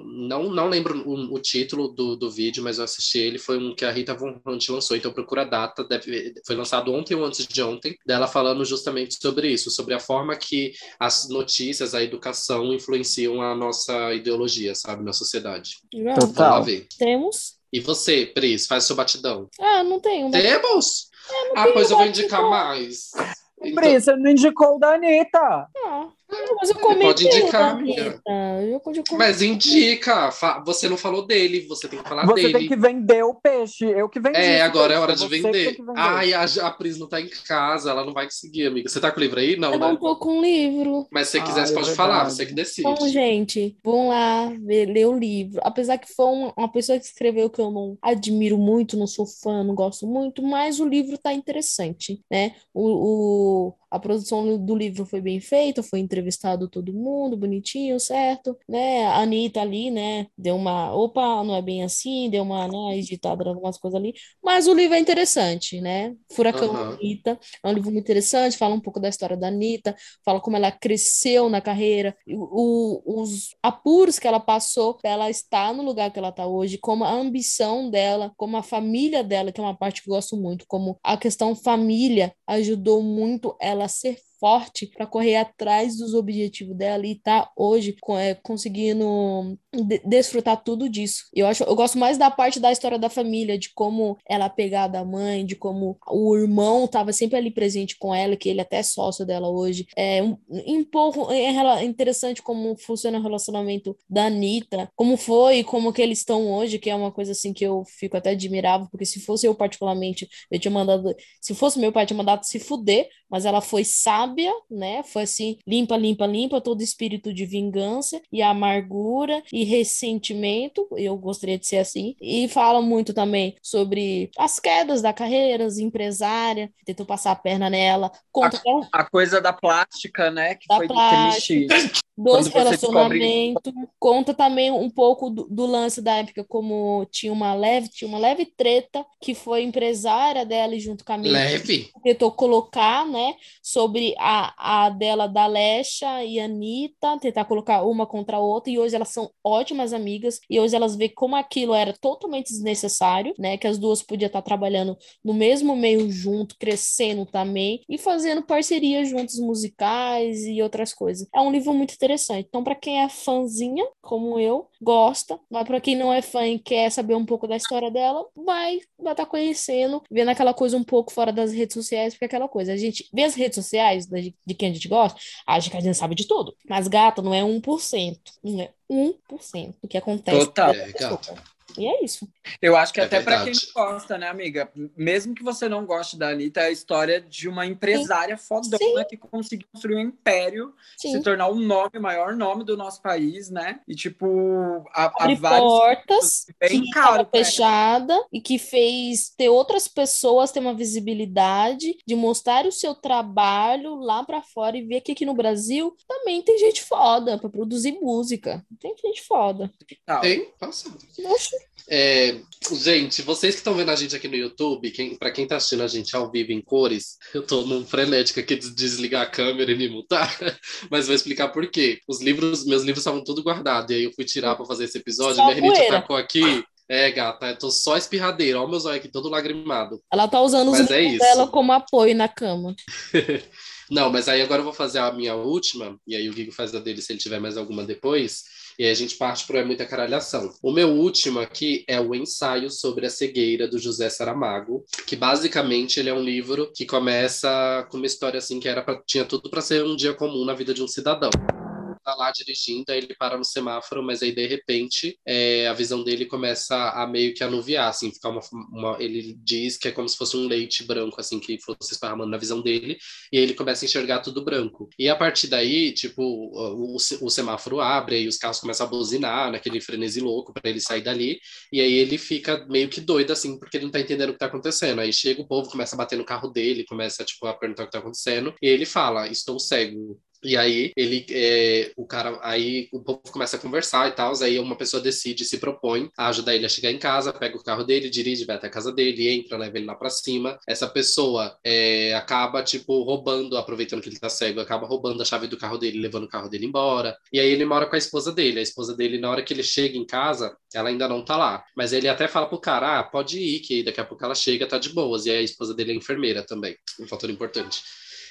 não, não lembro o, o título do, do vídeo, mas eu assisti ele, foi um que a Rita Von Hunt lançou, então procura a data, deve, foi lançado ontem ou antes de ontem, dela falando justamente sobre isso, sobre a forma que as notícias, a educação influenciam a nossa ideologia, sabe, na sociedade. Total. Vamos lá ver. Temos. E você, Pris, faz seu batidão. Ah, não tenho. Temos? ah, tenho pois eu vou indicar mais. Então, você não indicou o da Anitta. Ah, não, mas eu comentei. pode indicar, o amiga. Mas indica, você não falou dele, você tem que falar Você dele. tem que vender o peixe. Eu que vendi. É, agora é hora de você vender. vender. Ai, a, a Pris não tá em casa, ela não vai conseguir, amiga. Você tá com o livro aí? Não, Eu não né? tô com livro. Mas se você Ah, quiser, você é pode verdade. falar, você que decide. Então, gente, vão lá ver, ler o livro. Apesar que foi uma, uma pessoa que escreveu que eu não admiro muito, não sou fã, não gosto muito, mas o livro tá interessante, né? O, o- a produção do livro foi bem feita, foi entrevistado todo mundo, bonitinho, certo? Né? A Anitta ali, né? Deu uma, opa, não é bem assim, deu uma, né, editada algumas coisas ali. Mas o livro é interessante, né? Furacão Aham. Anitta é um livro muito interessante, fala um pouco da história da Anitta, fala como ela cresceu na carreira, o- os apuros que ela passou para ela estar no lugar que ela está hoje, como a ambição dela, como a família dela, que é uma parte que eu gosto muito, como a questão família ajudou muito ela a ser forte para correr atrás dos objetivos dela e tá hoje é, conseguindo de- desfrutar tudo disso. Eu acho, eu gosto mais da parte da história da família, de como ela é pegada à mãe, de como o irmão estava sempre ali presente com ela, que ele até é sócio dela hoje. É um, um pouco é interessante como funciona o relacionamento da Anitta, como foi, como que eles estão hoje, que é uma coisa assim que eu fico até admirável, porque se fosse eu particularmente, eu tinha mandado, se fosse meu pai, eu tinha mandado se fuder, mas ela foi sábia, né? Foi assim, limpa, limpa, limpa todo espírito de vingança e amargura e ressentimento. Eu gostaria de ser assim. E fala muito também sobre as quedas da carreira, as empresária, tentou passar a perna nela, conta até A coisa da plástica, né? Que Da foi plástica. triste. você relacionamentos, conta também um pouco do, do lance da época, como tinha uma leve, tinha uma leve treta que foi empresária dela e junto com a minha Leve? tentou colocar, né, sobre a, a dela da Lesha e Anitta, tentar colocar uma contra a outra, e hoje elas são ótimas amigas, e hoje elas veem como aquilo era totalmente desnecessário, né, que as duas podiam estar trabalhando no mesmo meio junto, crescendo também, e fazendo parcerias juntos musicais e outras coisas. É um livro muito interessante. Então, para quem é fãzinha, como eu, gosta, mas para quem não é fã e quer saber um pouco da história dela, vai vai estar conhecendo, vendo aquela coisa um pouco fora das redes sociais, porque é aquela coisa, a gente vê as redes sociais da- de quem a gente gosta, acha que a gente sabe de tudo. Mas gata não é 1%, não é 1% do que acontece. Total. É, gata. E é isso. Eu acho que É até para quem gosta, né, amiga? Mesmo que você não goste da Anitta, é a história de uma empresária fodona Sim. que conseguiu construir um império, se Sim. tornar um nome, o maior nome do nosso país, né? E, tipo, há Abre vários portas bem que caro ela. fechada e que fez ter outras pessoas ter uma visibilidade de mostrar o seu trabalho lá pra fora e ver que aqui no Brasil também tem gente foda pra produzir música. Tem gente foda. Tem? Passa. Oxe, É, gente, vocês que estão vendo a gente aqui no YouTube, quem, para quem tá assistindo a gente ao vivo em cores, eu tô num frenético aqui de desligar a câmera e me mutar, mas vou explicar por quê. Os livros, meus livros estavam tudo guardados, e aí eu fui tirar para fazer esse episódio, Só rinite poeira. atacou aqui. É, gata, eu tô só espirradeira, olha o meu zóio aqui todo lagrimado. Ela tá usando os Mas é livros dela como apoio na cama. Não, mas aí agora eu vou fazer a minha última, e aí o Guigo faz a dele se ele tiver mais alguma depois. E aí a gente parte para muita caralhação. O meu último aqui é o ensaio sobre a cegueira do José Saramago, que basicamente ele é um livro que começa com uma história assim que era pra, tinha tudo para ser um dia comum na vida de um cidadão tá lá dirigindo, aí ele para no semáforo, mas aí de repente é, a visão dele começa a, meio que anuviar, assim, ficar uma, uma, Ele diz que é como se fosse um leite branco, assim, que fosse esparramando na visão dele, e aí ele começa a enxergar tudo branco. E a partir daí, tipo, o, o semáforo abre, e os carros começam a buzinar naquele frenesi louco para ele sair dali, e aí ele fica meio que doido, assim, porque ele não tá entendendo o que tá acontecendo. Aí chega o povo, começa a bater no carro dele, começa, tipo, a perguntar o que tá acontecendo, e ele fala: Estou cego. E aí ele, é, o cara, aí o povo começa a conversar e tal, aí uma pessoa decide, se propõe a ajudar ele a chegar em casa, pega o carro dele, dirige, vai até a casa dele, entra, leva ele lá para cima. Essa pessoa é, acaba, tipo, roubando, aproveitando que ele tá cego, acaba roubando a chave do carro dele, levando o carro dele embora. E aí ele mora com a esposa dele. A esposa dele, na hora que ele chega em casa, ela ainda não tá lá. Mas ele até fala pro cara, ah, pode ir, que daqui a pouco ela chega, tá de boas. E aí a esposa dele é enfermeira também, um fator importante.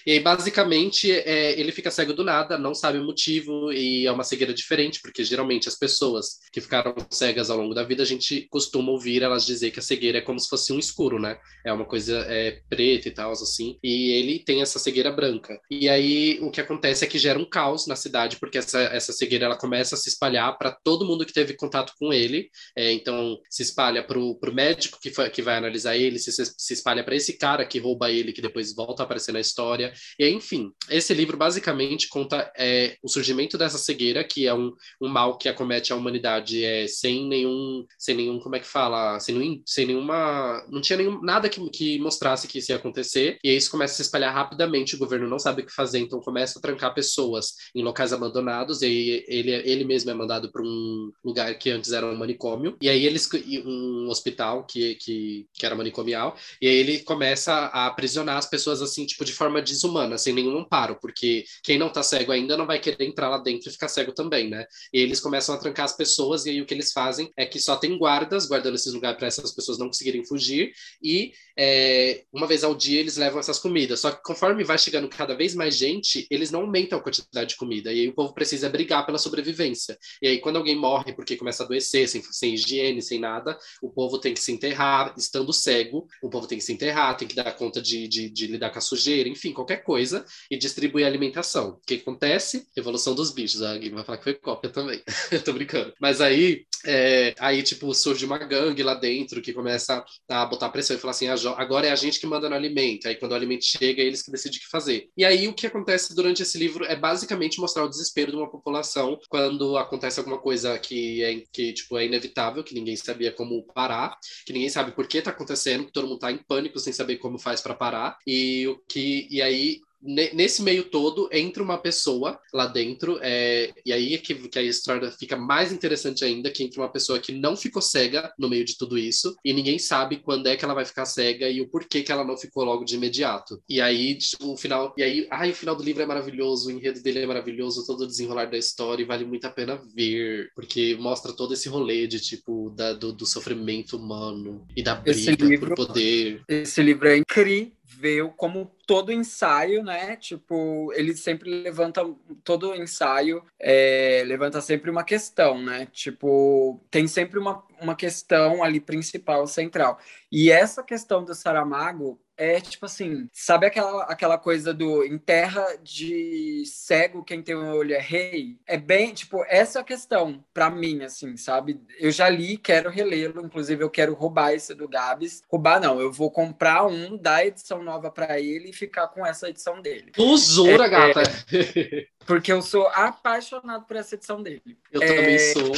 E aí, basicamente, é, ele fica cego do nada, não sabe o motivo, e é uma cegueira diferente, porque geralmente as pessoas que ficaram cegas ao longo da vida, a gente costuma ouvir elas dizer que a cegueira é como se fosse um escuro, né? É uma coisa é, preta e tal, assim. E ele tem essa cegueira branca. E aí, o que acontece é que gera um caos na cidade, porque essa, essa cegueira ela começa a se espalhar para todo mundo que teve contato com ele. É, então, se espalha para o médico que, foi, que vai analisar ele, se, se espalha para esse cara que rouba ele, que depois volta a aparecer na história. E aí, enfim, esse livro basicamente conta é, o surgimento dessa cegueira, que é um, um mal que acomete a humanidade é, sem nenhum, sem nenhum, como é que fala? Sem, nenhum, sem nenhuma. Não tinha nenhum, nada que, que mostrasse que isso ia acontecer. E aí isso começa a se espalhar rapidamente, o governo não sabe o que fazer, então começa a trancar pessoas em locais abandonados, e aí ele, ele mesmo é mandado para um lugar que antes era um manicômio. E aí eles. um hospital que, que, que era manicomial, e aí ele começa a aprisionar as pessoas assim, tipo, de forma desumana humana, sem nenhum amparo, porque quem não tá cego ainda não vai querer entrar lá dentro e ficar cego também, né? E eles começam a trancar as pessoas, e aí o que eles fazem é que só tem guardas guardando esses lugares para essas pessoas não conseguirem fugir, e é, uma vez ao dia eles levam essas comidas. Só que conforme vai chegando cada vez mais gente, eles não aumentam a quantidade de comida, e aí o povo precisa brigar pela sobrevivência. E aí quando alguém morre porque começa a adoecer, sem, sem higiene, sem nada, o povo tem que se enterrar, estando cego, o povo tem que se enterrar, tem que dar conta de, de, de lidar com a sujeira, enfim, qualquer coisa e distribuir alimentação. O que acontece? Evolução dos bichos. A Gui vai falar que foi cópia também. Eu tô brincando. Mas aí, é, aí, tipo, surge uma gangue lá dentro que começa a botar pressão e falar assim: agora é a gente que manda no alimento. Aí, quando o alimento chega, é eles que decidem o que fazer. E aí, o que acontece durante esse livro é basicamente mostrar o desespero de uma população quando acontece alguma coisa que é, que, tipo, é inevitável, que ninguém sabia como parar, que ninguém sabe por que tá acontecendo, que todo mundo tá em pânico sem saber como faz para parar. E o que e aí nesse meio todo entra uma pessoa lá dentro é, e aí é que, que a história fica mais interessante ainda que entra uma pessoa que não ficou cega no meio de tudo isso e ninguém sabe quando é que ela vai ficar cega e o porquê que ela não ficou logo de imediato. E aí tipo, o final e aí ai, o final do livro é maravilhoso o enredo dele é maravilhoso todo o desenrolar da história e vale muito a pena ver porque mostra todo esse rolê de tipo da, do, do sofrimento humano e da briga livro, por poder. esse livro é incrível como todo ensaio, né? Tipo, ele sempre levanta todo ensaio é, levanta sempre uma questão, né? Tipo, tem sempre uma, uma questão ali principal, central. E essa questão do Saramago é tipo assim, sabe aquela, aquela coisa do em terra de cego quem tem um olho é rei? É bem, tipo, essa é a questão para mim, assim, sabe? Eu já li, quero relê-lo, inclusive eu quero roubar esse do Gabs. Roubar não, eu vou comprar um, dar edição nova para ele e ficar com essa edição dele. Usura, é, gata! É, porque eu sou apaixonado por essa edição dele. Eu é... também sou.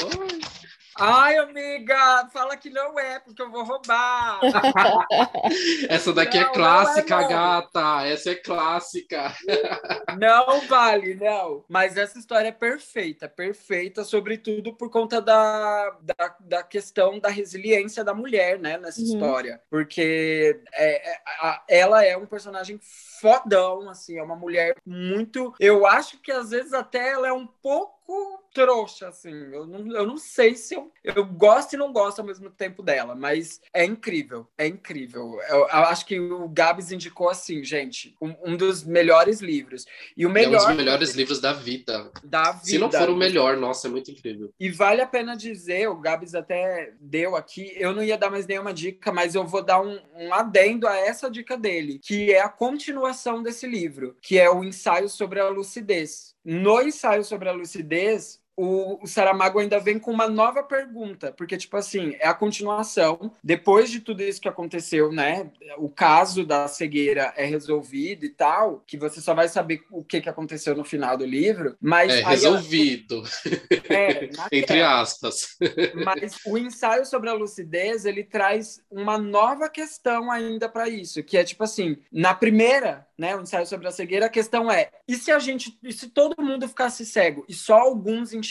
Ai, amiga, fala que não é, porque eu vou roubar. Essa daqui é não, é clássica, é gata. Essa é clássica. Não vale, não. Mas essa história é perfeita, perfeita, sobretudo por conta da, da, da questão da resiliência da mulher, né, nessa uhum. história. Porque é, é, a, ela é um personagem fodão, assim, é uma mulher muito. Eu acho que às vezes até ela é um pouco pouco trouxa, assim. Eu não, eu não sei se eu, eu gosto e não gosto ao mesmo tempo dela, mas é incrível, é incrível. Eu, eu acho que o Gabs indicou assim, gente, um, um, dos melhores livros. E o melhor. É um dos melhores livros da vida. Da vida. Se não for o melhor, nossa, é muito incrível. E vale a pena dizer, o Gabs até deu aqui, eu não ia dar mais nenhuma dica, mas eu vou dar um, um adendo a essa dica dele, que é a continuação desse livro, que é o ensaio sobre a lucidez. No ensaio sobre a lucidez, o, Saramago ainda vem com uma nova pergunta, porque, tipo assim, é a continuação. Depois de tudo isso que aconteceu, né? O caso da cegueira é resolvido e tal, que você só vai saber o que, que aconteceu no final do livro. Mas é resolvido. Ela... É, Entre aspas. Mas o ensaio sobre a lucidez, ele traz uma nova questão ainda para isso, que é tipo assim, na primeira, né, o ensaio sobre a cegueira, a questão é: e se a gente, e se todo mundo ficasse cego e só alguns enxergassem,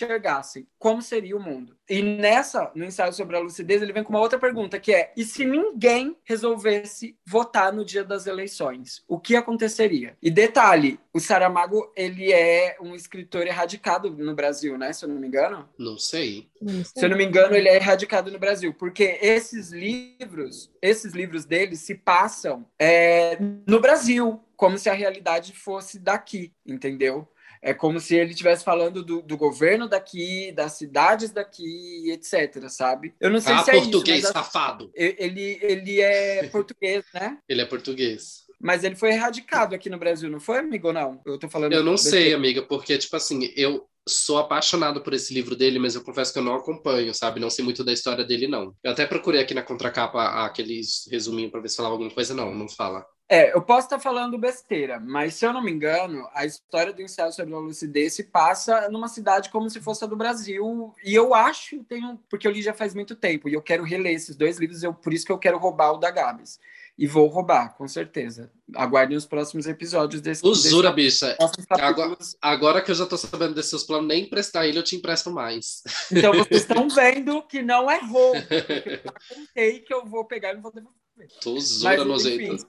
como seria o mundo? E nessa, no ensaio sobre a lucidez, ele vem com uma outra pergunta, que é: e se ninguém resolvesse votar no dia das eleições, o que aconteceria? E detalhe, o Saramago, ele é um escritor erradicado no Brasil, né, se eu não me engano? Não sei. Se eu não me engano, ele é erradicado no Brasil, porque esses livros, esses livros dele se passam é, no Brasil, como se a realidade fosse daqui, entendeu? É como se ele estivesse falando do, do, governo daqui, das cidades daqui, etc, sabe? Eu não sei ah, se é português isso, safado. Ele, ele é português, né? Ele é português. Mas ele foi erradicado aqui no Brasil, não foi, amigo? Não? Eu tô falando. Eu não sei, amiga, porque, tipo assim, eu sou apaixonado por esse livro dele, mas eu confesso que eu não acompanho, sabe? Não sei muito da história dele, não. Eu até procurei aqui na contracapa aqueles resuminhos para ver se falava alguma coisa, não, não fala. É, eu posso estar falando besteira, mas se eu não me engano, a história do ensaio sobre a lucidez se passa numa cidade como se fosse a do Brasil. E eu acho, tenho, porque eu li já faz muito tempo, e eu quero reler esses dois livros, eu, por isso que eu quero roubar o da Gabs. E vou roubar, com certeza. Aguardem os próximos episódios desse. Usura, desse... bicha. Agora, agora, que eu já tô sabendo desses seus planos, nem emprestar ele, eu te empresto mais. Então vocês estão vendo que não é roubo. Eu contei que eu vou pegar e não vou devolver. Tuzura nojenta.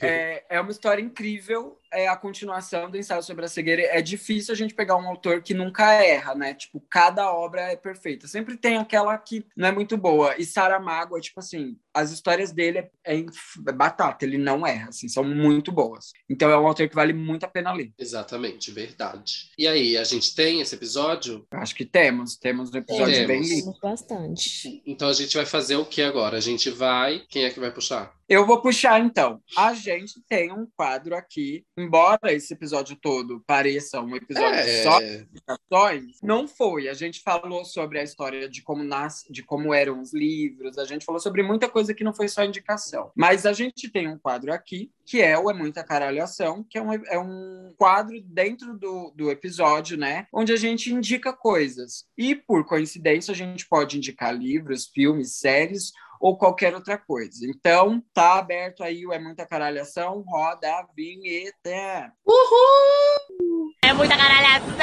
É, é uma história incrível. É a continuação do ensaio sobre a cegueira. É difícil a gente pegar um autor que nunca erra, né? Tipo, cada obra é perfeita. Sempre tem aquela que não é muito boa. E Saramago é tipo assim, as histórias dele é, é, é batata, ele não erra, assim, são muito boas. Então é um autor que vale muito a pena ler. Exatamente, verdade. E aí, a gente tem esse episódio? Acho que temos, temos um episódio temos. bem lindo. Bastante. Então a gente vai fazer o que agora? A gente vai. Quem é que vai puxar? Eu vou puxar então. A gente tem um quadro aqui, embora esse episódio todo pareça um episódio é... só de indicações, não foi. A gente falou sobre a história de como nasce, de como eram os livros, a gente falou sobre muita coisa que não foi só indicação. Mas a gente tem um quadro aqui que é o É Muita Caralhação, que é um, é um quadro dentro do, do episódio, né? Onde a gente indica coisas. E, por coincidência, a gente pode indicar livros, filmes, séries ou qualquer outra coisa. Então, tá aberto aí o É Muita Caralhação, roda a vinheta. Uhul! É muita caralhação!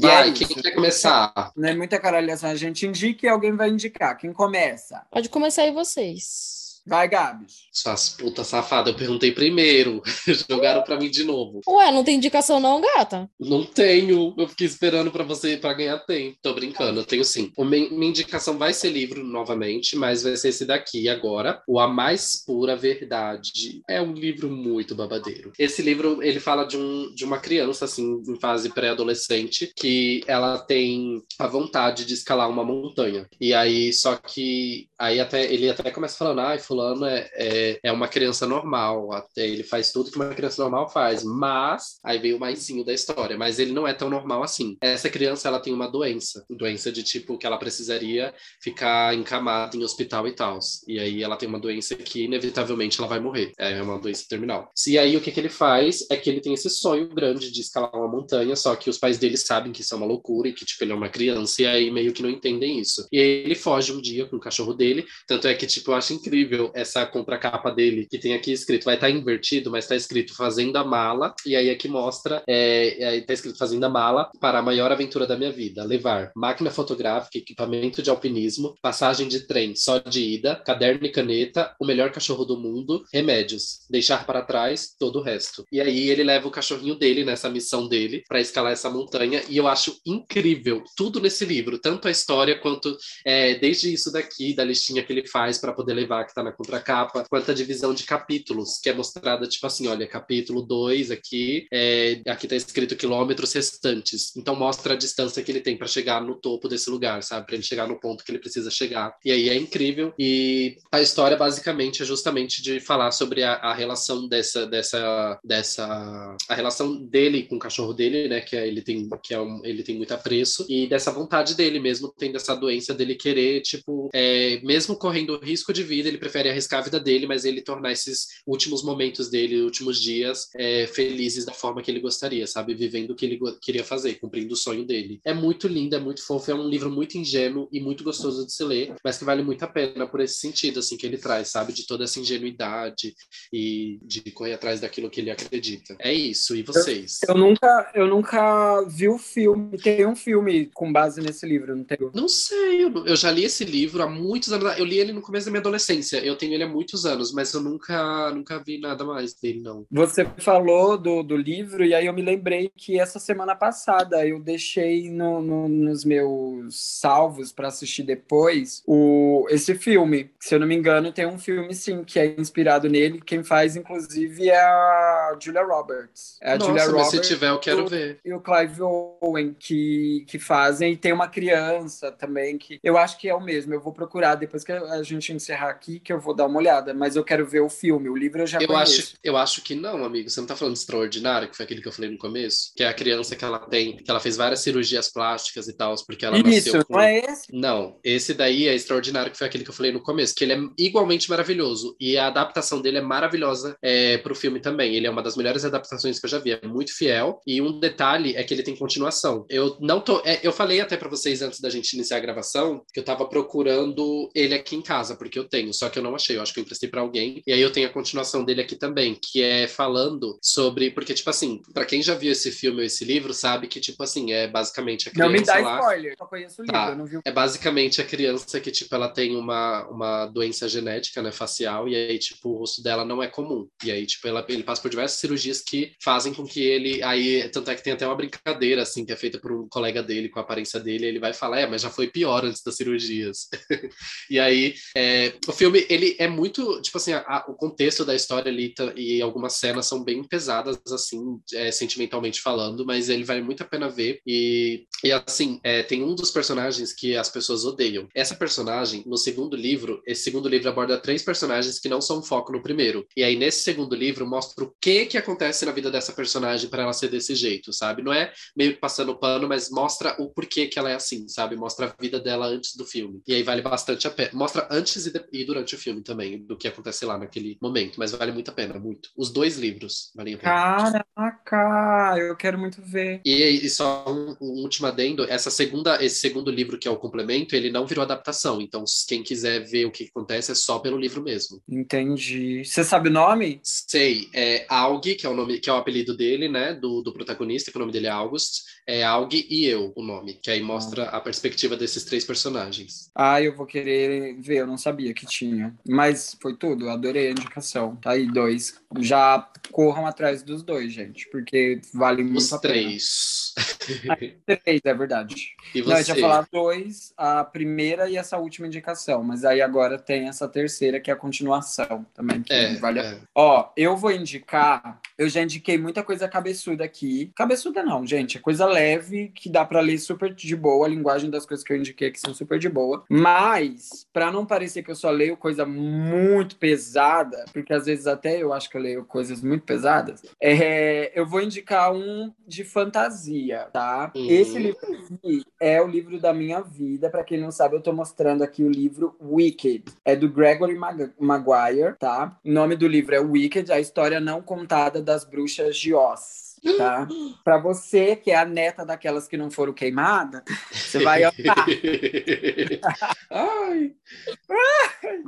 Vai, quem quer começar? Não é muita caralhação, a gente indica e alguém vai indicar. Quem começa? Pode começar aí vocês. Vai, Gabs. Suas putas safadas, eu perguntei primeiro. Jogaram pra mim de novo. Ué, não tem indicação não, gata? Não tenho. Eu fiquei esperando pra você para ganhar tempo. Tô brincando, eu tenho sim. O minha, minha indicação vai ser livro novamente, mas vai ser esse daqui agora. O A Mais Pura Verdade. É um livro muito babadeiro. Esse livro, ele fala de, um, de uma criança, assim, em fase pré-adolescente, que ela tem a vontade de escalar uma montanha. E aí, só que... Aí até, ele até começa falando, ai, ah, fulano é, é, é, uma criança normal, até ele faz tudo que uma criança normal faz, mas aí veio o maisinho da história, mas ele não é tão normal assim. Essa criança ela tem uma doença, doença de tipo que ela precisaria ficar encamada em hospital e tal. E aí ela tem uma doença que inevitavelmente ela vai morrer. É uma doença terminal. E aí o que, que ele faz é que ele tem esse sonho grande de escalar uma montanha, só que os pais dele sabem que isso é uma loucura e que tipo ele é uma criança e aí meio que não entendem isso. E aí ele foge um dia com o cachorro dele, tanto é que tipo eu acho incrível incrível essa contracapa dele, que tem aqui escrito, vai estar tá invertido, mas está escrito Fazenda Mala, e aí aqui mostra, é, está escrito Fazenda Mala para a maior aventura da minha vida, levar máquina fotográfica, equipamento de alpinismo, passagem de trem só de ida, caderno e caneta, o melhor cachorro do mundo, remédios, deixar para trás todo o resto. E aí ele leva o cachorrinho dele nessa missão dele para escalar essa montanha, e eu acho incrível tudo nesse livro, tanto a história quanto é, desde isso daqui, da listinha que ele faz para poder levar, que está na contracapa, quanto a divisão de capítulos, que é mostrada tipo assim: olha, capítulo 2 aqui, é, aqui está escrito quilômetros restantes. Então mostra a distância que ele tem para chegar no topo desse lugar, sabe? Para ele chegar no ponto que ele precisa chegar. E aí é incrível. E a história basicamente é justamente de falar sobre a, a relação dessa, dessa, dessa, a relação dele com o cachorro dele, né? Que é, ele tem, que é um, ele tem muito apreço e dessa vontade dele mesmo tendo essa doença dele querer, tipo, é, mesmo correndo risco de vida, ele prefere arriscar a vida dele, mas ele tornar esses últimos momentos dele, últimos dias, é, felizes da forma que ele gostaria, sabe? Vivendo o que ele queria fazer, cumprindo o sonho dele. É muito lindo, é muito fofo, é um livro muito ingênuo e muito gostoso de se ler, mas que vale muito a pena por esse sentido, assim, que ele traz, sabe? De toda essa ingenuidade e de correr atrás daquilo que ele acredita. É isso, e vocês? Eu, eu nunca, eu nunca vi o filme, tem um filme com base nesse livro, não tem? Não sei, eu, eu já li esse livro há muitos anos, eu li ele no começo da minha adolescência, eu tenho ele há muitos anos, mas eu nunca, nunca vi nada mais dele, não. Você falou do, do livro, e aí eu me lembrei que essa semana passada eu deixei no, no, nos meus salvos para assistir depois o, esse filme. Se eu não me engano, tem um filme, sim, que é inspirado nele. Quem faz, inclusive, é a Julia Roberts. É a Nossa, Julia Roberts se tiver, eu quero o, ver. E o Clive Owen, que, que fazem. E tem uma criança também, que eu acho que é o mesmo. Eu vou procurar depois que a gente encerrar aqui, que eu vou dar uma olhada. Mas eu quero ver o filme. O livro eu já eu conheço. Acho, eu acho que não, amigo. Você não tá falando de extraordinário, que foi aquele que eu falei no começo? Que é a criança que ela tem, que ela fez várias cirurgias plásticas e tal, porque ela Isso, nasceu com... não é esse? Não, esse daí é extraordinário, que foi aquele que eu falei no começo, que ele é igualmente maravilhoso. E a adaptação dele é maravilhosa é, pro filme também. Ele é uma das melhores adaptações que eu já vi. É muito fiel. E um detalhe é que ele tem continuação. Eu não tô. É, eu falei até para vocês antes da gente iniciar a gravação que eu tava procurando ele aqui em casa, porque eu tenho, só que eu não achei. Eu acho que eu emprestei para alguém. E aí eu tenho a continuação dele aqui também, que é falando sobre. Porque, tipo assim, para quem já viu esse filme ou esse livro, sabe que, tipo assim, é basicamente a criança. Não me dá lá... spoiler, só conheço o livro, Tá. eu não vi É basicamente a criança que, tipo, ela tem uma, uma doença genética, né, facial, e aí, tipo, o rosto dela não é comum. E aí, tipo, ela, ele passa por diversas cirurgias que fazem com que ele. Aí, tanto é que tem até uma brincadeira, assim, que é feita por um colega dele com a aparência dele, e ele vai falar, é, mas já foi pior antes das cirurgias. e aí, é, o filme, ele é muito, tipo assim, a- a- o contexto da história ali e algumas cenas são bem pesadas, assim, é, sentimentalmente falando, mas ele vale muito a pena ver. E, e assim, é, tem um dos personagens que as pessoas odeiam. Essa personagem, no segundo livro, esse segundo livro aborda três personagens que não são foco no primeiro. E aí, nesse segundo livro, mostra o que que acontece na vida dessa personagem para ela ser desse jeito, sabe? Não é meio que passando pano, mas mostra o porquê que ela é assim, sabe? Mostra a vida dela antes do filme. E aí vale bastante a pena. Mostra antes e, de- e durante o filme também, do que acontece lá naquele momento. Mas vale muito a pena, muito. Os dois livros valem a pena. Caraca, eu quero muito ver. E, e só um, um último adendo, essa segunda, esse segundo livro que é o complemento, ele não virou adaptação. Então, quem quiser ver o que acontece é só pelo livro mesmo. Entendi. Você sabe o nome? Sei, é Aug, que é o nome, que é o apelido dele, né, do, do protagonista, que o nome dele é August, é Aug e eu, o nome, que aí mostra a perspectiva desses três personagens. Ah, eu vou querer ver, eu não sabia que tinha. Mas foi tudo, adorei a indicação. Tá aí, dois. Já corram atrás dos dois, gente, porque vale muito Os a pena. três. Três, é verdade. e Não, eu você? tinha falado dois, a primeira e essa última indicação, mas aí agora tem essa terceira, que é a continuação também, que É, vale a é. Ó, eu vou indicar. Eu já indiquei muita coisa cabeçuda aqui. Cabeçuda não, gente. É coisa leve que dá pra ler super de boa. A linguagem das coisas que eu indiquei aqui são super de boa. Mas, pra não parecer que eu só leio coisa muito pesada, porque às vezes até eu acho que eu leio coisas muito pesadas, é, eu vou indicar um de fantasia, tá? Uhum. Esse livro aqui é o livro da minha vida. Pra quem não sabe, eu tô mostrando aqui o livro Wicked. É do Gregory Mag- Maguire, tá? O nome do livro é Wicked, a história não contada das bruxas de Oz. Tá? Para você, que é a neta daquelas que não foram queimadas, você vai amar. Ai.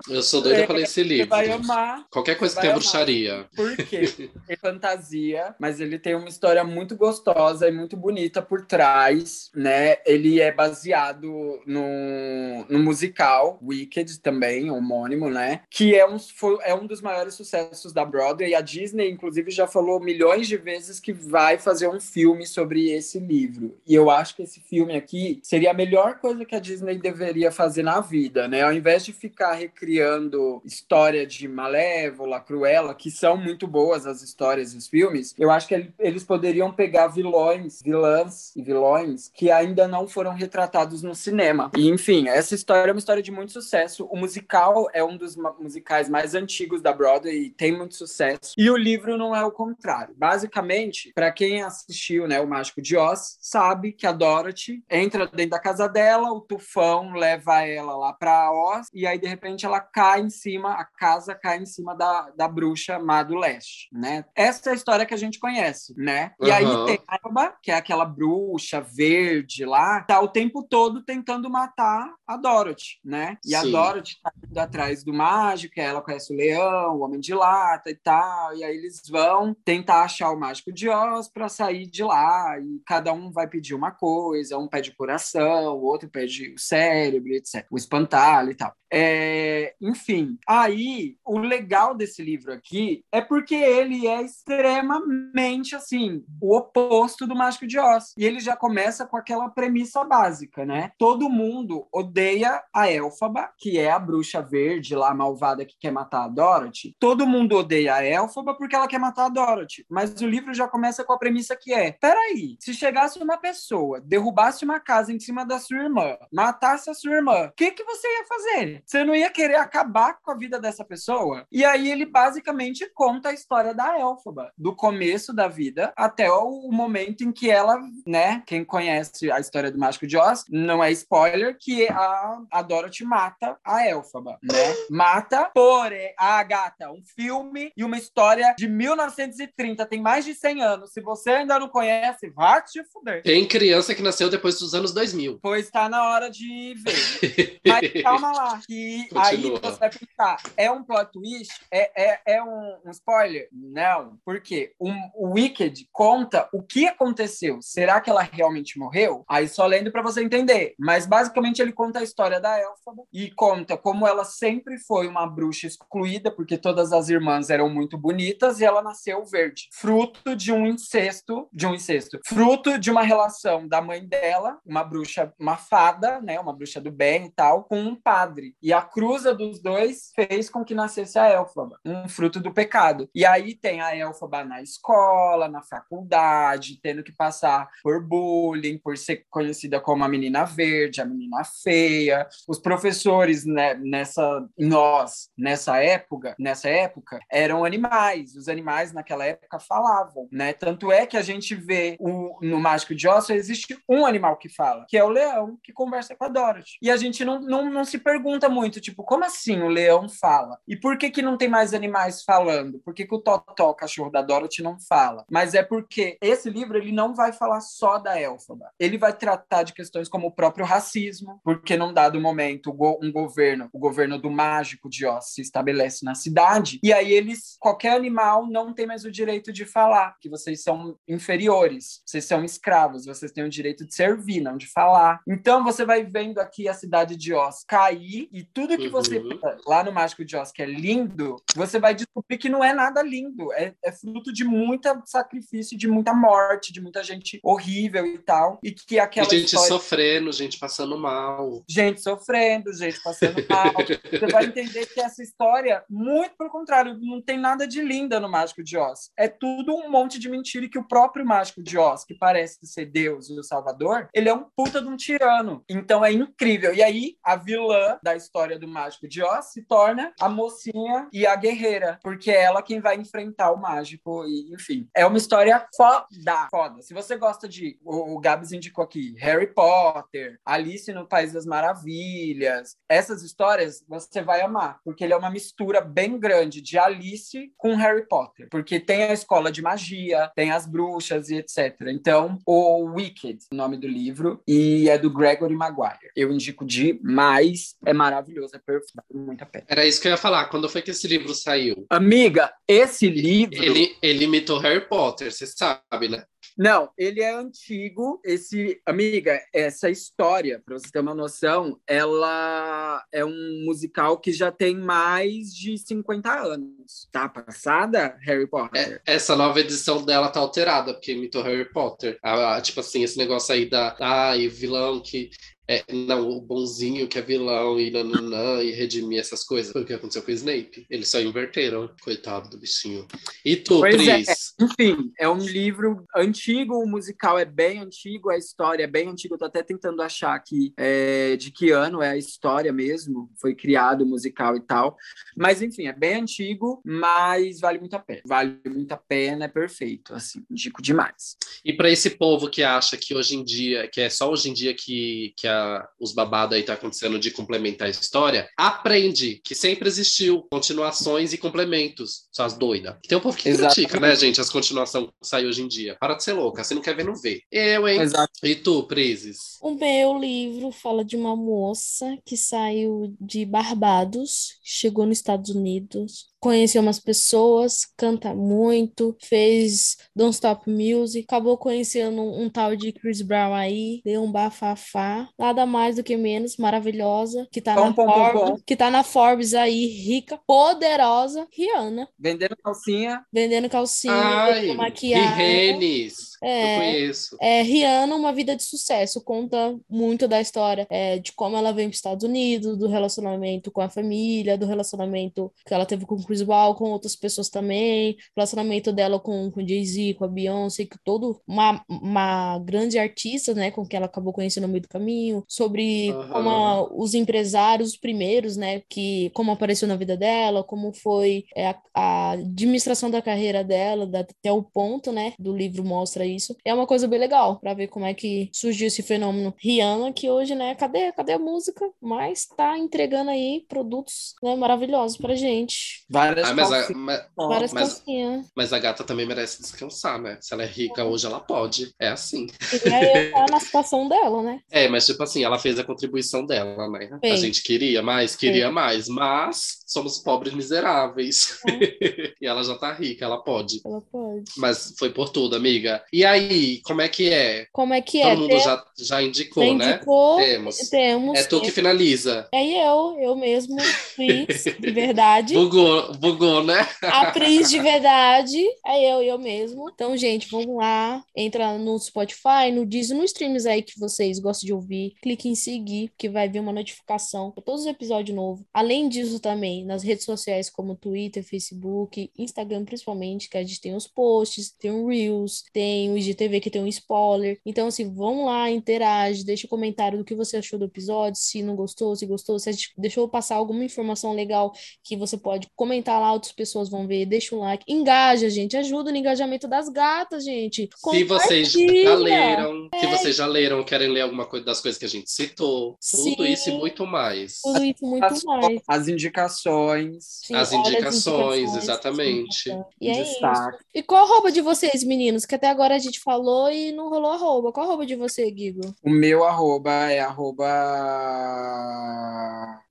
Eu sou doida é, para ler esse livro. Você vai amar. Qualquer coisa que tenha bruxaria. Por quê? É fantasia, mas ele tem uma história muito gostosa e muito bonita por trás, né? Ele é baseado no, no musical Wicked também, homônimo, né? Que é um, foi, é um dos maiores sucessos da Broadway. A Disney, inclusive, já falou milhões de vezes que vai fazer um filme sobre esse livro. E eu acho que esse filme aqui seria a melhor coisa que a Disney deveria fazer na vida, né? Ao invés de ficar recriando história de Malévola, Cruella, que são muito boas as histórias dos filmes, eu acho que eles poderiam pegar vilões, vilãs e vilões que ainda não foram retratados no cinema. E, enfim, essa história é uma história de muito sucesso. O musical é um dos musicais mais antigos da Broadway e tem muito sucesso. E o livro não é o contrário. Basicamente, para quem assistiu, né, o Mágico de Oz, sabe que a Dorothy entra dentro da casa dela, o tufão leva ela lá para Oz e aí de repente ela cai em cima, a casa cai em cima da, da bruxa má do leste, né? Essa é a história que a gente conhece, né? E uhum. aí tem a Alba, que é aquela bruxa verde lá, tá o tempo todo tentando matar a Dorothy, né? E Sim. a Dorothy tá indo atrás do mágico, ela conhece o leão, o homem de lata e tal, e aí eles vão tentar achar o mágico de Oz para sair de lá, e cada um vai pedir uma coisa, um pede coração, o outro pede o cérebro, etc. O espantalho e tal. É, enfim, aí o legal desse livro aqui é porque ele é extremamente assim, o oposto do Mágico de Oz. E ele já começa com aquela premissa básica, né? Todo mundo odeia a Elfaba, que é a bruxa verde lá malvada que quer matar a Dorothy. Todo mundo odeia a Elfaba porque ela quer matar a Dorothy. Mas o livro já começa com a premissa que é: peraí, se chegasse uma pessoa, derrubasse uma casa em cima da sua irmã, matasse a sua irmã, o que, que você ia fazer? Você não ia querer acabar com a vida dessa pessoa? E aí ele basicamente conta a história da Elfaba, do começo da vida até o momento em que ela, né, quem conhece a história do Mágico de Oz, não é spoiler, que a, a Dorothy mata a Elfaba, né? Mata, porém, a gata, um filme e uma história de 1930, tem mais de 100 anos. Se você ainda não conhece, vá te fuder. Tem criança que nasceu depois dos anos 2000. Pois tá na hora de ver. Mas calma lá, que Continua. aí você vai pensar, é um plot twist? É, é, é um, um spoiler? Não, porque um, o Wicked conta o que aconteceu. Será que ela realmente morreu? Aí só lendo para você entender. Mas basicamente ele conta a história da Elfaba e conta como ela sempre foi uma bruxa excluída, porque todas as irmãs eram muito bonitas e ela nasceu verde, fruto de um incesto, de um incesto, fruto de uma relação da mãe dela, uma bruxa, uma fada, né, uma bruxa do bem e tal, com um padre. E a cruza dos dois fez com que nascesse a Elfaba, um fruto do pecado. E aí tem a Elfaba na escola, na faculdade, tendo que passar por bullying, por ser conhecida como a menina verde, a menina feia. Os professores né, nessa nós nessa época, nessa época eram animais. Os animais naquela época falavam, né? Tanto é que a gente vê o, no Mágico de Oz existe um animal que fala, que é o leão que conversa com a Dorothy. E a gente não, não, não se pergunta muito, tipo, como assim o leão fala? E por que que não tem mais animais falando? Por que, que o Totó, cachorro da Dorothy, não fala? Mas é porque esse livro ele não vai falar só da Elfaba. Ele vai tratar de questões como o próprio racismo, porque num dado momento um governo, o governo do mágico de Oz se estabelece na cidade, e aí eles, qualquer animal não tem mais o direito de falar, que vocês são inferiores, vocês são escravos, vocês têm o direito de servir, não de falar. Então você vai vendo aqui a cidade de Oz cair e tudo que você uhum. lá no Mágico de Oz que é lindo, você vai descobrir que não é nada lindo, é, é fruto de muito sacrifício, de muita morte, de muita gente horrível e tal, e que aquela e gente história... sofrendo, gente passando mal. Gente sofrendo, gente passando mal. você vai entender que essa história, muito pelo contrário, não tem nada de linda no Mágico de Oz. É tudo um monte de mentira que o próprio Mágico de Oz, que parece ser Deus e o Salvador, ele é um puta de um tirano. Então é incrível. E aí, a vilã da história história do Mágico de Oz, se torna a mocinha e a guerreira, porque é ela quem vai enfrentar o mágico, e enfim. É uma história foda, foda. Se você gosta de. O, o Gabs indicou aqui Harry Potter, Alice no País das Maravilhas, essas histórias você vai amar, porque ele é uma mistura bem grande de Alice com Harry Potter, porque tem a escola de magia, tem as bruxas e etc. Então, o Wicked, o nome do livro, e é do Gregory Maguire. Eu indico demais, é maravilhoso, é perfeito, vale muito a pena. Era isso que eu ia falar. Quando foi que esse livro saiu? Amiga, esse livro. Ele, ele imitou Harry Potter, você sabe, né? Não, ele é antigo. Esse, amiga, essa história, para você ter uma noção, ela é um musical que já tem mais de 50 anos. Tá passada, Harry Potter? É, essa nova edição dela tá alterada, porque imitou Harry Potter. Ah, tipo assim, esse negócio aí da. Ai, o vilão que é, não, o bonzinho que é vilão e nananã e redimir essas coisas. Foi o que aconteceu com o Snape. Eles só inverteram. Coitado do bichinho. E tu, Pois é. Pris? Enfim, é um livro antigo, o musical é bem antigo, a história é bem antiga. Eu tô até tentando achar aqui é, de que ano é a história mesmo. Foi criado o musical e tal. Mas, enfim, é bem antigo, mas vale muito a pena. Vale muito a pena, é perfeito. Assim, indico demais. E para esse povo que acha que hoje em dia, que é só hoje em dia que, que a- os babados aí tá acontecendo de complementar a história, aprende que sempre existiu continuações e complementos. Só as doidas. Tem um povo que Exatamente. critica, né, gente, as continuações que saem hoje em dia. Para de ser louca, você não quer ver, não vê. Eu, hein? Exato. E tu, Prises? O meu livro fala de uma moça que saiu de Barbados, chegou nos Estados Unidos, conheceu umas pessoas, canta muito, fez Don't Stop Music, acabou conhecendo um, um tal de Chris Brown aí, deu um bafafá, nada mais do que menos, maravilhosa, que tá Pom, na pom, Forbes, pom. que tá na Forbes aí, rica, poderosa, Rihanna, Vendendo calcinha, vendendo calcinha, Ai, maquiagem. Rihenes. É. Eu conheço. É, Rihanna, uma vida de sucesso, conta muito da história é, de como ela veio para os Estados Unidos, do relacionamento com a família, do relacionamento que ela teve com o Chris Brown, com outras pessoas também, relacionamento dela com, com Jay-Z, com a Beyoncé, que todo uma, uma grande artista, né, com que ela acabou conhecendo no meio do caminho, sobre Aham. como a- os empresários primeiros, né, que como apareceu na vida dela, como foi é, a, a administração da carreira dela, da- até o ponto, né, do livro mostra isso. É uma coisa bem legal pra ver como é que surgiu esse fenômeno. Rihanna, que hoje, né, cadê, cadê a música? Mas tá entregando aí produtos, né, maravilhosos pra gente. várias Ah, mas, a, mas, Várias mas- calcinhas. mas a gata também merece descansar, né? Se ela é rica hoje, ela pode. É assim. Queria eu estar na situação dela, né? É, mas tipo assim, ela fez a contribuição dela, né? A Fez. gente queria mais, queria mais, mas somos pobres miseráveis. e ela já tá rica, ela pode. Ela pode. Mas foi por tudo, amiga. E aí, como é que é? Como é que é? Todo mundo Tem- já, já indicou, tem né? indicou, Temos. temos. É tu que finaliza. É eu, eu mesmo, Pris, de verdade. Bugou, bugou, né? A Pris de verdade é eu, eu mesmo. Então, gente, vamos lá. Entra no Spotify, no Deezer, nos streams aí que vocês gostam de ouvir. Clique em seguir, que vai vir uma notificação para todos os episódios novos. Além disso, também nas redes sociais como Twitter, Facebook, Instagram principalmente, que a gente tem os posts, tem o Reels, tem o IGTV que tem um spoiler. Então, assim, vão lá, interage, deixa o comentário do que você achou do episódio, se não gostou, se gostou, se a gente deixou passar alguma informação legal que você pode comentar lá, outras pessoas vão ver, deixa o like, engaja, gente, ajuda no engajamento das gatas, gente. Se vocês já leram, se vocês já leram, querem ler alguma coisa das coisas que a gente citou, tudo Sim. isso e muito mais. Tudo isso muito As, mais. as indicações. Sim, As indicações, indicações, exatamente. E é Destaque. isso. E qual a arroba de vocês, meninos? Que até agora a gente falou e não rolou arroba. Qual arroba de você, Guigo? O meu arroba é arroba.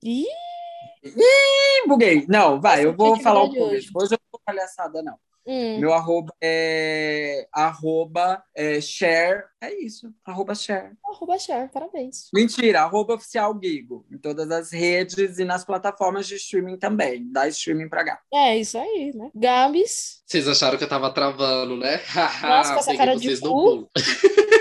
Ih, Ih, buguei. Não, vai, eu vou falar um hoje. pouco. Hoje eu não vou palhaçada, não. Hum. Meu arroba é arroba é, share. É isso, arroba share. Arroba share, parabéns. Mentira, arroba oficial Gigo. Em todas as redes e nas plataformas de streaming também. Dá streaming pra cá. É isso aí, né? Gabs, Vocês acharam que eu tava travando, né? Nossa, com essa cara de vocês no cu.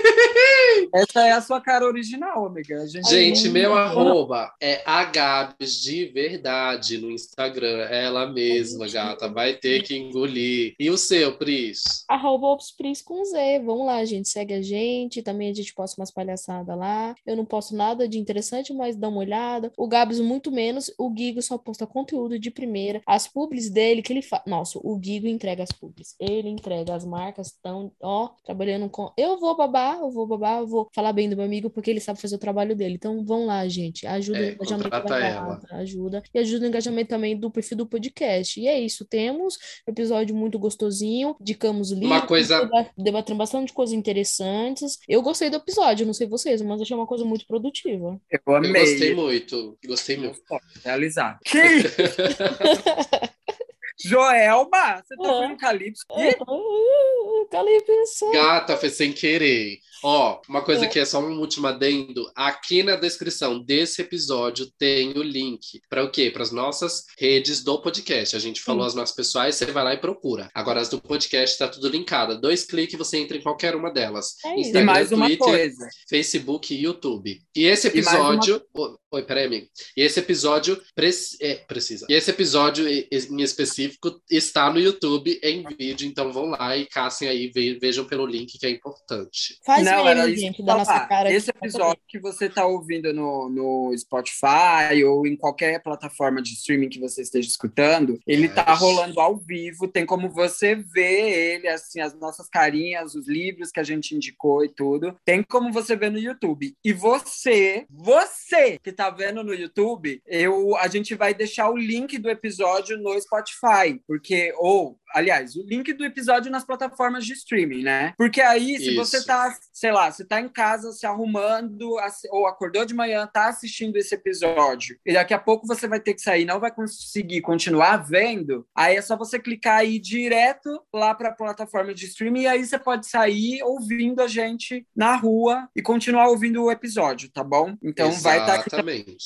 Essa é a sua cara original, amiga. A gente, Gente, meu arroba é a Gabs de verdade no Instagram. Ela mesma, gata. Vai ter que engolir. E o seu, Pris? Arroba Opspris com Z. Vamos lá, gente. Segue a gente. Também a gente posta umas palhaçadas lá. Eu não posto nada de interessante, mas dá uma olhada. O Gabs, muito menos. O Gigo só posta conteúdo de primeira. As publis dele que ele faz. Nossa, o Gigo entrega as publis. Ele entrega. As marcas estão, ó, trabalhando com. Eu vou babar, eu vou eu vou falar bem do meu amigo porque ele sabe fazer o trabalho dele. Então vão lá, gente. Ajuda É, o engajamento da gata, ajuda. E ajuda o engajamento também do perfil do podcast. E é isso. Temos um episódio muito gostosinho. Indicamos livros. coisa- deba- Debatendo bastante coisas interessantes. Eu gostei do episódio, não sei vocês, mas achei uma coisa muito produtiva. Eu Eu amei. gostei muito. Gostei muito. Realizar. Que? Joelma, você tá Ah. vendo Calypso? Ah, ah, Calypso. Gata, foi sem querer. Ó, uma coisa É. que é só um último adendo. Aqui na descrição desse episódio tem o link para o quê? Para as nossas redes do podcast. A gente falou Sim. as nossas pessoais, você vai lá e procura. Agora as do podcast tá tudo linkado. Dois cliques você entra em qualquer uma delas. É isso. E mais uma Twitter, coisa. Facebook e YouTube. E esse E mais uma- episódio. Oi, peraí, amigo. E esse episódio prec- é, precisa. E esse episódio e- em específico está no YouTube em vídeo, então vão lá e caçem aí, ve- vejam pelo link que é importante. Faz Não, era isso gente, da nossa cara. Esse episódio que você está ouvindo no, no Spotify ou em qualquer plataforma de streaming que você esteja escutando, ele É. tá rolando ao vivo. Tem como você ver ele, assim, as nossas carinhas, os livros que a gente indicou e tudo. Tem como você ver no YouTube. E você, você que tá vendo no YouTube, eu, a gente vai deixar o link do episódio no Spotify, porque ou aliás, o link do episódio nas plataformas de streaming, né? Porque aí, se Isso. você tá, sei lá, você tá em casa se arrumando, ou acordou de manhã, tá assistindo esse episódio, e daqui a pouco você vai ter que sair, não vai conseguir continuar vendo, aí é só você clicar aí direto lá para a plataforma de streaming, e aí você pode sair ouvindo a gente na rua e continuar ouvindo o episódio, tá bom? Então vai estar aqui Exatamente.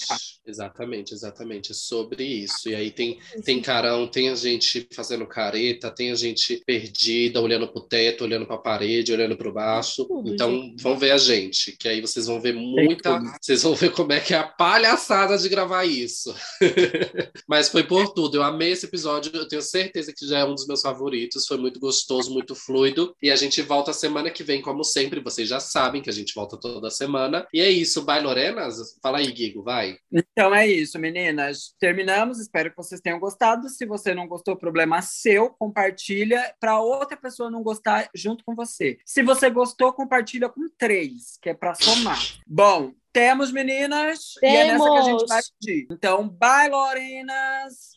Exatamente, exatamente. É sobre isso. E aí tem, tem carão, tem a gente fazendo careta, tem a gente perdida, olhando pro teto, olhando pra parede, olhando pro baixo. Tudo, então vão ver a gente, que aí vocês vão ver muita. Vocês vão ver como é que é a palhaçada de gravar isso. Mas foi por tudo. Eu amei esse episódio. Eu tenho certeza que já é um dos meus favoritos. Foi muito gostoso, muito fluido. E a gente volta semana que vem, como sempre. Vocês já sabem que a gente volta toda semana. E é isso. Vai, Lorenas? Fala aí, Guigo, vai. Então é isso, meninas. Terminamos. Espero que vocês tenham gostado. Se você não gostou, problema seu. Compartilha para outra pessoa não gostar junto com você. Se você gostou, compartilha com três, que é para somar. Bom, temos, meninas. E é nessa que a gente Temos. vai pedir. Então, bye, Lorenas.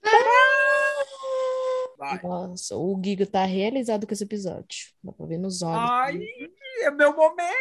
Vai. Nossa, o Giga tá realizado com esse episódio. Dá pra ver nos olhos. Ai, é meu momento.